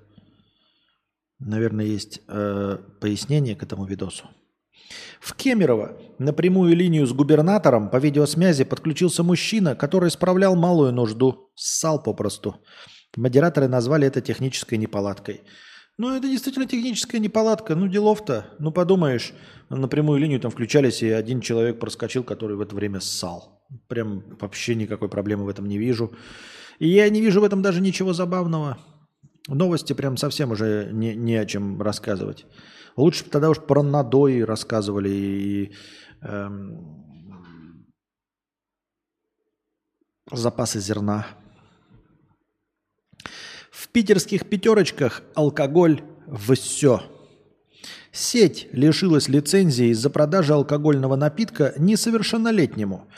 Наверное, есть э, пояснение к этому видосу. В Кемерово на прямую линию с губернатором по видеосвязи подключился мужчина, который справлял малую нужду. Ссал попросту. Модераторы назвали это технической неполадкой. Ну, это действительно техническая неполадка. Ну, делов-то. Ну, подумаешь, на прямую линию там включались, и один человек проскочил, который в это время ссал. Прям вообще никакой проблемы в этом не вижу. И я не вижу в этом даже ничего забавного. Новости прям совсем уже не, не о чем рассказывать. Лучше бы тогда уж про надои рассказывали и эм, запасы зерна. В питерских пятерочках алкоголь все. Сеть лишилась лицензии из-за продажи алкогольного напитка несовершеннолетнему.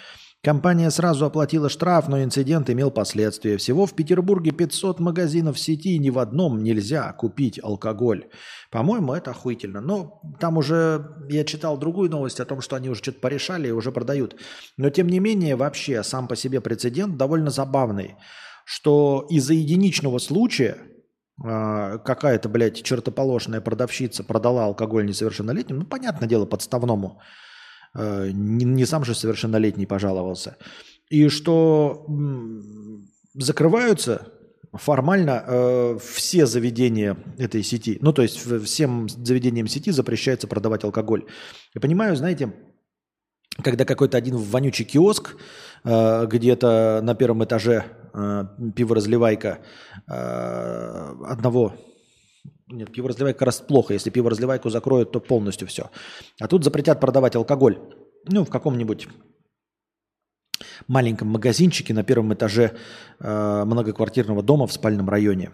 Компания сразу оплатила штраф, но инцидент имел последствия. Всего в Петербурге 500 магазинов сети, и ни в одном нельзя купить алкоголь. По-моему, это охуительно. Но там уже я читал другую новость о том, что они уже что-то порешали и уже продают. Но тем не менее, вообще сам по себе прецедент довольно забавный, что из-за единичного случая а, какая-то, блядь, чертополошная продавщица продала алкоголь несовершеннолетним, ну, понятное дело, подставному, не, не сам же совершеннолетний пожаловался. И что закрываются формально э, все заведения этой сети. Ну, то есть всем заведениям сети запрещается продавать алкоголь. Я понимаю, знаете, когда какой-то один вонючий киоск э, где-то на первом этаже э, пиворазливайка э, одного нет, пиво-разливайка как раз плохо. Если пиво-разливайку закроют, то полностью все. А тут запретят продавать алкоголь. Ну, в каком-нибудь маленьком магазинчике на первом этаже э, многоквартирного дома в спальном районе.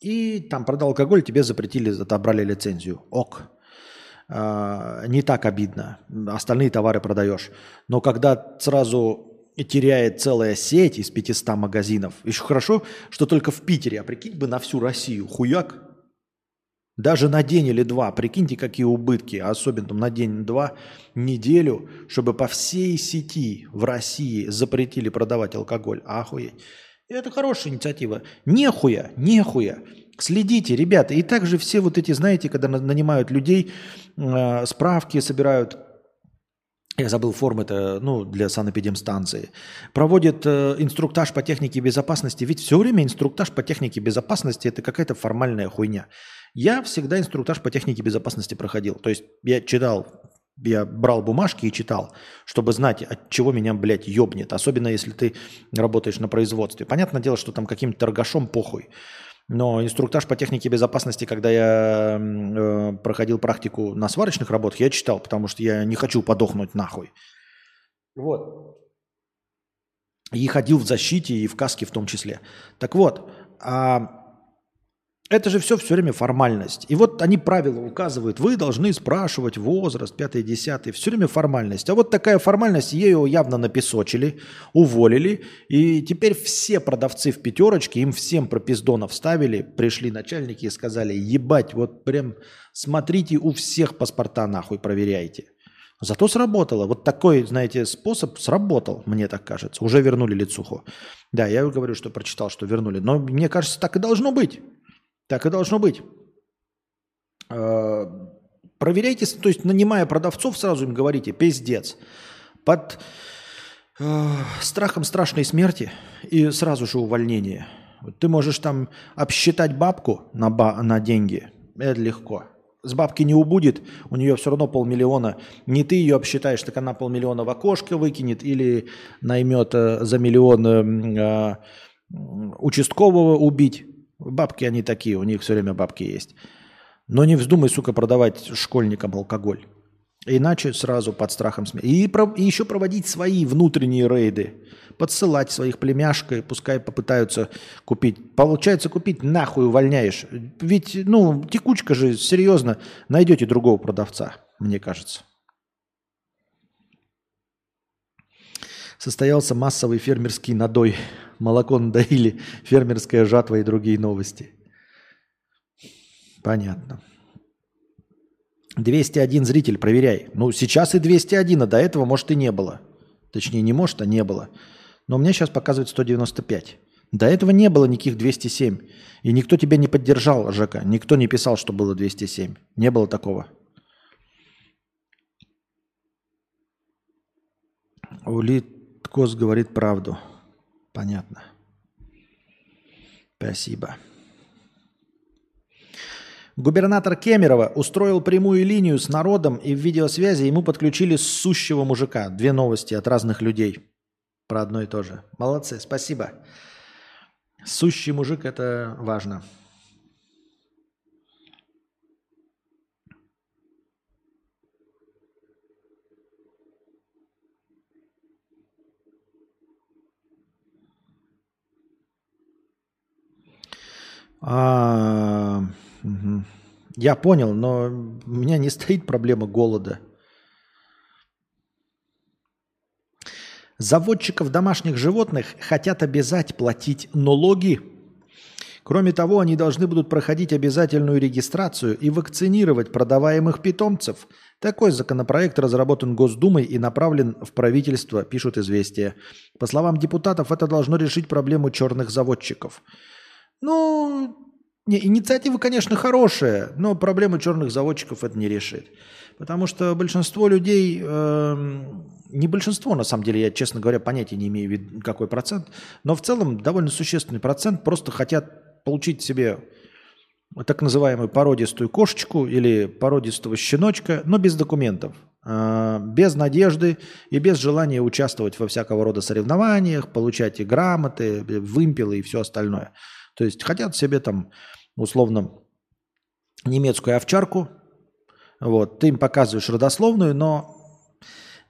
И там продал алкоголь, тебе запретили, отобрали лицензию. Ок. Э, не так обидно. Остальные товары продаешь. Но когда сразу теряет целая сеть из 500 магазинов, еще хорошо, что только в Питере, а прикинь бы на всю Россию, хуяк, даже на день или два, прикиньте, какие убытки, особенно там на день-два, неделю, чтобы по всей сети в России запретили продавать алкоголь. Охуеть. И это хорошая инициатива. Нехуя, нехуя. Следите, ребята. И также все вот эти, знаете, когда нанимают людей, э, справки собирают, я забыл формы это, ну, для санэпидемстанции, проводят э, инструктаж по технике безопасности. Ведь все время инструктаж по технике безопасности это какая-то формальная хуйня. Я всегда инструктаж по технике безопасности проходил. То есть я читал, я брал бумажки и читал, чтобы знать, от чего меня, блядь, ёбнет. Особенно если ты работаешь на производстве. Понятное дело, что там каким-то торгашом похуй. Но инструктаж по технике безопасности, когда я э, проходил практику на сварочных работах, я читал, потому что я не хочу подохнуть нахуй. Вот. И ходил в защите и в каске в том числе. Так вот, а это же все все время формальность. И вот они правила указывают, вы должны спрашивать возраст, пятый, десятый, все время формальность. А вот такая формальность, ее явно напесочили, уволили, и теперь все продавцы в пятерочке, им всем пропиздонов ставили, пришли начальники и сказали, ебать, вот прям смотрите, у всех паспорта нахуй проверяйте. Зато сработало. Вот такой, знаете, способ сработал, мне так кажется. Уже вернули лицуху. Да, я говорю, что прочитал, что вернули. Но мне кажется, так и должно быть. Так и должно быть. Э, проверяйте, то есть нанимая продавцов, сразу им говорите, пиздец. Под э, страхом страшной смерти и сразу же увольнение. Ты можешь там обсчитать бабку на, ба- на деньги, это легко. с бабки не убудет, у нее все равно полмиллиона. Не ты ее обсчитаешь, так она полмиллиона в окошко выкинет или наймет э, за миллион участкового убить. Бабки они такие, у них все время бабки есть. Но не вздумай, сука, продавать школьникам алкоголь. Иначе сразу под страхом смерти. И, про- и еще проводить свои внутренние рейды. Подсылать своих племяшкой, пускай попытаются купить. Получается, купить нахуй увольняешь. Ведь, ну, текучка же, серьезно, найдете другого продавца, мне кажется. Состоялся массовый фермерский надой. Молоко надоили, [laughs] фермерская жатва и другие новости. Понятно. 201 зритель, проверяй. Ну, сейчас и 201, а до этого, может, и не было. Точнее, не может, а не было. Но у меня сейчас показывает 195. До этого не было никаких 207. И никто тебя не поддержал, Жека. Никто не писал, что было 207. Не было такого. Улиткос говорит правду. Понятно. Спасибо. Губернатор Кемерово устроил прямую линию с народом, и в видеосвязи ему подключили сущего мужика. Две новости от разных людей про одно и то же. Молодцы, спасибо. Сущий мужик – это важно. А, мгм. Я понял, но у меня не стоит проблема голода. Заводчиков домашних животных хотят обязать платить налоги. Кроме того, они должны будут проходить обязательную регистрацию и вакцинировать продаваемых питомцев. Такой законопроект разработан Госдумой и направлен в правительство, пишут известия. По словам депутатов, это должно решить проблему черных заводчиков. Ну, не, инициатива, конечно, хорошая, но проблему черных заводчиков это не решит. Потому что большинство людей, эм, не большинство, на самом деле, я, честно говоря, понятия не имею, какой процент, но в целом довольно существенный процент просто хотят получить себе так называемую породистую кошечку или породистого щеночка, но без документов, э, без надежды и без желания участвовать во всякого рода соревнованиях, получать и грамоты, вымпелы и все остальное. То есть хотят себе там условно немецкую овчарку, вот, ты им показываешь родословную, но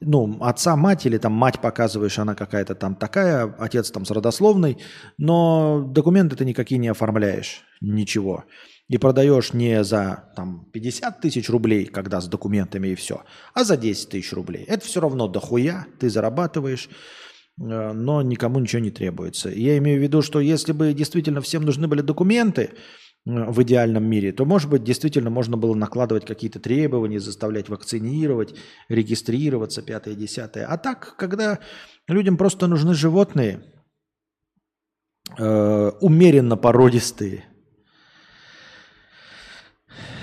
ну, отца, мать или там мать показываешь, она какая-то там такая, отец там с родословной, но документы ты никакие не оформляешь, ничего. И продаешь не за там 50 тысяч рублей, когда с документами и все, а за 10 тысяч рублей. Это все равно дохуя, ты зарабатываешь, но никому ничего не требуется. Я имею в виду, что если бы действительно всем нужны были документы э, в идеальном мире, то, может быть, действительно можно было накладывать какие-то требования, заставлять вакцинировать, регистрироваться, пятое, десятое. А так, когда людям просто нужны животные, э, умеренно породистые,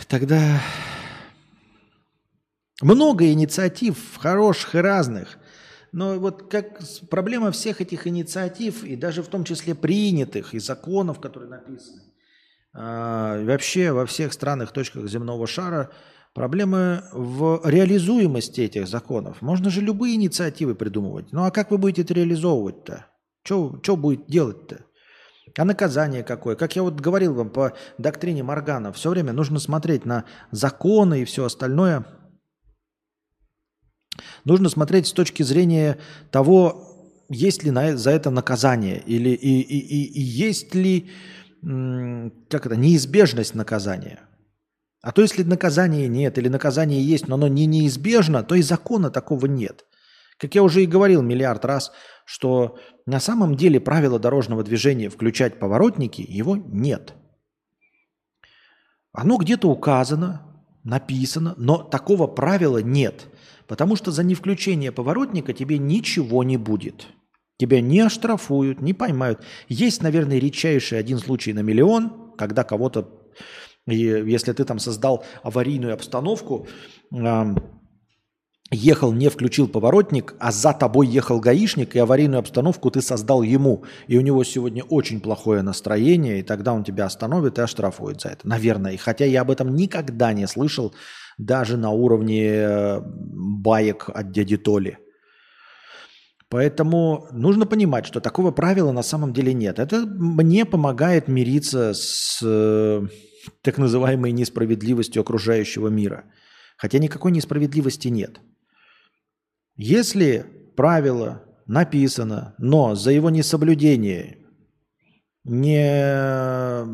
тогда много инициатив хороших и разных. Но вот как проблема всех этих инициатив, и даже в том числе принятых, и законов, которые написаны, а, вообще во всех странах, точках земного шара, проблемы в реализуемости этих законов. Можно же любые инициативы придумывать. Ну а как вы будете это реализовывать-то? Что будет делать-то? А наказание какое? Как я вот говорил вам по доктрине Моргана, все время нужно смотреть на законы и все остальное. Нужно смотреть с точки зрения того, есть ли на, за это наказание, или и, и, и, и есть ли как это, неизбежность наказания. А то если наказания нет, или наказание есть, но оно не неизбежно, то и закона такого нет. Как я уже и говорил миллиард раз, что на самом деле правила дорожного движения включать поворотники, его нет. Оно где-то указано, написано, но такого правила нет. Потому что за невключение поворотника тебе ничего не будет. Тебя не оштрафуют, не поймают. Есть, наверное, редчайший один случай на миллион, когда кого-то, если ты там создал аварийную обстановку, ехал, не включил поворотник, а за тобой ехал гаишник, и аварийную обстановку ты создал ему, и у него сегодня очень плохое настроение, и тогда он тебя остановит и оштрафует за это. Наверное. И хотя я об этом никогда не слышал, даже на уровне баек от дяди Толи. Поэтому нужно понимать, что такого правила на самом деле нет. Это мне помогает мириться с э, так называемой несправедливостью окружающего мира. Хотя никакой несправедливости нет. Если правило написано, но за его несоблюдение не,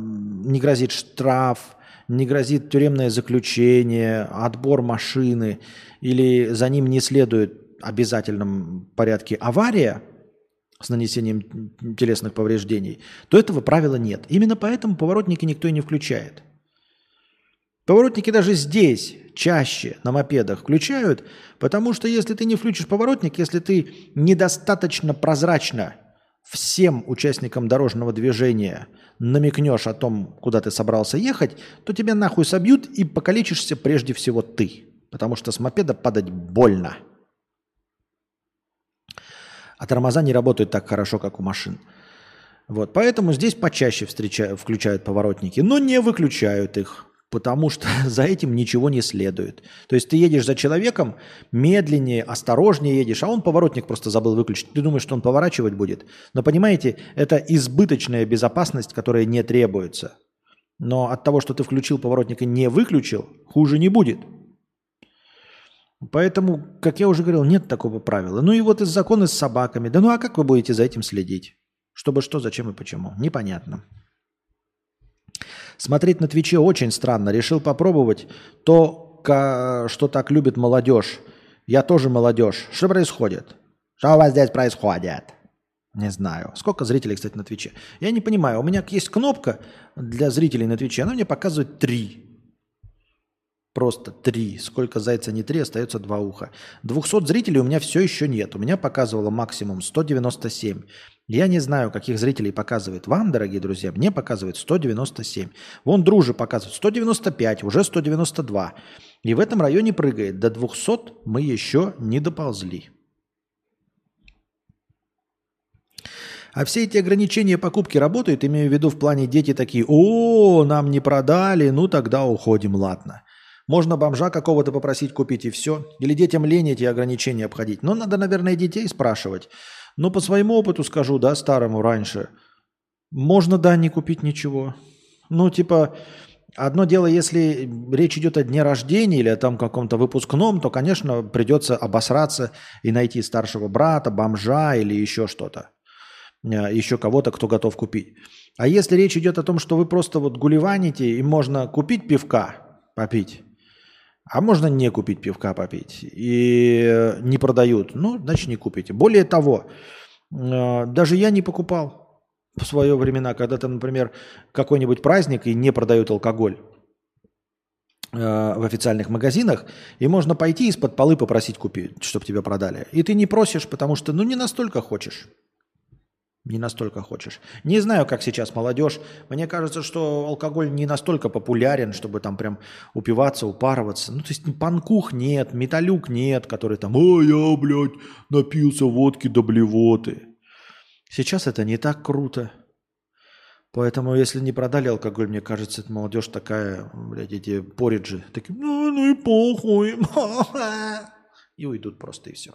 не грозит штраф, не грозит тюремное заключение, отбор машины или за ним не следует обязательном порядке авария с нанесением телесных повреждений, то этого правила нет. Именно поэтому поворотники никто и не включает. Поворотники даже здесь чаще на мопедах включают, потому что если ты не включишь поворотник, если ты недостаточно прозрачно всем участникам дорожного движения намекнешь о том, куда ты собрался ехать, то тебя нахуй собьют и покалечишься прежде всего ты. Потому что с мопеда падать больно. А тормоза не работают так хорошо, как у машин. Вот, поэтому здесь почаще встречают, включают поворотники, но не выключают их, потому что [laughs] за этим ничего не следует. То есть ты едешь за человеком, медленнее, осторожнее едешь, а он поворотник просто забыл выключить. Ты думаешь, что он поворачивать будет. Но понимаете, это избыточная безопасность, которая не требуется. Но от того, что ты включил поворотник и не выключил, хуже не будет. Поэтому, как я уже говорил, нет такого правила. Ну и вот из закона с собаками. Да ну а как вы будете за этим следить? Чтобы что, зачем и почему? Непонятно. Смотреть на Твиче очень странно. Решил попробовать то, что так любит молодежь. Я тоже молодежь. Что происходит? Что у вас здесь происходит? Не знаю. Сколько зрителей, кстати, на Твиче? Я не понимаю. У меня есть кнопка для зрителей на Твиче. Она мне показывает три. Просто три. Сколько зайца ни три, остается два уха. 200 зрителей у меня все еще нет. У меня показывало максимум 197. Я не знаю, каких зрителей показывает вам, дорогие друзья. Мне показывает 197. Вон дружи показывает 195, уже 192. И в этом районе прыгает. До 200 мы еще не доползли. А все эти ограничения покупки работают, имею в виду в плане дети такие, о, нам не продали, ну тогда уходим, ладно. Можно бомжа какого-то попросить купить и все. Или детям лень эти ограничения обходить. Но надо, наверное, детей спрашивать. Но по своему опыту скажу, да, старому раньше. Можно, да, не купить ничего. Ну, типа, одно дело, если речь идет о дне рождения или о там каком-то выпускном, то, конечно, придется обосраться и найти старшего брата, бомжа или еще что-то. Э, еще кого-то, кто готов купить. А если речь идет о том, что вы просто вот гулеваните и можно купить пивка, попить, а можно не купить пивка попить. И не продают. Ну, значит, не купите. Более того, э, даже я не покупал в свое времена, когда там, например, какой-нибудь праздник и не продают алкоголь э, в официальных магазинах, и можно пойти из-под полы попросить купить, чтобы тебе продали. И ты не просишь, потому что, ну, не настолько хочешь. Не настолько хочешь. Не знаю, как сейчас молодежь. Мне кажется, что алкоголь не настолько популярен, чтобы там прям упиваться, упарываться. Ну, то есть панкух нет, металюк нет, который там, ой, я, блядь, напился водки до блевоты. Сейчас это не так круто. Поэтому, если не продали алкоголь, мне кажется, это молодежь такая, блядь, эти пориджи, такие, ну, ну и похуй. [laughs] И уйдут просто, и все.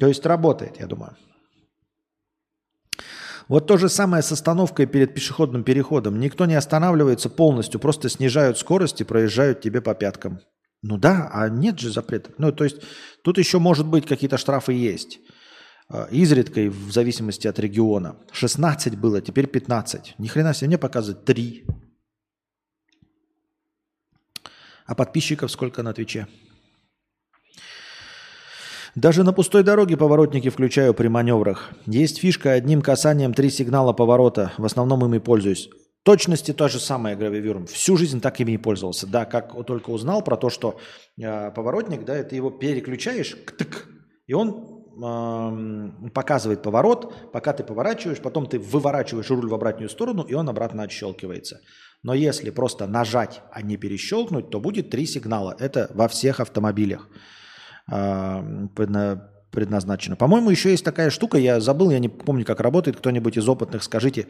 То есть работает, я думаю. Вот то же самое с остановкой перед пешеходным переходом. Никто не останавливается полностью, просто снижают скорость и проезжают тебе по пяткам. Ну да, а нет же запрета. Ну, то есть тут еще, может быть, какие-то штрафы есть. А, изредка, в зависимости от региона. 16 было, теперь 15. Ни хрена себе, мне показывает 3. А подписчиков сколько на Твиче? Даже на пустой дороге поворотники включаю при маневрах. Есть фишка одним касанием три сигнала поворота. В основном ими пользуюсь. точности то же самое гравивюром. Всю жизнь так ими и пользовался. Да, как только узнал про то, что э, поворотник, да, ты его переключаешь, ктык, и он э, показывает поворот, пока ты поворачиваешь, потом ты выворачиваешь руль в обратную сторону, и он обратно отщелкивается. Но если просто нажать, а не перещелкнуть, то будет три сигнала. Это во всех автомобилях. А, предна- предназначено. По-моему, еще есть такая штука, я забыл, я не помню, как работает. Кто-нибудь из опытных, скажите,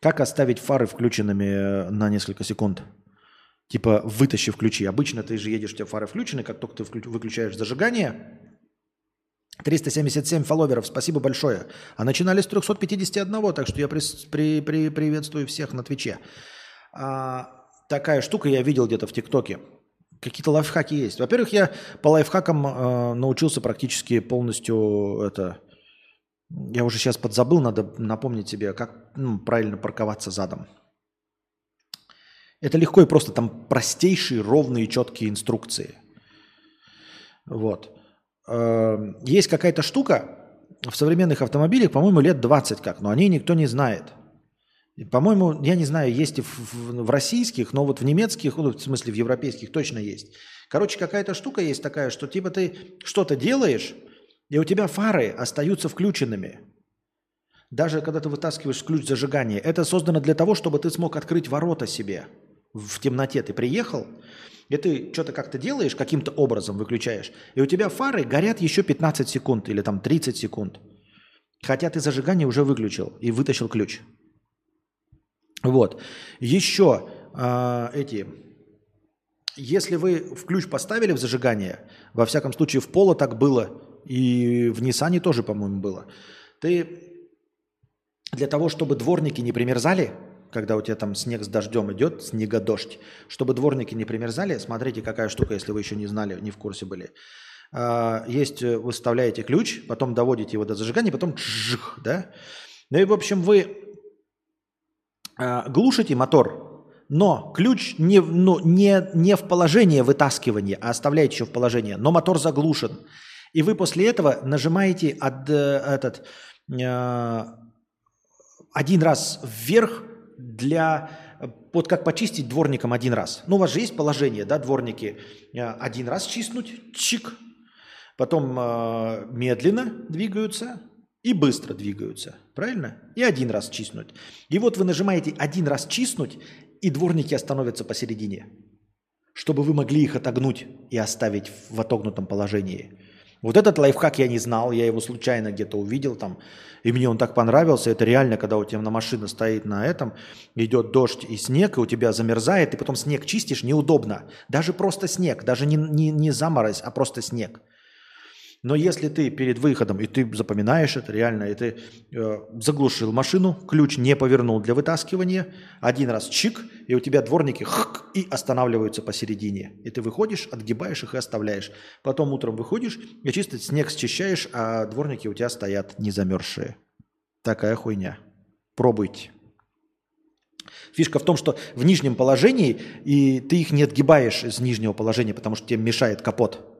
как оставить фары включенными э, на несколько секунд? Типа вытащи, включи. Обычно ты же едешь, у тебя фары включены, как только ты выключаешь зажигание, 377 фолловеров, спасибо большое. А начинали с 351, так что я прис- при- при- приветствую всех на Твиче. А, такая штука я видел где-то в ТикТоке. Какие-то лайфхаки есть. Во-первых, я по лайфхакам э, научился практически полностью это... Я уже сейчас подзабыл, надо напомнить себе, как ну, правильно парковаться задом. Это легко и просто, там простейшие, ровные, четкие инструкции. Вот. Э, Есть какая-то штука в современных автомобилях, по-моему, лет 20 как, но о ней никто не знает. По-моему, я не знаю, есть и в, в- в российских, но вот в немецких, ну, в смысле в европейских точно есть. Короче, какая-то штука есть такая, что типа ты что-то делаешь, и у тебя фары остаются включенными. Даже когда ты вытаскиваешь ключ зажигания, это создано для того, чтобы ты смог открыть ворота себе в темноте. Ты приехал, и ты что-то как-то делаешь, каким-то образом выключаешь, и у тебя фары горят еще 15 секунд или там 30 секунд. Хотя ты зажигание уже выключил и вытащил ключ. Вот. Еще а, эти... Если вы в ключ поставили в зажигание, во всяком случае в Поло так было, и в Ниссане тоже, по-моему, было, ты для того, чтобы дворники не примерзали, когда у тебя там снег с дождем идет, снегодождь, чтобы дворники не примерзали, смотрите, какая штука, если вы еще не знали, не в курсе были. А, Есть, э, вы вставляете ключ, потом доводите его до зажигания, потом чжих, да? Ну и, в общем, вы глушите мотор, но ключ не, ну, не, не в положение вытаскивания, а оставляете еще в положение, но мотор заглушен. И вы после этого нажимаете от, э, этот, э, один раз вверх для э, вот как почистить дворником один раз. Ну, у вас же есть положение, да, дворники э, один раз чистнуть, чик, потом э, медленно двигаются и быстро двигаются, правильно? И один раз чистнуть. И вот вы нажимаете один раз чистнуть, и дворники остановятся посередине, чтобы вы могли их отогнуть и оставить в отогнутом положении. Вот этот лайфхак я не знал, я его случайно где-то увидел там, и мне он так понравился. Это реально, когда у тебя на машина стоит на этом, идет дождь и снег, и у тебя замерзает, и потом снег чистишь, неудобно. Даже просто снег, даже не, не, не заморозь, а просто снег. Но если ты перед выходом, и ты запоминаешь это реально, и ты э, заглушил машину, ключ не повернул для вытаскивания, один раз чик, и у тебя дворники хк, и останавливаются посередине. И ты выходишь, отгибаешь их и оставляешь. Потом утром выходишь и чисто снег счищаешь, а дворники у тебя стоят не замерзшие. Такая хуйня. Пробуйте. Фишка в том, что в нижнем положении, и ты их не отгибаешь из нижнего положения, потому что тебе мешает капот.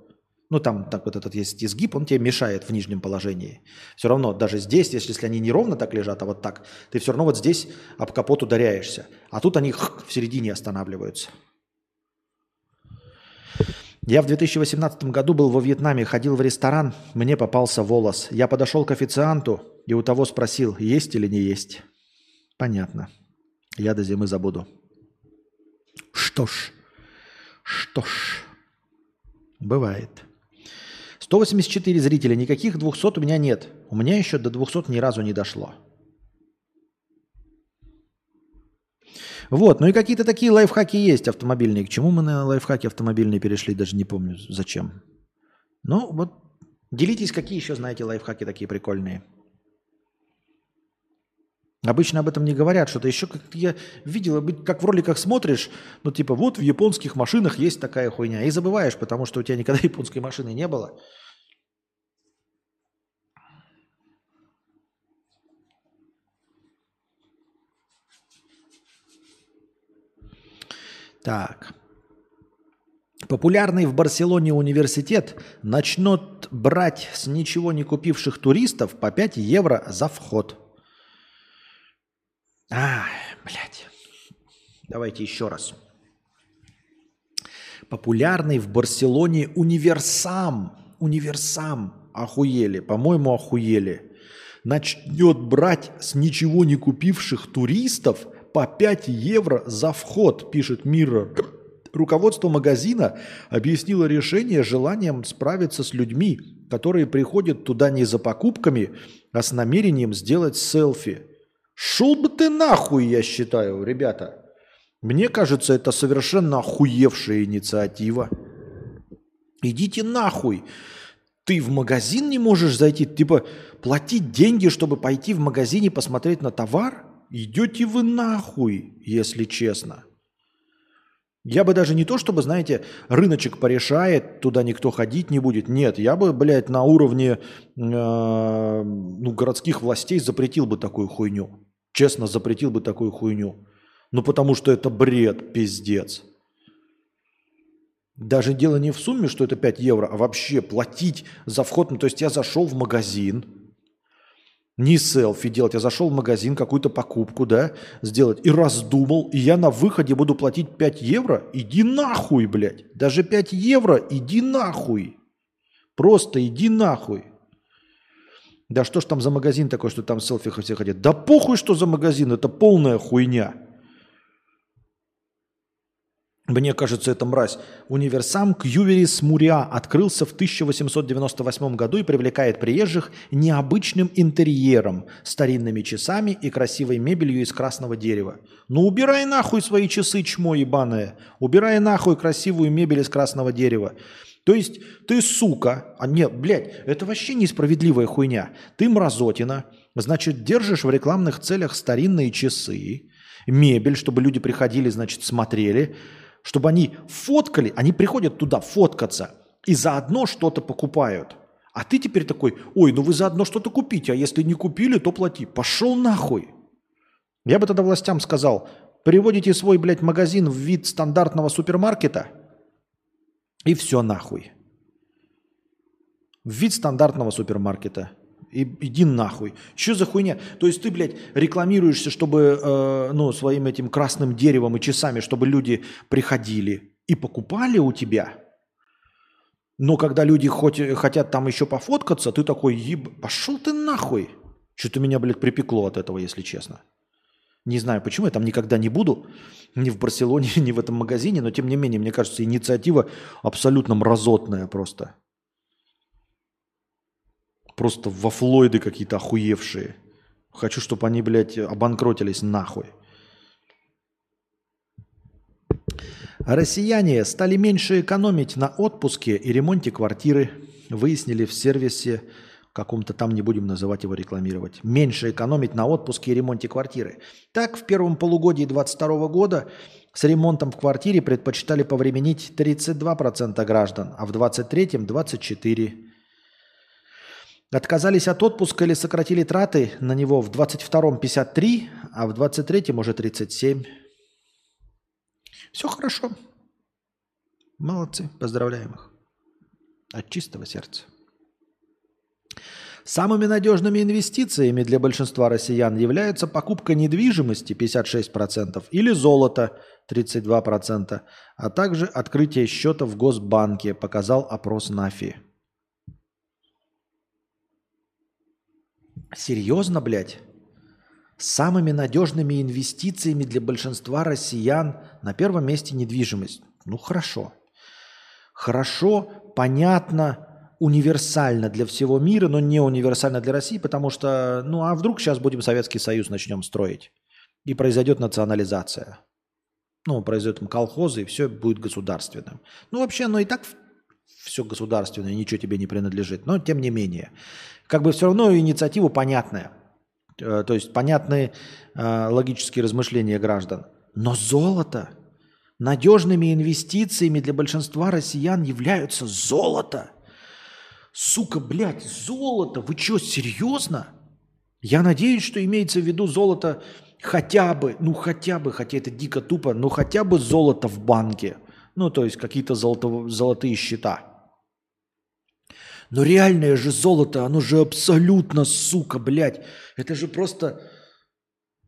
Ну, там так вот этот есть изгиб, он тебе мешает в нижнем положении. Все равно, даже здесь, если, они не ровно так лежат, а вот так, ты все равно вот здесь об капот ударяешься. А тут они хк, в середине останавливаются. Я в 2018 году был во Вьетнаме, ходил в ресторан, мне попался волос. Я подошел к официанту и у того спросил, есть или не есть. Понятно. Я до зимы забуду. Что ж, что ж, бывает. 184 зрителя, никаких 200 у меня нет. У меня еще до 200 ни разу не дошло. Вот, ну и какие-то такие лайфхаки есть автомобильные. К чему мы на лайфхаки автомобильные перешли, даже не помню зачем. Ну вот, делитесь, какие еще знаете лайфхаки такие прикольные. Обычно об этом не говорят, что-то еще как я видел, как в роликах смотришь, ну типа вот в японских машинах есть такая хуйня, и забываешь, потому что у тебя никогда [laughs] японской машины не было. Так. Популярный в Барселоне университет начнет брать с ничего не купивших туристов по 5 евро за вход. А, блядь. Давайте еще раз. Популярный в Барселоне универсам. Универсам. Охуели. По-моему, охуели. Начнет брать с ничего не купивших туристов по 5 евро за вход, пишет Mirror. Руководство магазина объяснило решение желанием справиться с людьми, которые приходят туда не за покупками, а с намерением сделать селфи. Шел бы ты нахуй, я считаю, ребята. Мне кажется, это совершенно охуевшая инициатива. Идите нахуй. Ты в магазин не можешь зайти, типа платить деньги, чтобы пойти в магазине посмотреть на товар? Идете вы нахуй, если честно. Я бы даже не то, чтобы, знаете, рыночек порешает, туда никто ходить не будет. Нет, я бы, блядь, на уровне э, ну, городских властей запретил бы такую хуйню. Честно, запретил бы такую хуйню. Ну, потому что это бред, пиздец. Даже дело не в сумме, что это 5 евро, а вообще платить за вход. Ну, то есть я зашел в магазин, не селфи делать, я зашел в магазин, какую-то покупку, да, сделать, и раздумал, и я на выходе буду платить 5 евро? Иди нахуй, блядь. Даже 5 евро, иди нахуй. Просто иди нахуй. Да что ж там за магазин такой, что там селфи все хотят? Да похуй, что за магазин, это полная хуйня. Мне кажется, это мразь. Универсам Кьюверис Муря открылся в 1898 году и привлекает приезжих необычным интерьером, старинными часами и красивой мебелью из красного дерева. Ну убирай нахуй свои часы, чмо ебаное. Убирай нахуй красивую мебель из красного дерева. То есть ты сука, а нет, блядь, это вообще несправедливая хуйня. Ты мразотина, значит, держишь в рекламных целях старинные часы, мебель, чтобы люди приходили, значит, смотрели, чтобы они фоткали, они приходят туда фоткаться и заодно что-то покупают. А ты теперь такой, ой, ну вы заодно что-то купите, а если не купили, то плати. Пошел нахуй. Я бы тогда властям сказал, переводите свой, блядь, магазин в вид стандартного супермаркета и все нахуй. В вид стандартного супермаркета. И, иди нахуй. Что за хуйня? То есть ты, блядь, рекламируешься, чтобы, э, ну, своим этим красным деревом и часами, чтобы люди приходили и покупали у тебя. Но когда люди хоть, хотят там еще пофоткаться, ты такой, еб... пошел ты нахуй. Что-то меня, блядь, припекло от этого, если честно. Не знаю почему, я там никогда не буду, ни в Барселоне, [laughs] ни в этом магазине, но тем не менее, мне кажется, инициатива абсолютно мразотная просто. Просто во Флойды какие-то охуевшие. Хочу, чтобы они, блядь, обанкротились нахуй. Россияне стали меньше экономить на отпуске и ремонте квартиры. Выяснили в сервисе каком-то там, не будем называть его рекламировать. Меньше экономить на отпуске и ремонте квартиры. Так, в первом полугодии 2022 года с ремонтом в квартире предпочитали повременить 32% граждан, а в 2023 – 24%. Отказались от отпуска или сократили траты на него в 22-м 53, а в 23-м уже 37. Все хорошо. Молодцы, поздравляем их. От чистого сердца. Самыми надежными инвестициями для большинства россиян являются покупка недвижимости 56% или золота 32%, а также открытие счета в Госбанке, показал опрос НАФИ. Серьезно, блядь? Самыми надежными инвестициями для большинства россиян на первом месте недвижимость. Ну хорошо. Хорошо, понятно, универсально для всего мира, но не универсально для России, потому что, ну а вдруг сейчас будем Советский Союз начнем строить, и произойдет национализация. Ну, произойдет колхозы, и все будет государственным. Ну, вообще, оно и так все государственное, ничего тебе не принадлежит. Но тем не менее как бы все равно инициатива понятная. Э, то есть понятные э, логические размышления граждан. Но золото, надежными инвестициями для большинства россиян являются золото. Сука, блядь, золото. Вы что, серьезно? Я надеюсь, что имеется в виду золото хотя бы, ну хотя бы, хотя это дико тупо, но хотя бы золото в банке. Ну, то есть какие-то золото, золотые счета. Но реальное же золото, оно же абсолютно, сука, блядь. Это же просто...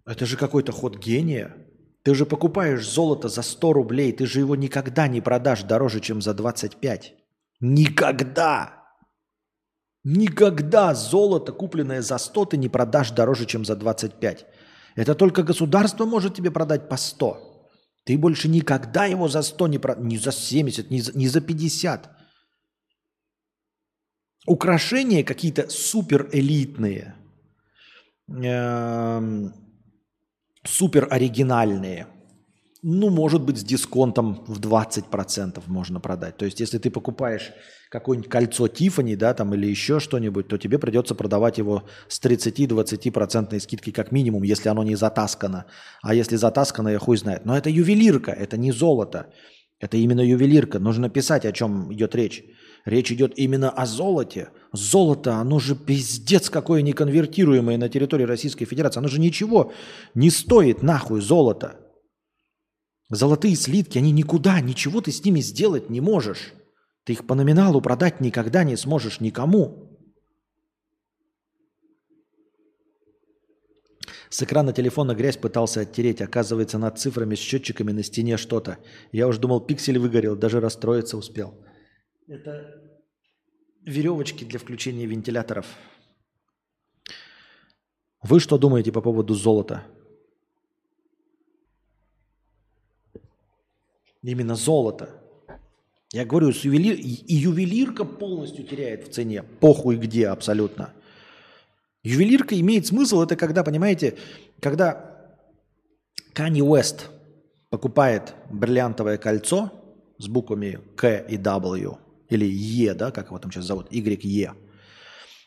Это же какой-то ход гения. Ты же покупаешь золото за 100 рублей, ты же его никогда не продашь дороже, чем за 25. Никогда! Никогда золото, купленное за 100, ты не продашь дороже, чем за 25. Это только государство может тебе продать по 100. Ты больше никогда его за 100 не про... не за 70, не за, не за 50. Украшения какие-то супер элитные, эм, супер оригинальные – ну, может быть, с дисконтом в 20% можно продать. То есть, если ты покупаешь какое-нибудь кольцо Тифани, да, там, или еще что-нибудь, то тебе придется продавать его с 30-20% скидкой как минимум, если оно не затаскано. А если затаскано, я хуй знает. Но это ювелирка, это не золото. Это именно ювелирка. Нужно писать, о чем идет речь. Речь идет именно о золоте. Золото, оно же пиздец какое неконвертируемое на территории Российской Федерации. Оно же ничего не стоит нахуй золото. Золотые слитки, они никуда, ничего ты с ними сделать не можешь. Ты их по номиналу продать никогда не сможешь никому. С экрана телефона грязь пытался оттереть. Оказывается, над цифрами с счетчиками на стене что-то. Я уже думал, пиксель выгорел, даже расстроиться успел. Это веревочки для включения вентиляторов. Вы что думаете по поводу золота? Именно золото. Я говорю, с ювелир... и ювелирка полностью теряет в цене. Похуй где абсолютно. Ювелирка имеет смысл, это когда, понимаете, когда Kanye West покупает бриллиантовое кольцо с буквами К и W, или Е, да, как его там сейчас зовут, YE,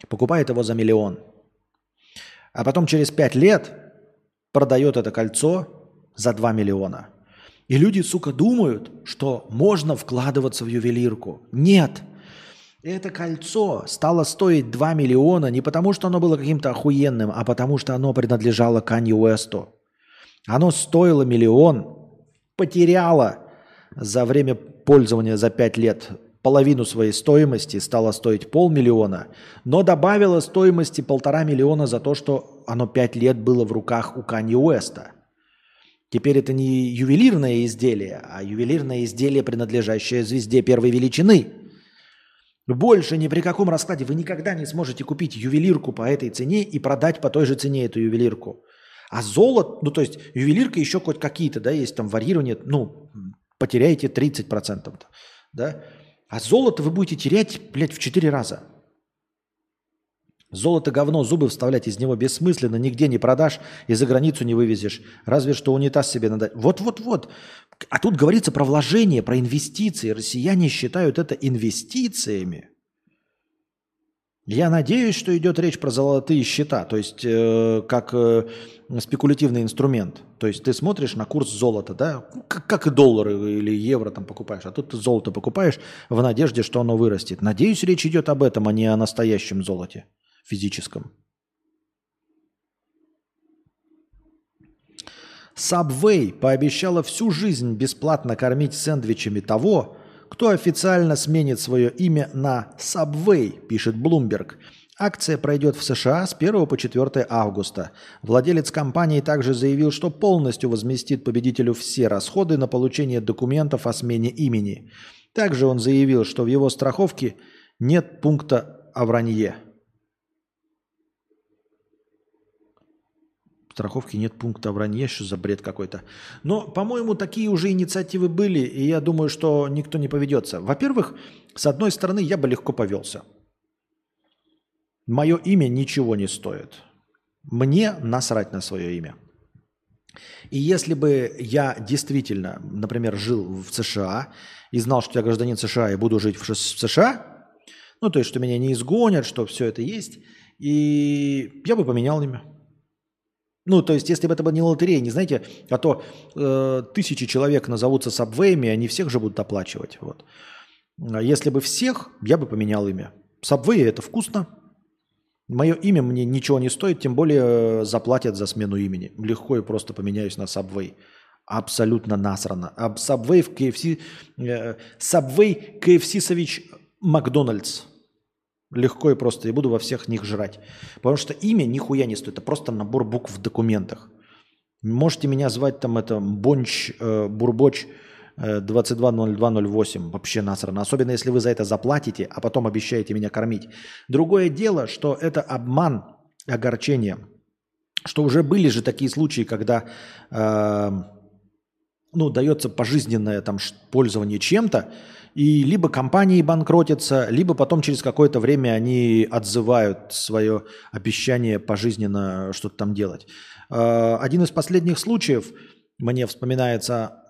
покупает его за миллион. А потом через пять лет продает это кольцо за 2 миллиона. И люди, сука, думают, что можно вкладываться в ювелирку. Нет. Это кольцо стало стоить 2 миллиона не потому, что оно было каким-то охуенным, а потому, что оно принадлежало Канье Уэсту. Оно стоило миллион, потеряло за время пользования за 5 лет половину своей стоимости, стало стоить полмиллиона, но добавило стоимости полтора миллиона за то, что оно 5 лет было в руках у Канье Уэста – Теперь это не ювелирное изделие, а ювелирное изделие, принадлежащее звезде первой величины. Больше ни при каком раскладе вы никогда не сможете купить ювелирку по этой цене и продать по той же цене эту ювелирку. А золото, ну то есть ювелирка еще хоть какие-то, да, есть там варьирование, ну, потеряете 30%, да. А золото вы будете терять, блядь, в 4 раза. Золото говно, зубы вставлять из него бессмысленно, нигде не продашь и за границу не вывезешь. Разве что унитаз себе надо. Вот-вот-вот. А тут говорится про вложение, про инвестиции. Россияне считают это инвестициями. Я надеюсь, что идет речь про золотые счета, то есть э, как э, спекулятивный инструмент. То есть ты смотришь на курс золота, да, как, как и доллары или евро там покупаешь, а тут ты золото покупаешь в надежде, что оно вырастет. Надеюсь, речь идет об этом, а не о настоящем золоте физическом. Subway пообещала всю жизнь бесплатно кормить сэндвичами того, кто официально сменит свое имя на Subway, пишет Bloomberg. Акция пройдет в США с 1 по 4 августа. Владелец компании также заявил, что полностью возместит победителю все расходы на получение документов о смене имени. Также он заявил, что в его страховке нет пункта о вранье. Страховки нет пункта вранье, что за бред какой-то. Но, по-моему, такие уже инициативы были, и я думаю, что никто не поведется. Во-первых, с одной стороны, я бы легко повелся. Мое имя ничего не стоит. Мне насрать на свое имя. И если бы я действительно, например, жил в США и знал, что я гражданин США и буду жить в США, ну, то есть, что меня не изгонят, что все это есть, и я бы поменял имя. Ну, то есть, если бы это была не лотерея, не знаете, а то э, тысячи человек назовутся сабвеями, они всех же будут оплачивать. Вот. А если бы всех, я бы поменял имя. Сабвей – это вкусно. Мое имя мне ничего не стоит, тем более э, заплатят за смену имени. Легко и просто поменяюсь на Subway. Абсолютно насрано. Subway в KFC... Э, Subway KFC Савич Макдональдс. Легко и просто. Я буду во всех них жрать. Потому что имя нихуя не стоит. Это просто набор букв в документах. Можете меня звать там это Бонч, э, Бурбоч э, 220208. Вообще насрано. Особенно если вы за это заплатите, а потом обещаете меня кормить. Другое дело, что это обман, огорчение. Что уже были же такие случаи, когда э, ну, дается пожизненное там пользование чем-то, и либо компании банкротятся, либо потом через какое-то время они отзывают свое обещание пожизненно что-то там делать. Э, Один из последних случаев мне вспоминается,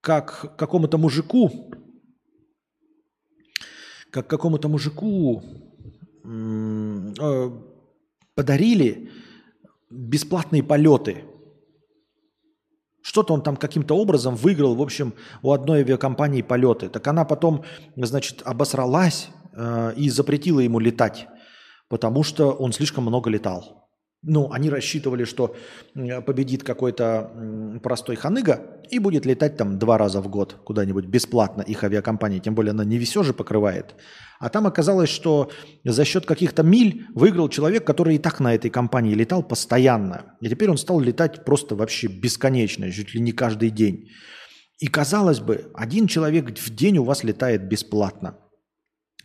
как какому-то мужику, как какому-то мужику э, подарили бесплатные полеты. Что-то он там каким-то образом выиграл, в общем, у одной авиакомпании полеты. Так она потом, значит, обосралась э, и запретила ему летать, потому что он слишком много летал. Ну, они рассчитывали, что победит какой-то простой ханыга и будет летать там два раза в год куда-нибудь бесплатно их авиакомпания. Тем более она не все же покрывает. А там оказалось, что за счет каких-то миль выиграл человек, который и так на этой компании летал постоянно. И теперь он стал летать просто вообще бесконечно, чуть ли не каждый день. И казалось бы, один человек в день у вас летает бесплатно.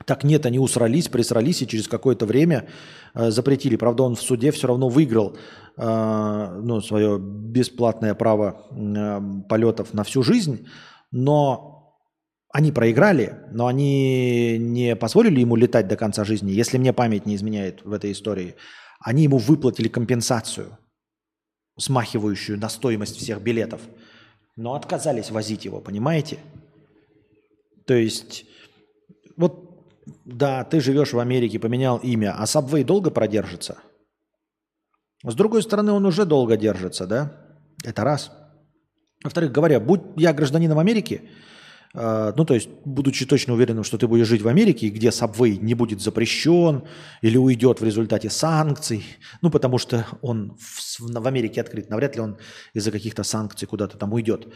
Так нет, они усрались, присрались и через какое-то время э, запретили. Правда, он в суде все равно выиграл э, ну, свое бесплатное право э, полетов на всю жизнь, но они проиграли, но они не позволили ему летать до конца жизни, если мне память не изменяет в этой истории. Они ему выплатили компенсацию, смахивающую на стоимость всех билетов, но отказались возить его, понимаете? То есть, вот да, ты живешь в Америке, поменял имя, а Subway долго продержится? С другой стороны, он уже долго держится, да? Это раз. Во-вторых, говоря, будь я гражданином Америки, э, ну, то есть, будучи точно уверенным, что ты будешь жить в Америке, где Subway не будет запрещен или уйдет в результате санкций, ну, потому что он в, в Америке открыт, навряд ли он из-за каких-то санкций куда-то там уйдет,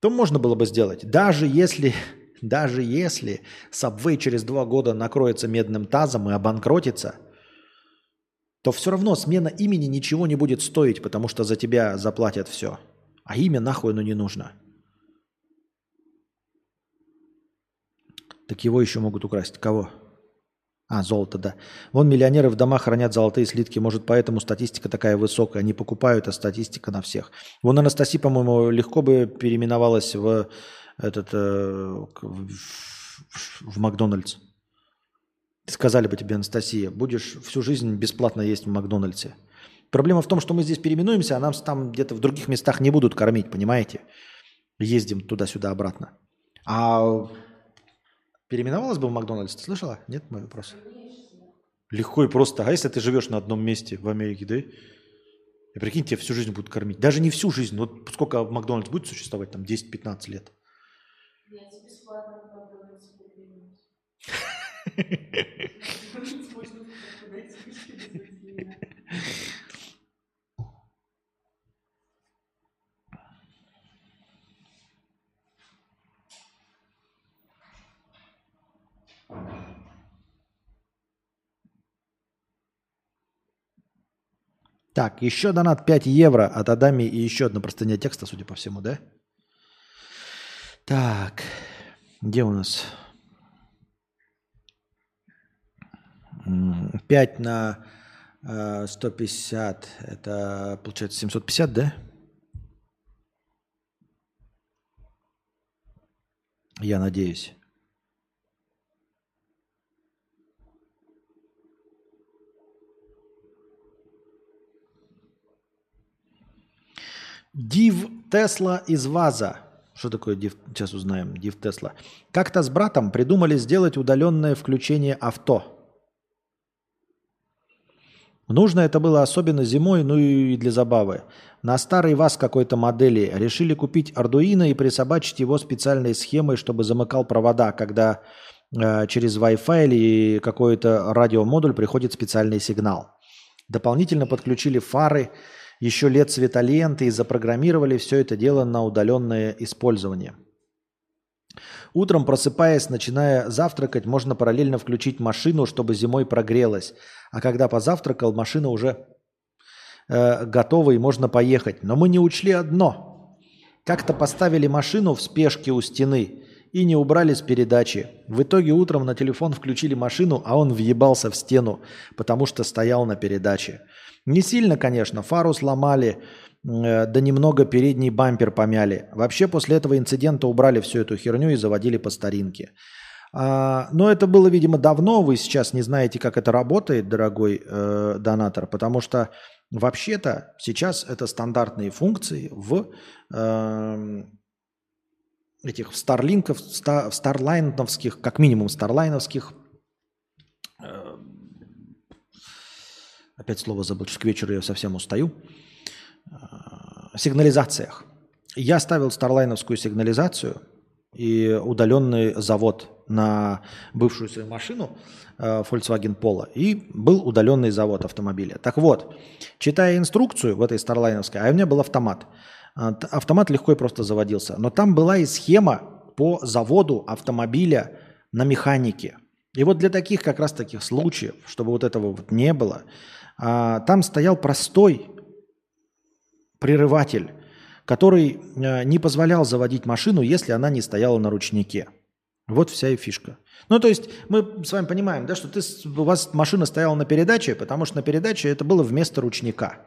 то можно было бы сделать. Даже если даже если Subway через два года накроется медным тазом и обанкротится, то все равно смена имени ничего не будет стоить, потому что за тебя заплатят все. А имя нахуй оно не нужно. Так его еще могут украсть. Кого? А, золото, да. Вон миллионеры в домах хранят золотые слитки. Может, поэтому статистика такая высокая. Они покупают, а статистика на всех. Вон Анастасия, по-моему, легко бы переименовалась в этот э, в, Макдональдс. Сказали бы тебе, Анастасия, будешь всю жизнь бесплатно есть в Макдональдсе. Проблема в том, что мы здесь переименуемся, а нас там где-то в других местах не будут кормить, понимаете? Ездим туда-сюда обратно. А переименовалась бы в Макдональдс, ты слышала? Нет, мой вопрос? Легко и просто. А если ты живешь на одном месте в Америке, да? И прикинь, тебя всю жизнь будут кормить. Даже не всю жизнь. Вот сколько Макдональдс будет существовать? Там 10-15 лет. Так, еще донат 5 евро от Адами и еще одна простыня текста, судя по всему, да? Так, где у нас? 5 на э, 150, это получается 750, да? Я надеюсь. Див Тесла из ВАЗа. Что такое Див? Сейчас узнаем. Див Тесла. Как-то с братом придумали сделать удаленное включение авто. Нужно это было особенно зимой, ну и для забавы. На старый ВАЗ какой-то модели решили купить Ардуино и присобачить его специальной схемой, чтобы замыкал провода, когда э, через Wi-Fi или какой-то радиомодуль приходит специальный сигнал. Дополнительно подключили фары, еще лет светоленты и запрограммировали все это дело на удаленное использование. Утром, просыпаясь, начиная завтракать, можно параллельно включить машину, чтобы зимой прогрелась. А когда позавтракал, машина уже э, готова и можно поехать. Но мы не учли одно. Как-то поставили машину в спешке у стены и не убрали с передачи. В итоге утром на телефон включили машину, а он въебался в стену, потому что стоял на передаче. Не сильно, конечно, фару сломали, э, да немного передний бампер помяли. Вообще после этого инцидента убрали всю эту херню и заводили по старинке. А, но это было, видимо, давно. Вы сейчас не знаете, как это работает, дорогой э, донатор, потому что вообще-то сейчас это стандартные функции в э, этих старлинков, в ста- в старлайновских, как минимум старлайновских э, опять слово забыл, что к вечеру я совсем устаю, э, сигнализациях. Я ставил старлайновскую сигнализацию и удаленный завод на бывшую свою машину э, Volkswagen Polo, и был удаленный завод автомобиля. Так вот, читая инструкцию в этой старлайновской, а у меня был автомат, т- автомат легко и просто заводился, но там была и схема по заводу автомобиля на механике. И вот для таких как раз таких случаев, чтобы вот этого вот не было, а, там стоял простой прерыватель, который э, не позволял заводить машину, если она не стояла на ручнике. Вот вся и фишка. Ну, то есть мы с вами понимаем, да, что ты, у вас машина стояла на передаче, потому что на передаче это было вместо ручника.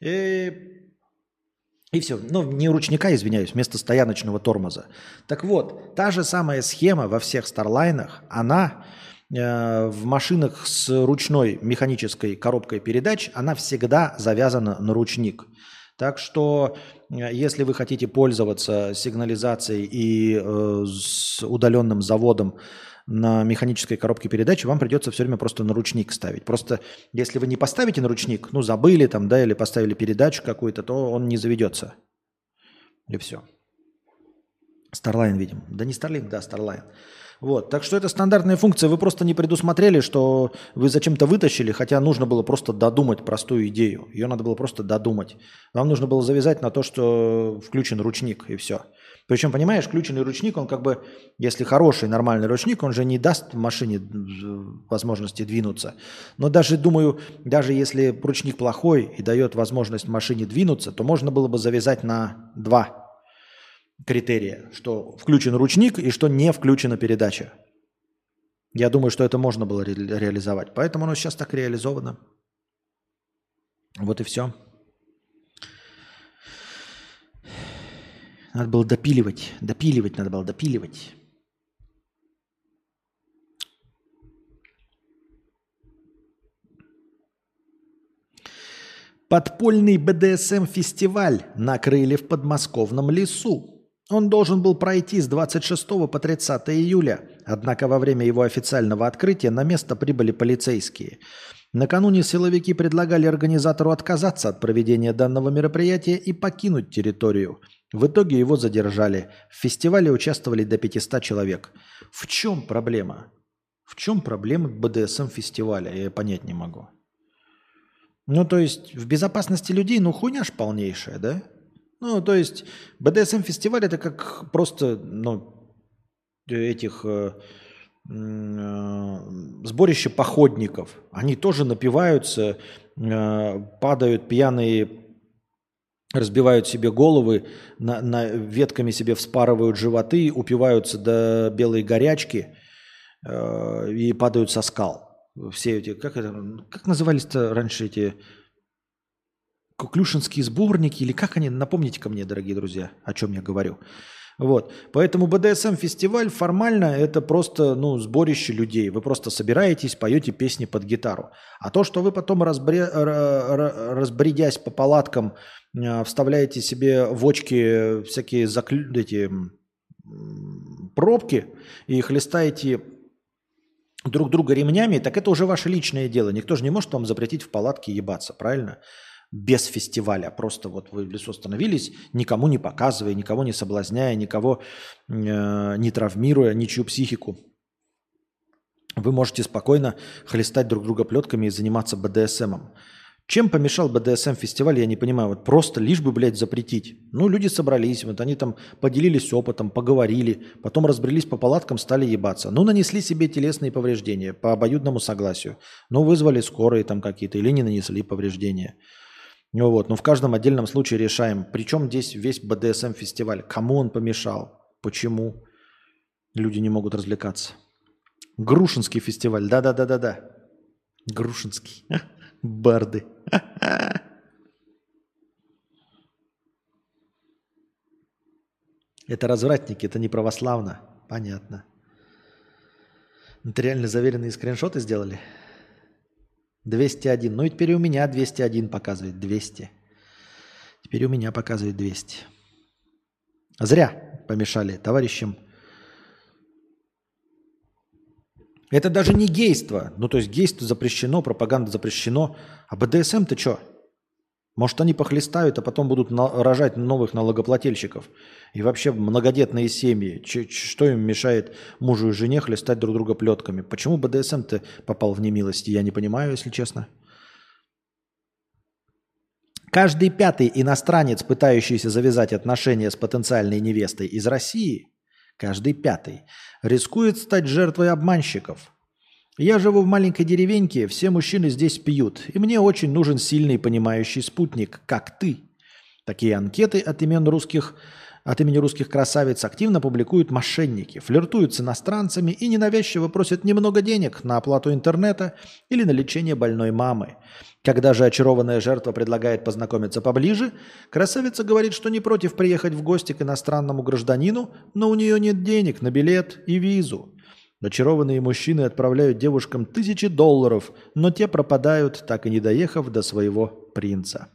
И, и все. Ну, не ручника, извиняюсь, вместо стояночного тормоза. Так вот, та же самая схема во всех Старлайнах, она в машинах с ручной механической коробкой передач, она всегда завязана на ручник. Так что, э, если вы хотите пользоваться сигнализацией и э, с удаленным заводом на механической коробке передач, вам придется все время просто на ручник ставить. Просто если вы не поставите на ручник, ну забыли там, да, или поставили передачу какую-то, то он не заведется. И все. Starline, видим. Да не Starlink, да, Starline. Вот, так что это стандартная функция. Вы просто не предусмотрели, что вы зачем-то вытащили, хотя нужно было просто додумать простую идею. Ее надо было просто додумать. Вам нужно было завязать на то, что включен ручник, и все. Причем, понимаешь, включенный ручник, он как бы, если хороший, нормальный ручник, он же не даст машине э, возможности двинуться. Но даже, думаю, даже если ручник плохой и дает возможность машине двинуться, то можно было бы завязать на два критерия, что включен ручник и что не включена передача. Я думаю, что это можно было ре- реализовать. Поэтому оно сейчас так реализовано. Вот и все. Надо было допиливать. Допиливать надо было, допиливать. Подпольный БДСМ-фестиваль накрыли в подмосковном лесу. Он должен был пройти с 26 по 30 июля, однако во время его официального открытия на место прибыли полицейские. Накануне силовики предлагали организатору отказаться от проведения данного мероприятия и покинуть территорию. В итоге его задержали. В фестивале участвовали до 500 человек. В чем проблема? В чем проблема БДСМ-фестиваля? Я понять не могу. Ну, то есть в безопасности людей, ну, хуйня ж полнейшая, да? Ну, то есть БДСМ-фестиваль это как просто, ну, этих э, э, сборище походников. Они тоже напиваются, э, падают пьяные, разбивают себе головы, на, на- ветками себе вспарывают животы, упиваются до белой горячки э, и падают со скал. Все эти, как это, как назывались-то раньше эти Куклюшинские сборники, или как они, напомните ко мне, дорогие друзья, о чем я говорю. Вот. Поэтому БДСМ-фестиваль формально это просто ну, сборище людей. Вы просто собираетесь, поете песни под гитару. А то, что вы потом, разбре- ра- ра- разбредясь по палаткам, э, вставляете себе в очки всякие заклю- эти, пробки и хлестаете друг друга ремнями, так это уже ваше личное дело. Никто же не может вам запретить в палатке ебаться, правильно? Без фестиваля. Просто вот вы в лесу остановились, никому не показывая, никого не соблазняя, никого э, не травмируя, ничью психику. Вы можете спокойно хлестать друг друга плетками и заниматься БДСМом. Чем помешал БДСМ-фестиваль, я не понимаю. Вот просто лишь бы, блядь, запретить. Ну, люди собрались, вот они там поделились опытом, поговорили, потом разбрелись по палаткам, стали ебаться. Ну, нанесли себе телесные повреждения по обоюдному согласию. Ну, вызвали скорые там какие-то или не нанесли повреждения. Ну вот, но в каждом отдельном случае решаем. Причем здесь весь БДСМ-фестиваль. Кому он помешал? Почему? Люди не могут развлекаться. Грушинский фестиваль. Да-да-да-да-да. Грушинский. [laughs] Барды. [laughs] Это развратники, это не православно. Понятно. Нотариально заверенные скриншоты сделали? 201. Ну и теперь у меня 201 показывает. 200. Теперь у меня показывает 200. Зря помешали товарищам. Это даже не гейство. Ну, то есть гейство запрещено, пропаганда запрещено. А БДСМ-то что? Может, они похлестают, а потом будут рожать новых налогоплательщиков. И вообще многодетные семьи. Ч- что им мешает мужу и жене хлестать друг друга плетками? Почему БДСМ-то попал в немилости, я не понимаю, если честно. Каждый пятый иностранец, пытающийся завязать отношения с потенциальной невестой из России, каждый пятый, рискует стать жертвой обманщиков. Я живу в маленькой деревеньке, все мужчины здесь пьют, и мне очень нужен сильный понимающий спутник, как ты. Такие анкеты от имен русских от имени русских красавиц активно публикуют мошенники, флиртуют с иностранцами и ненавязчиво просят немного денег на оплату интернета или на лечение больной мамы. Когда же очарованная жертва предлагает познакомиться поближе, красавица говорит, что не против приехать в гости к иностранному гражданину, но у нее нет денег на билет и визу. Очарованные мужчины отправляют девушкам тысячи долларов, но те пропадают, так и не доехав до своего принца.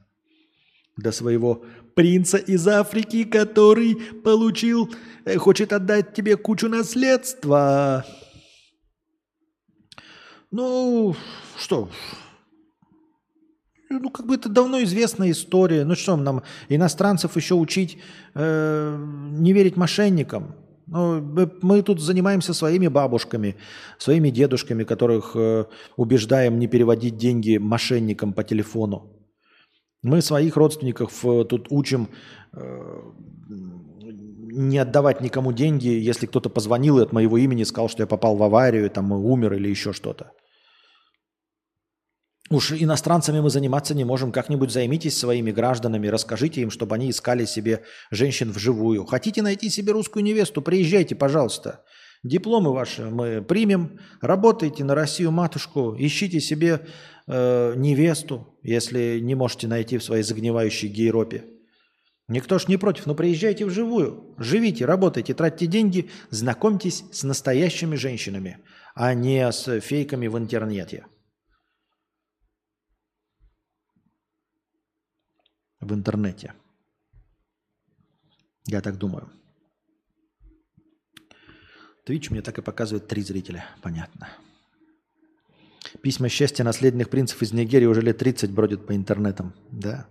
До своего принца из Африки, который получил, э, хочет отдать тебе кучу наследства. Ну, что, ну, как бы это давно известная история. Ну что, нам иностранцев еще учить э, не верить мошенникам? Ну, мы, тут занимаемся своими бабушками, своими дедушками, которых э, убеждаем не переводить деньги мошенникам по телефону. Мы своих родственников э, тут учим э, не отдавать никому деньги, если кто-то позвонил и от моего имени сказал, что я попал в аварию, там умер или еще что-то. Уж иностранцами мы заниматься не можем. Как-нибудь займитесь своими гражданами, расскажите им, чтобы они искали себе женщин вживую. Хотите найти себе русскую невесту, приезжайте, пожалуйста. Дипломы ваши мы примем, работайте на Россию матушку, ищите себе э, невесту, если не можете найти в своей загнивающей гейропе. Никто ж не против, но приезжайте вживую, живите, работайте, тратьте деньги, знакомьтесь с настоящими женщинами, а не с фейками в интернете. В интернете. Я так думаю. Твич мне так и показывает три зрителя. Понятно. Письма счастья наследных принцев из Нигерии уже лет 30 бродят по интернетам. Да.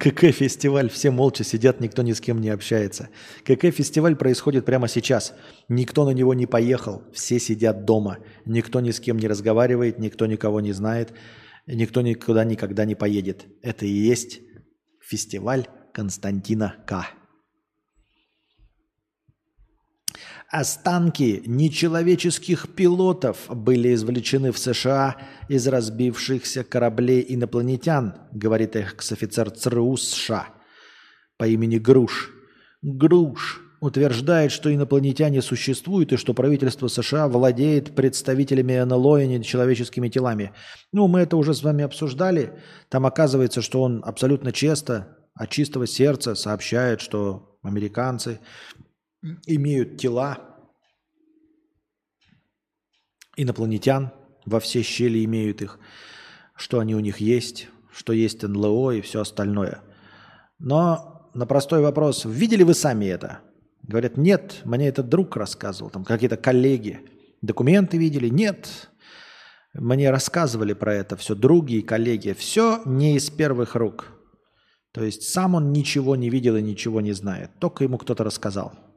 КК-фестиваль. Все молча сидят, никто ни с кем не общается. КК-фестиваль происходит прямо сейчас. Никто на него не поехал. Все сидят дома. Никто ни с кем не разговаривает, никто никого не знает. Никто никуда никогда не поедет. Это и есть фестиваль Константина К. Останки нечеловеческих пилотов были извлечены в США из разбившихся кораблей инопланетян, говорит экс-офицер ЦРУ США по имени Груш. Груш утверждает, что инопланетяне существуют и что правительство США владеет представителями НЛО и нечеловеческими телами. Ну, мы это уже с вами обсуждали. Там оказывается, что он абсолютно честно, от чистого сердца сообщает, что американцы имеют тела инопланетян, во все щели имеют их, что они у них есть, что есть НЛО и все остальное. Но на простой вопрос, видели вы сами это? Говорят, нет, мне этот друг рассказывал, там какие-то коллеги. Документы видели? Нет. Мне рассказывали про это все, други и коллеги. Все не из первых рук. То есть сам он ничего не видел и ничего не знает. Только ему кто-то рассказал.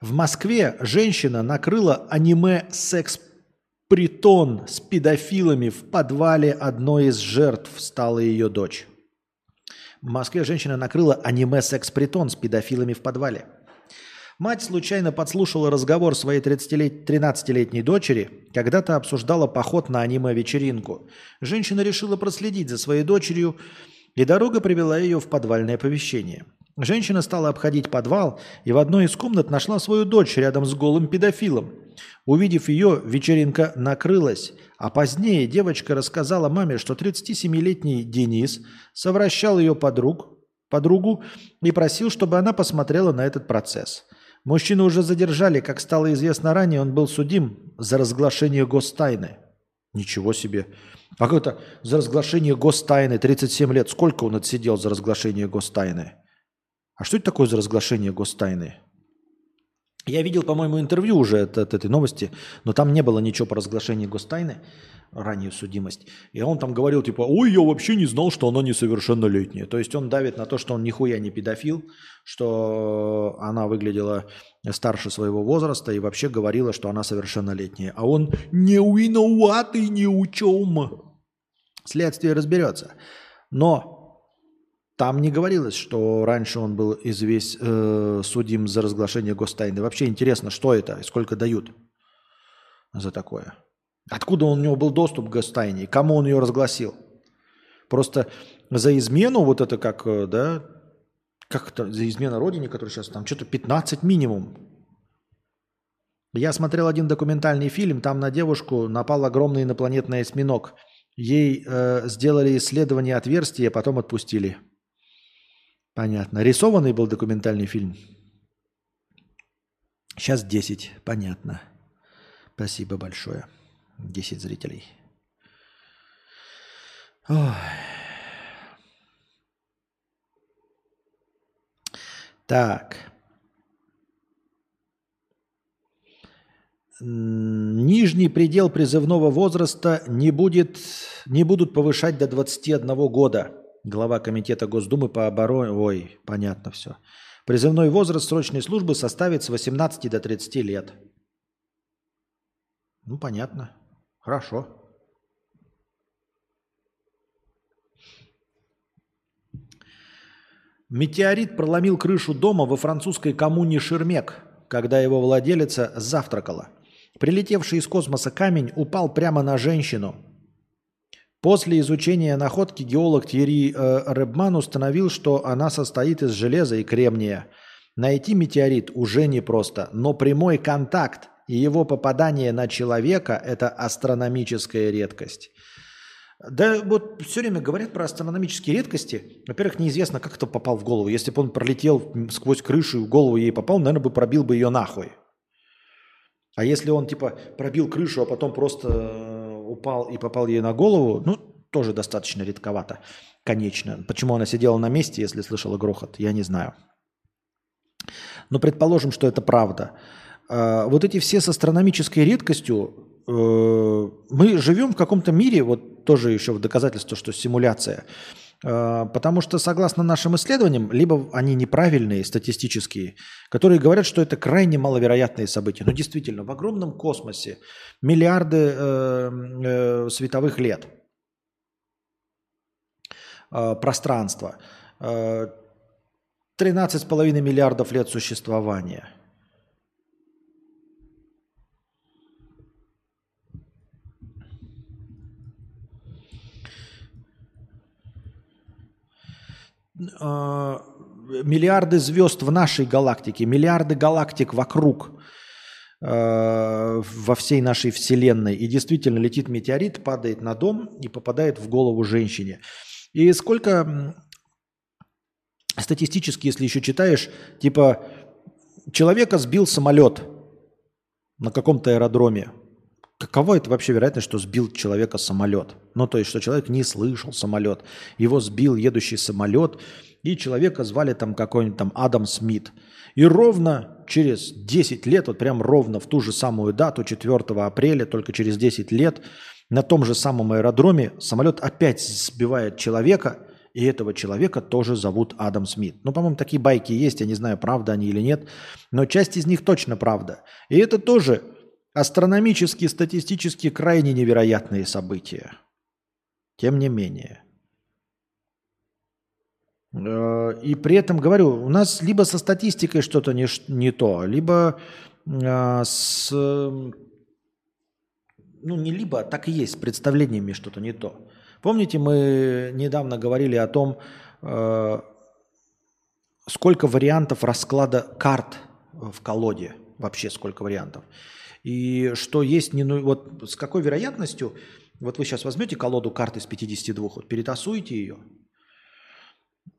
В Москве женщина накрыла аниме-секс-притон с педофилами в подвале одной из жертв стала ее дочь. В Москве женщина накрыла аниме-секс-притон с педофилами в подвале. Мать случайно подслушала разговор своей 30-лет- 13-летней дочери, когда-то обсуждала поход на аниме-вечеринку. Женщина решила проследить за своей дочерью, и дорога привела ее в подвальное помещение. Женщина стала обходить подвал и в одной из комнат нашла свою дочь рядом с голым педофилом. Увидев ее, вечеринка накрылась, а позднее девочка рассказала маме, что 37-летний Денис совращал ее подруг, подругу и просил, чтобы она посмотрела на этот процесс. Мужчину уже задержали, как стало известно ранее, он был судим за разглашение гостайны. Ничего себе. А как это за разглашение гостайны 37 лет? Сколько он отсидел за разглашение гостайны? А что это такое за разглашение гостайны? Я видел, по-моему, интервью уже от, от этой новости, но там не было ничего по разглашению гостайны, раннюю судимость. И он там говорил, типа, ой, я вообще не знал, что она несовершеннолетняя. То есть он давит на то, что он нихуя не педофил, что она выглядела старше своего возраста и вообще говорила, что она совершеннолетняя. А он не виноватый ни у чем. Следствие разберется. Но там не говорилось, что раньше он был известь, э, судим за разглашение гостайны. Вообще интересно, что это и сколько дают за такое. Откуда у него был доступ к гостайне? Кому он ее разгласил? Просто за измену, вот это как, э, да, как это, за измену родине, который сейчас там что-то 15 минимум. Я смотрел один документальный фильм, там на девушку напал огромный инопланетный осьминог. Ей э, сделали исследование отверстия, потом отпустили. Понятно. Рисованный был документальный фильм? Сейчас 10. Понятно. Спасибо большое. 10 зрителей. Ой. Так. Нижний предел призывного возраста не, будет, не будут повышать до 21 года. Глава Комитета Госдумы по обороне... Ой, понятно все. Призывной возраст срочной службы составит с 18 до 30 лет. Ну, понятно. Хорошо. Метеорит проломил крышу дома во французской коммуне Шермек, когда его владелица завтракала. Прилетевший из космоса камень упал прямо на женщину. После изучения находки геолог Тьерри э, Ребман установил, что она состоит из железа и кремния. Найти метеорит уже непросто, но прямой контакт и его попадание на человека – это астрономическая редкость. Да вот все время говорят про астрономические редкости. Во-первых, неизвестно, как это попал в голову. Если бы он пролетел сквозь крышу и в голову ей попал, наверное, бы пробил бы ее нахуй. А если он типа пробил крышу, а потом просто упал и попал ей на голову, ну, тоже достаточно редковато, конечно. Почему она сидела на месте, если слышала грохот, я не знаю. Но предположим, что это правда. А, Вот эти все с астрономической редкостью, э, мы живем в каком-то мире, вот тоже еще в доказательство, что симуляция, Потому что, согласно нашим исследованиям, либо они неправильные, статистические, которые говорят, что это крайне маловероятные события. Но действительно, в огромном космосе миллиарды э, э, световых лет э, пространства, э, 13,5 миллиардов лет существования. Миллиарды звезд в нашей галактике, миллиарды галактик вокруг э, во всей нашей Вселенной. И действительно летит метеорит, падает на дом и попадает в голову женщине. И сколько статистически, если еще читаешь, типа человека сбил самолет на каком-то аэродроме. Каково это вообще вероятность, что сбил человека самолет? Ну, то есть, что человек не слышал самолет. Его сбил едущий самолет, и человека звали там какой-нибудь там Адам Смит. И ровно через 10 лет, вот прям ровно в ту же самую дату, 4 апреля, только через 10 лет, на том же самом аэродроме самолет опять сбивает человека, и этого человека тоже зовут Адам Смит. Ну, по-моему, такие байки есть, я не знаю, правда они или нет, но часть из них точно правда. И это тоже астрономически, статистически крайне невероятные события. Тем не менее. Э, И при этом, говорю, у нас либо со статистикой что-то не, не то, либо э, с... Ну, не либо, а так и есть, с представлениями что-то не то. Помните, мы недавно говорили о том, э, сколько вариантов расклада карт в колоде, вообще сколько вариантов. И что есть, не, ну, вот с какой вероятностью, вот вы сейчас возьмете колоду карт из 52, вот перетасуете ее,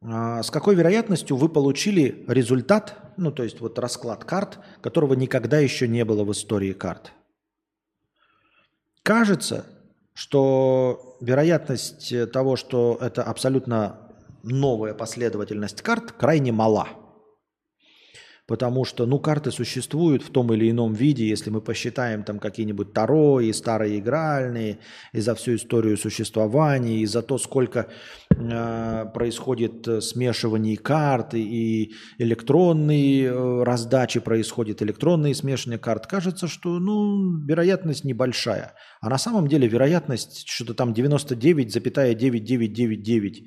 а, с какой вероятностью вы получили результат, ну то есть вот расклад карт, которого никогда еще не было в истории карт. Кажется, что вероятность того, что это абсолютно новая последовательность карт, крайне мала. Потому что, ну, карты существуют в том или ином виде, если мы посчитаем там какие-нибудь Таро и старые игральные, и за всю историю существования, и за то, сколько э, происходит э, смешиваний карт, и электронные э, раздачи происходит, электронные смешанные карт. Кажется, что, ну, вероятность небольшая. А на самом деле вероятность что-то там 99,9999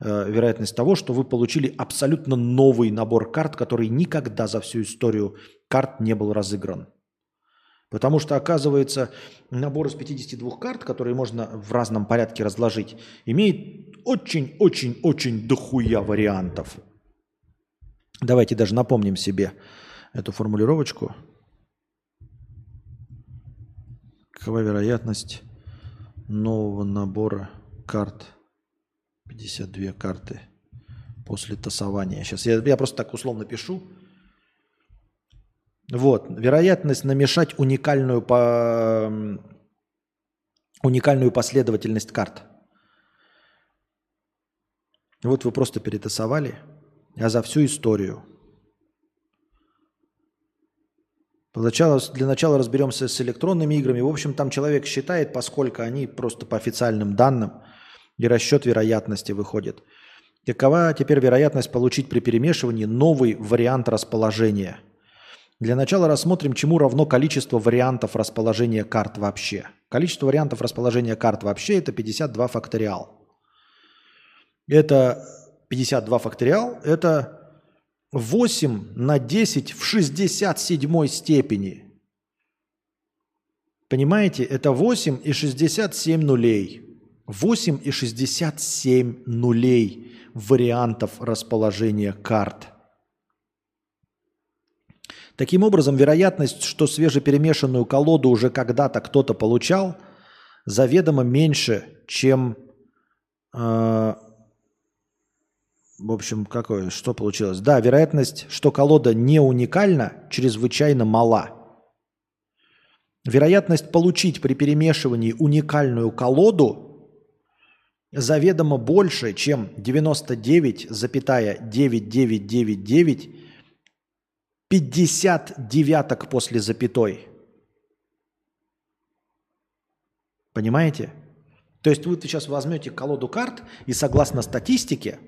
э, вероятность того, что вы получили абсолютно новый набор карт, который никогда за всю историю карт не был разыгран. Потому что, оказывается, набор из 52 карт, которые можно в разном порядке разложить, имеет очень-очень-очень дохуя вариантов. Давайте даже напомним себе эту формулировочку. Какова вероятность нового набора карт? 52 карты после тасования. Сейчас я, я просто так условно пишу. Вот, вероятность намешать уникальную, по, уникальную последовательность карт. Вот вы просто перетасовали, а за всю историю. Для начала, разберемся с электронными играми. В общем, там человек считает, поскольку они просто по официальным данным и расчет вероятности выходит. Какова теперь вероятность получить при перемешивании новый вариант расположения? Для начала рассмотрим, чему равно количество вариантов расположения карт вообще. Количество вариантов расположения карт вообще это 52 факториал. Это 52 факториал, это 8 на 10 в 67 степени. Понимаете, это 8 и 67 нулей. 8 и 67 нулей вариантов расположения карт. Таким образом, вероятность, что свежеперемешанную колоду уже когда-то кто-то получал, заведомо меньше, чем... э, в общем, какое, что получилось? Да, вероятность, что колода не уникальна, чрезвычайно мала. Вероятность получить при перемешивании уникальную колоду заведомо больше, чем 99,9999 50 девяток после запятой. Понимаете? То есть вы сейчас возьмете колоду карт и согласно статистике,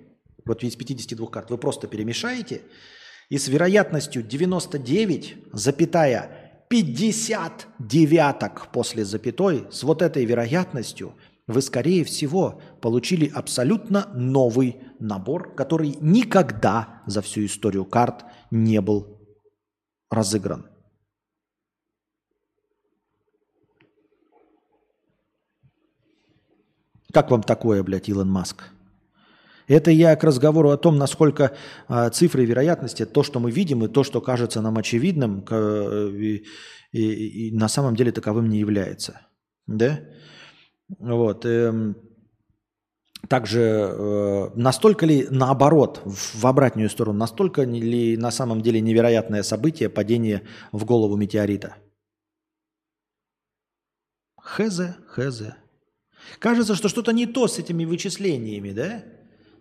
вот из 52 карт, вы просто перемешаете, и с вероятностью 99, запятая 50 девяток после запятой, с вот этой вероятностью вы, скорее всего, получили абсолютно новый набор, который никогда за всю историю карт не был разыгран. Как вам такое, блядь, Илон Маск? Это я к разговору о том, насколько э, цифры вероятности, то, что мы видим, и то, что кажется нам очевидным, к, э, и, и- и на самом деле таковым не является. Да? Вот. эм, также э, настолько ли наоборот, в, обратную сторону, настолько ли на самом деле невероятное событие падение в голову метеорита? Хз, хз. Кажется, что что-то не то с этими вычислениями, да?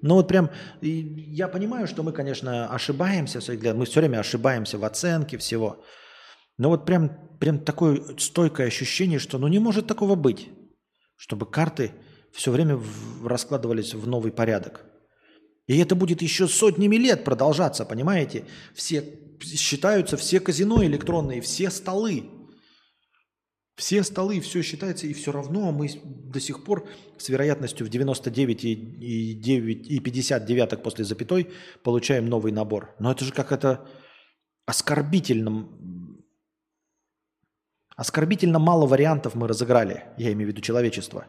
Ну вот прям, я понимаю, что мы, конечно, ошибаемся мы все время ошибаемся в оценке всего. Но вот прям, прям такое стойкое ощущение, что ну не может такого быть, чтобы карты все время раскладывались в новый порядок. И это будет еще сотнями лет продолжаться, понимаете? Все считаются все казино электронные, все столы. Все столы, все считается, и все равно мы до сих пор с вероятностью в 99 и, и, 9, и 50 девяток после запятой получаем новый набор. Но это же как это оскорбительно. Оскорбительно мало вариантов мы разыграли, я имею в виду человечество.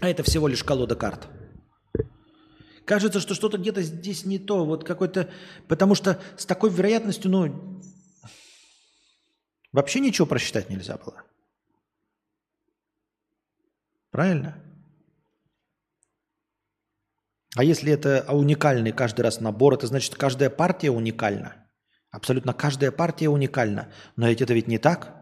А это всего лишь колода карт. Кажется, что что-то где-то здесь не то, вот какой-то... Потому что с такой вероятностью, ну, вообще ничего просчитать нельзя было. Правильно? А если это уникальный каждый раз набор, это значит, каждая партия уникальна. Абсолютно каждая партия уникальна. Но ведь это ведь не так.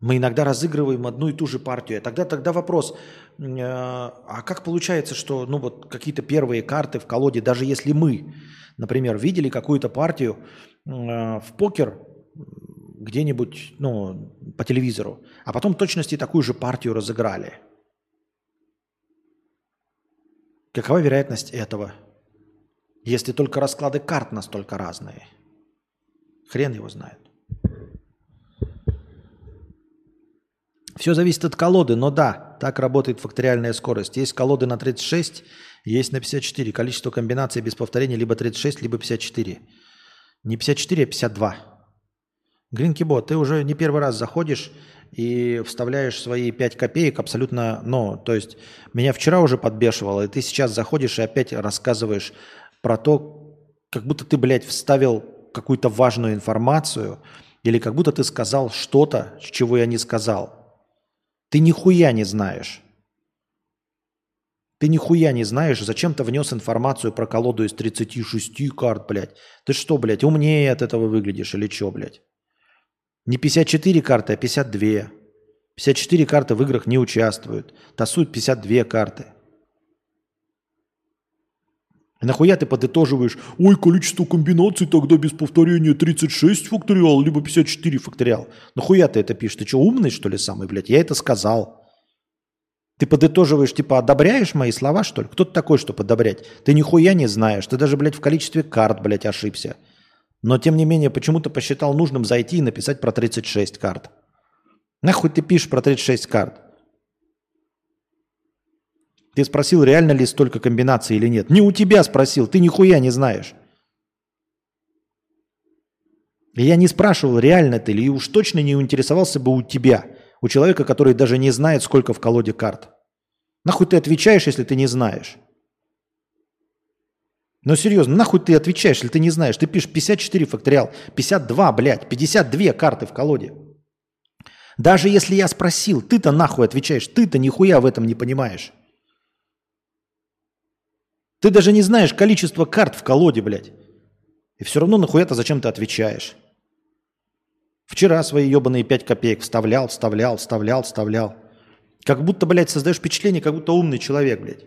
Мы иногда разыгрываем одну и ту же партию. Тогда, тогда вопрос, э, а как получается, что ну, вот какие-то первые карты в колоде, даже если мы, например, видели какую-то партию э, в покер где-нибудь ну, по телевизору, а потом в точности такую же партию разыграли. Какова вероятность этого? Если только расклады карт настолько разные. Хрен его знает. Все зависит от колоды, но да, так работает факториальная скорость. Есть колоды на 36, есть на 54. Количество комбинаций без повторения либо 36, либо 54. Не 54, а 52. Гринкибот, ты уже не первый раз заходишь и вставляешь свои 5 копеек абсолютно, ну, то есть меня вчера уже подбешивало, и ты сейчас заходишь и опять рассказываешь про то, как будто ты, блядь, вставил какую-то важную информацию, или как будто ты сказал что-то, чего я не сказал. Ты нихуя не знаешь. Ты нихуя не знаешь, зачем ты внес информацию про колоду из 36 карт, блядь. Ты что, блядь, умнее от этого выглядишь или что, блядь? Не 54 карты, а 52. 54 карты в играх не участвуют. Тасуют 52 карты. Нахуя ты подытоживаешь, ой, количество комбинаций тогда без повторения 36 факториал, либо 54 факториал. Нахуя ты это пишешь? Ты что, умный, что ли, самый, блядь? Я это сказал. Ты подытоживаешь, типа, одобряешь мои слова, что ли? Кто ты такой, чтобы одобрять? Ты нихуя не знаешь. Ты даже, блядь, в количестве карт, блядь, ошибся. Но, тем не менее, почему-то посчитал нужным зайти и написать про 36 карт. Нахуй ты пишешь про 36 карт? Ты спросил, реально ли столько комбинаций или нет. Не у тебя спросил, ты нихуя не знаешь. И я не спрашивал, реально ты ли, уж точно не интересовался бы у тебя, у человека, который даже не знает, сколько в колоде карт. Нахуй ты отвечаешь, если ты не знаешь? Ну серьезно, нахуй ты отвечаешь, если ты не знаешь? Ты пишешь 54 факториал, 52, блядь, 52 карты в колоде. Даже если я спросил, ты-то нахуй отвечаешь, ты-то нихуя в этом не понимаешь. Ты даже не знаешь количество карт в колоде, блядь. И все равно нахуя ты зачем ты отвечаешь. Вчера свои ебаные 5 копеек вставлял, вставлял, вставлял, вставлял. Как будто, блядь, создаешь впечатление, как будто умный человек, блядь.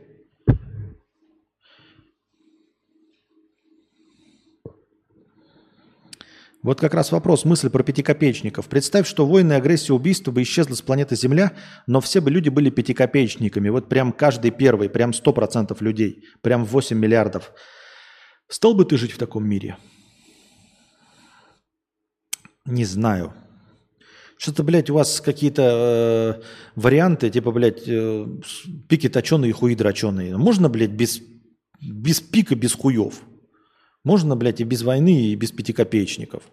Вот как раз вопрос, мысль про пятикопеечников. Представь, что войны, агрессия, убийство бы исчезла с планеты Земля, но все бы люди были пятикопеечниками. Вот прям каждый первый, прям 100% людей, прям 8 миллиардов. Стал бы ты жить в таком мире? Не знаю. Что-то, блядь, у вас какие-то э, варианты, типа, блядь, э, пики точеные и хуи дроченые. Можно, блядь, без, без пика, без хуев? Можно, блядь, и без войны, и без пятикопеечников?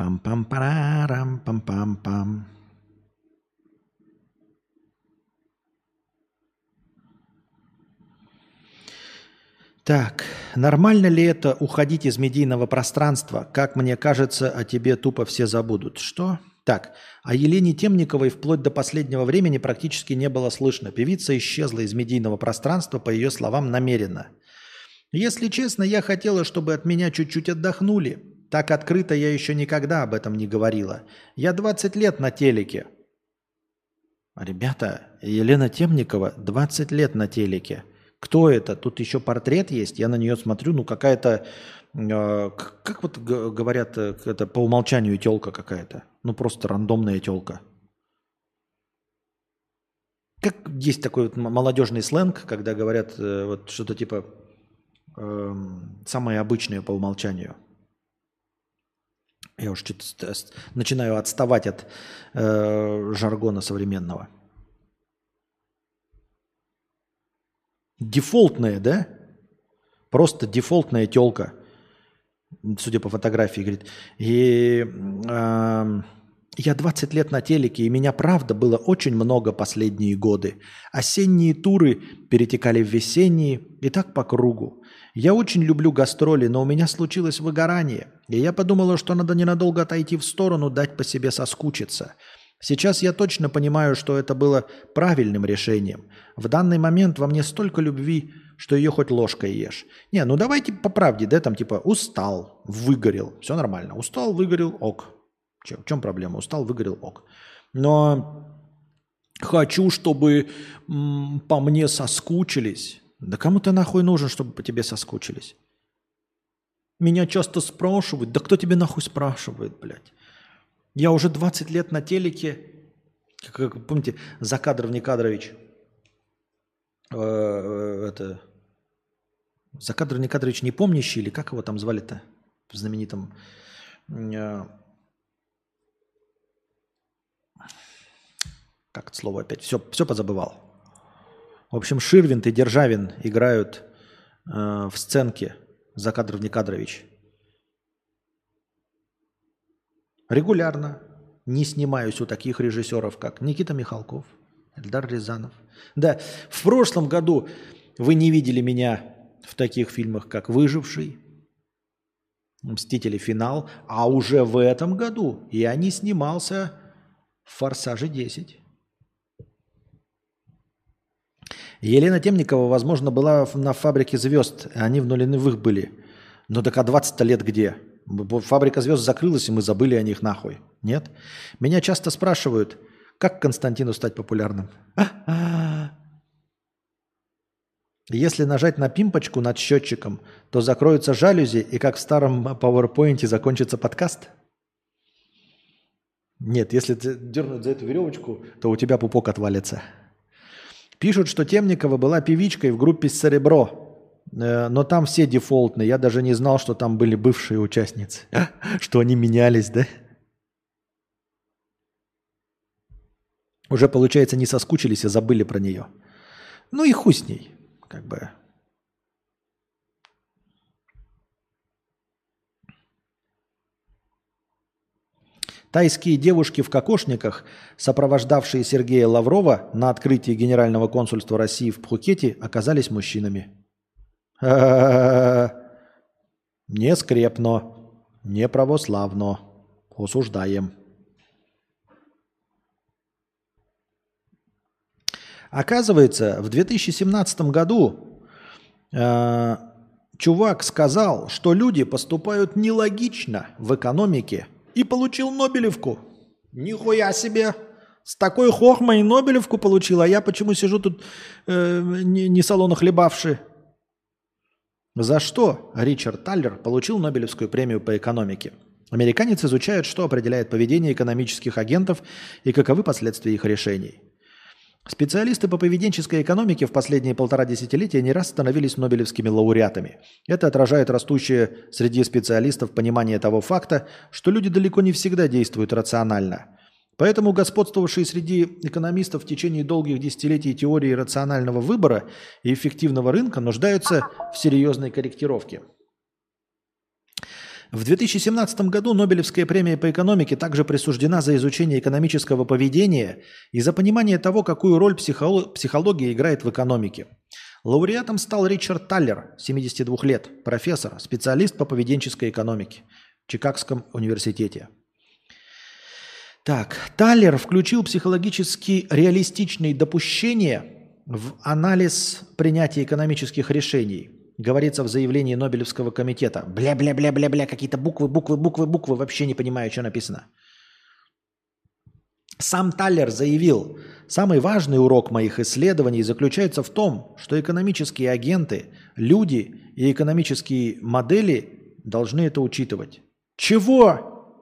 Пам-пам-парам, пам-пам-пам. Так, нормально ли это уходить из медийного пространства? Как мне кажется, о тебе тупо все забудут. Что? Так, о Елене Темниковой вплоть до последнего времени практически не было слышно. Певица исчезла из медийного пространства, по ее словам, намеренно. Если честно, я хотела, чтобы от меня чуть-чуть отдохнули. Так открыто я еще никогда об этом не говорила. Я 20 лет на телеке. Ребята, Елена Темникова 20 лет на телеке. Кто это? Тут еще портрет есть. Я на нее смотрю, ну какая-то, э, как вот говорят, э, это по умолчанию телка какая-то. Ну просто рандомная телка. Как есть такой вот молодежный сленг, когда говорят э, вот что-то типа эм, самое обычное по умолчанию. Я уж что-то начинаю отставать от э, жаргона современного. Дефолтная, да? Просто дефолтная телка, судя по фотографии, говорит. И эм, я 20 лет на телеке, и меня, правда, было очень много последние годы. Осенние туры перетекали в весенние, и так по кругу. Я очень люблю гастроли, но у меня случилось выгорание, и я подумала, что надо ненадолго отойти в сторону, дать по себе соскучиться. Сейчас я точно понимаю, что это было правильным решением. В данный момент во мне столько любви, что ее хоть ложкой ешь. Не, ну давайте по правде, да, там типа устал, выгорел, все нормально. Устал, выгорел, ок. Че, в чем проблема? Устал, выгорел, ок. Но хочу, чтобы м, по мне соскучились. Да кому ты нахуй нужен, чтобы по тебе соскучились? Меня часто спрашивают. Да кто тебе нахуй спрашивает, блядь? Я уже 20 лет на телеке. Как, как, помните, Закадров Никадрович. Э, э, это... Закадров Никадрович не помнящий, или как его там звали-то? В знаменитом... э, как это слово опять? Все, все позабывал. В общем, Ширвин и Державин играют э, в сценке Закадров Никадрович. Регулярно не снимаюсь у таких режиссеров, как Никита Михалков, Эльдар Рязанов. Да, в прошлом году вы не видели меня в таких фильмах, как «Выживший», «Мстители. Финал», а уже в этом году я не снимался в «Форсаже 10». Елена Темникова, возможно, была на фабрике звезд. Они в нулевых были. Но так а 20 лет где? Фабрика звезд закрылась, и мы забыли о них нахуй. Нет? Меня часто спрашивают, как Константину стать популярным? [laughs] Если нажать на пимпочку над счетчиком, то закроются жалюзи, и как в старом PowerPoint закончится подкаст? Нет, если дернуть за эту веревочку, то у тебя пупок отвалится. Пишут, что Темникова была певичкой в группе «Серебро», э, но там все дефолтные. Я даже не знал, что там были бывшие участницы, что они менялись, да? Уже, получается, не соскучились и забыли про нее. Ну и хуй с ней, как бы. Тайские девушки в кокошниках, сопровождавшие Сергея Лаврова на открытии Генерального консульства России в Пхукете, оказались мужчинами. Не скрепно, не православно. Осуждаем. Оказывается, в 2017 году э, чувак сказал, что люди поступают нелогично в экономике и получил Нобелевку. Нихуя себе! С такой хохмой Нобелевку получил, а я почему сижу тут э, не, не салона хлебавши? За что Ричард Таллер получил Нобелевскую премию по экономике? Американец изучает, что определяет поведение экономических агентов и каковы последствия их решений. Специалисты по поведенческой экономике в последние полтора десятилетия не раз становились нобелевскими лауреатами. Это отражает растущее среди специалистов понимание того факта, что люди далеко не всегда действуют рационально. Поэтому господствовавшие среди экономистов в течение долгих десятилетий теории рационального выбора и эффективного рынка нуждаются в серьезной корректировке. В 2017 году Нобелевская премия по экономике также присуждена за изучение экономического поведения и за понимание того, какую роль психоло- психология играет в экономике. Лауреатом стал Ричард Таллер, 72 лет, профессор, специалист по поведенческой экономике в Чикагском университете. Так, Таллер включил психологически реалистичные допущения в анализ принятия экономических решений. Говорится в заявлении Нобелевского комитета. Бля-бля-бля-бля-бля, какие-то буквы, буквы, буквы, буквы, вообще не понимаю, что написано. Сам Таллер заявил, самый важный урок моих исследований заключается в том, что экономические агенты, люди и экономические модели должны это учитывать. Чего?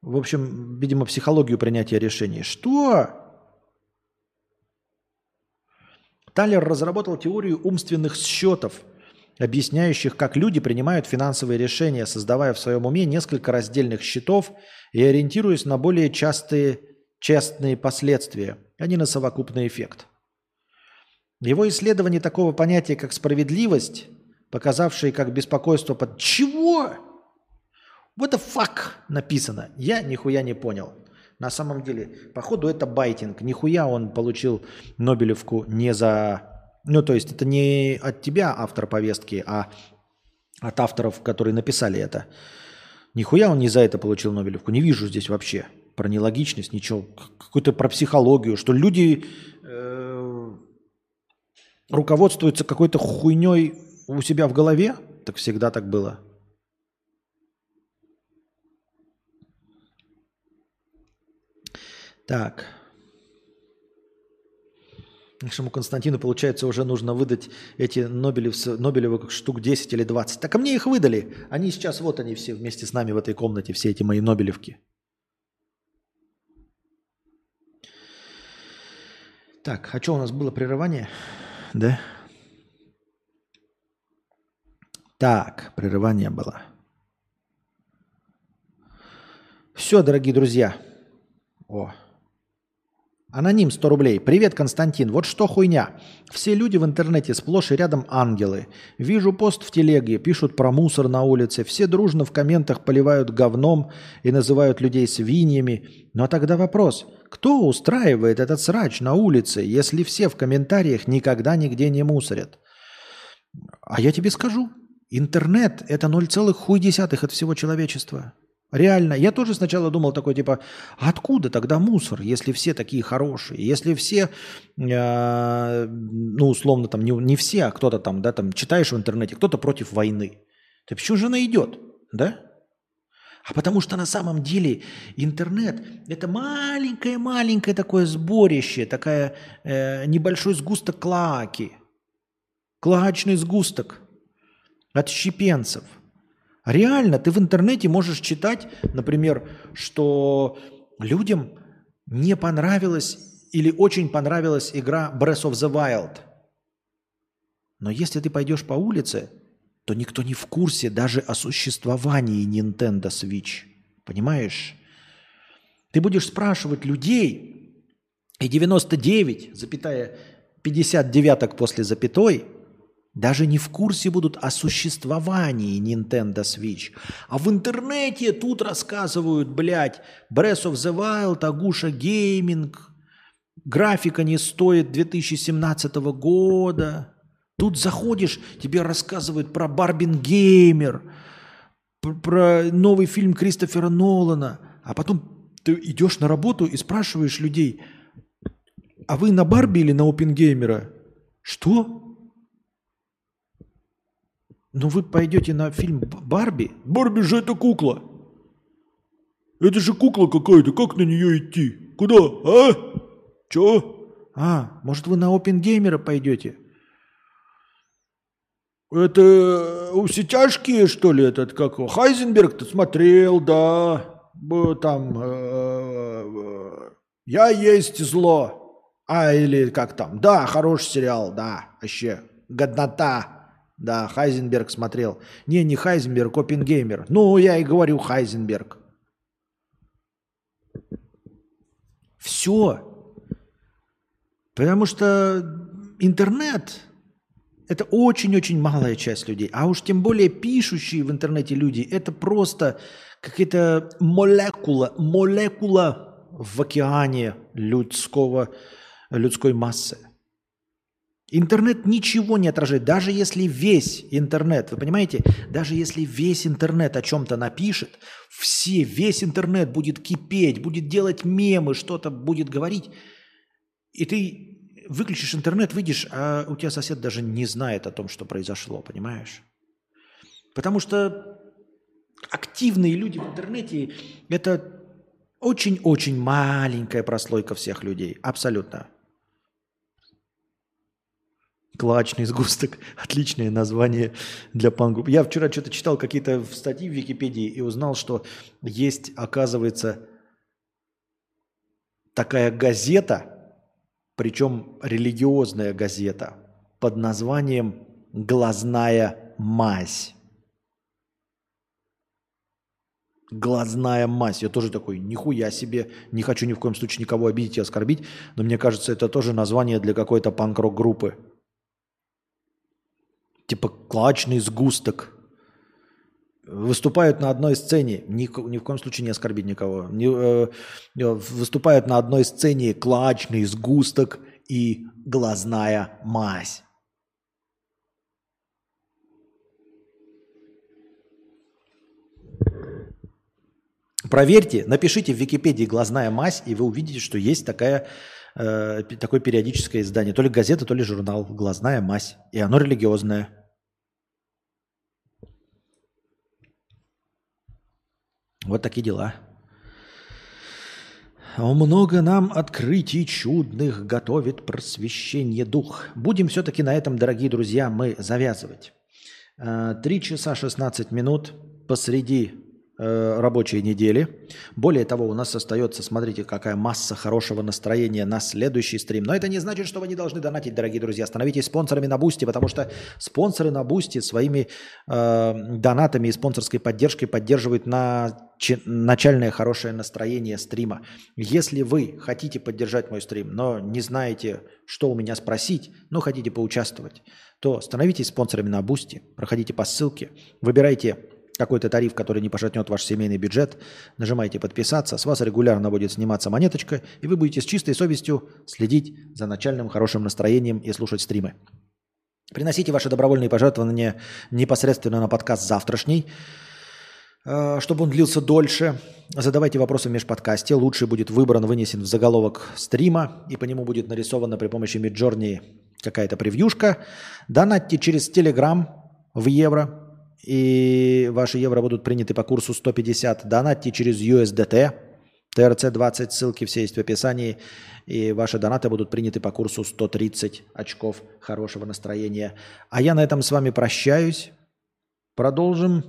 В общем, видимо, психологию принятия решений. Что? Талер разработал теорию умственных счетов, объясняющих, как люди принимают финансовые решения, создавая в своем уме несколько раздельных счетов и ориентируясь на более частые, частные последствия, а не на совокупный эффект. Его исследование такого понятия, как справедливость, показавшее как беспокойство под «Чего?» What the fuck написано? Я нихуя не понял. На самом деле, походу, это байтинг. Нихуя он получил Нобелевку не за... Ну, то есть это не от тебя автор повестки, а от авторов, которые написали это. Нихуя он не за это получил Нобелевку. Не вижу здесь вообще про нелогичность, ничего. Какую-то про психологию, что люди э, руководствуются какой-то хуйней у себя в голове. Так всегда так было. Так. Нашему Константину, получается, уже нужно выдать эти Нобелевых штук 10 или 20. Так а мне их выдали. Они сейчас, вот они все вместе с нами в этой комнате, все эти мои Нобелевки. Так, а что у нас было прерывание? Да? Так, прерывание было. Все, дорогие друзья. О, Аноним 100 рублей. Привет, Константин. Вот что хуйня. Все люди в интернете сплошь и рядом ангелы. Вижу пост в телеге, пишут про мусор на улице. Все дружно в комментах поливают говном и называют людей свиньями. Но тогда вопрос. Кто устраивает этот срач на улице, если все в комментариях никогда нигде не мусорят? А я тебе скажу. Интернет – это 0,1 от всего человечества. Реально, я тоже сначала думал такой, типа, «А откуда тогда мусор, если все такие хорошие, если все, э, ну, условно, там, не, не все, а кто-то там, да, там, читаешь в интернете, кто-то против войны. Ты почему же она идет, да? А потому что на самом деле интернет – это маленькое-маленькое такое сборище, такая э, небольшой сгусток клаки, клачный сгусток отщепенцев – Реально, ты в интернете можешь читать, например, что людям не понравилась или очень понравилась игра Breath of the Wild. Но если ты пойдешь по улице, то никто не в курсе даже о существовании Nintendo Switch. Понимаешь? Ты будешь спрашивать людей, и 99, запятая 59 после запятой – даже не в курсе будут о существовании Nintendo Switch. А в интернете тут рассказывают, блядь, Breath of the Wild, Агуша Гейминг, графика не стоит 2017 года. Тут заходишь, тебе рассказывают про Барбин Геймер, про новый фильм Кристофера Нолана, а потом ты идешь на работу и спрашиваешь людей, а вы на Барби или на Опенгеймера? Что? Но вы пойдете на фильм Барби? Барби же это кукла. Это же кукла какая-то, как на нее идти? Куда, а? Чё? А, может вы на Опенгеймера пойдете? Это у тяжкие, что ли, этот, как Хайзенберг-то смотрел, да, там, э, э, я есть зло, а, или как там, да, хороший сериал, да, вообще, годнота, да, Хайзенберг смотрел. Не, не Хайзенберг, Оппенгеймер. Ну, я и говорю Хайзенберг. Все. Потому что интернет – это очень-очень малая часть людей. А уж тем более пишущие в интернете люди – это просто какая-то молекула, молекула в океане людского, людской массы. Интернет ничего не отражает. Даже если весь интернет, вы понимаете, даже если весь интернет о чем-то напишет, все, весь интернет будет кипеть, будет делать мемы, что-то будет говорить, и ты выключишь интернет, выйдешь, а у тебя сосед даже не знает о том, что произошло, понимаешь? Потому что активные люди в интернете – это очень-очень маленькая прослойка всех людей, абсолютно. Клачный сгусток. [laughs] Отличное название для пангрупп. Я вчера что-то читал какие-то статьи в Википедии и узнал, что есть, оказывается, такая газета, причем религиозная газета, под названием «Глазная мазь». Глазная мазь. Я тоже такой, нихуя себе, не хочу ни в коем случае никого обидеть и оскорбить, но мне кажется, это тоже название для какой-то панк-рок группы. Типа клачный сгусток. Выступают на одной сцене, ни, ни в коем случае не оскорбить никого. Не, э, э, выступают на одной сцене клачный сгусток и глазная мазь. Проверьте, напишите в Википедии глазная мазь, и вы увидите, что есть такая, э, такое периодическое издание. То ли газета, то ли журнал. Глазная мазь. И оно религиозное. Вот такие дела. Много нам открытий чудных готовит просвещенья дух. Будем все-таки на этом, дорогие друзья, мы завязывать. Э, Три часа 16 минут посреди рабочей недели. Более того, у нас остается, смотрите, какая масса хорошего настроения на следующий стрим. Но это не значит, что вы не должны донатить, дорогие друзья. Становитесь спонсорами на Бусти, потому что спонсоры на Бусти своими э, донатами и спонсорской поддержкой поддерживают на начальное хорошее настроение стрима. Если вы хотите поддержать мой стрим, но не знаете, что у меня спросить, но хотите поучаствовать, то становитесь спонсорами на Бусти, проходите по ссылке, выбирайте какой-то тариф, который не пошатнет ваш семейный бюджет, нажимаете подписаться, с вас регулярно будет сниматься монеточка, и вы будете с чистой совестью следить за начальным хорошим настроением и слушать стримы. Приносите ваши добровольные пожертвования непосредственно на подкаст завтрашний, э, чтобы он длился дольше. Задавайте вопросы в межподкасте. Лучший будет выбран, вынесен в заголовок стрима, и по нему будет нарисована при помощи Midjourney какая-то превьюшка. Донатьте через Telegram в евро, и ваши евро будут приняты по курсу 150. Донатьте через USDT, TRC20, ссылки все есть в описании. И ваши донаты будут приняты по курсу 130 очков хорошего настроения. А я на этом с вами прощаюсь. Продолжим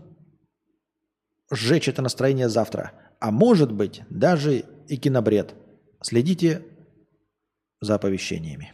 сжечь это настроение завтра. А может быть, даже и кинобред. Следите за оповещениями.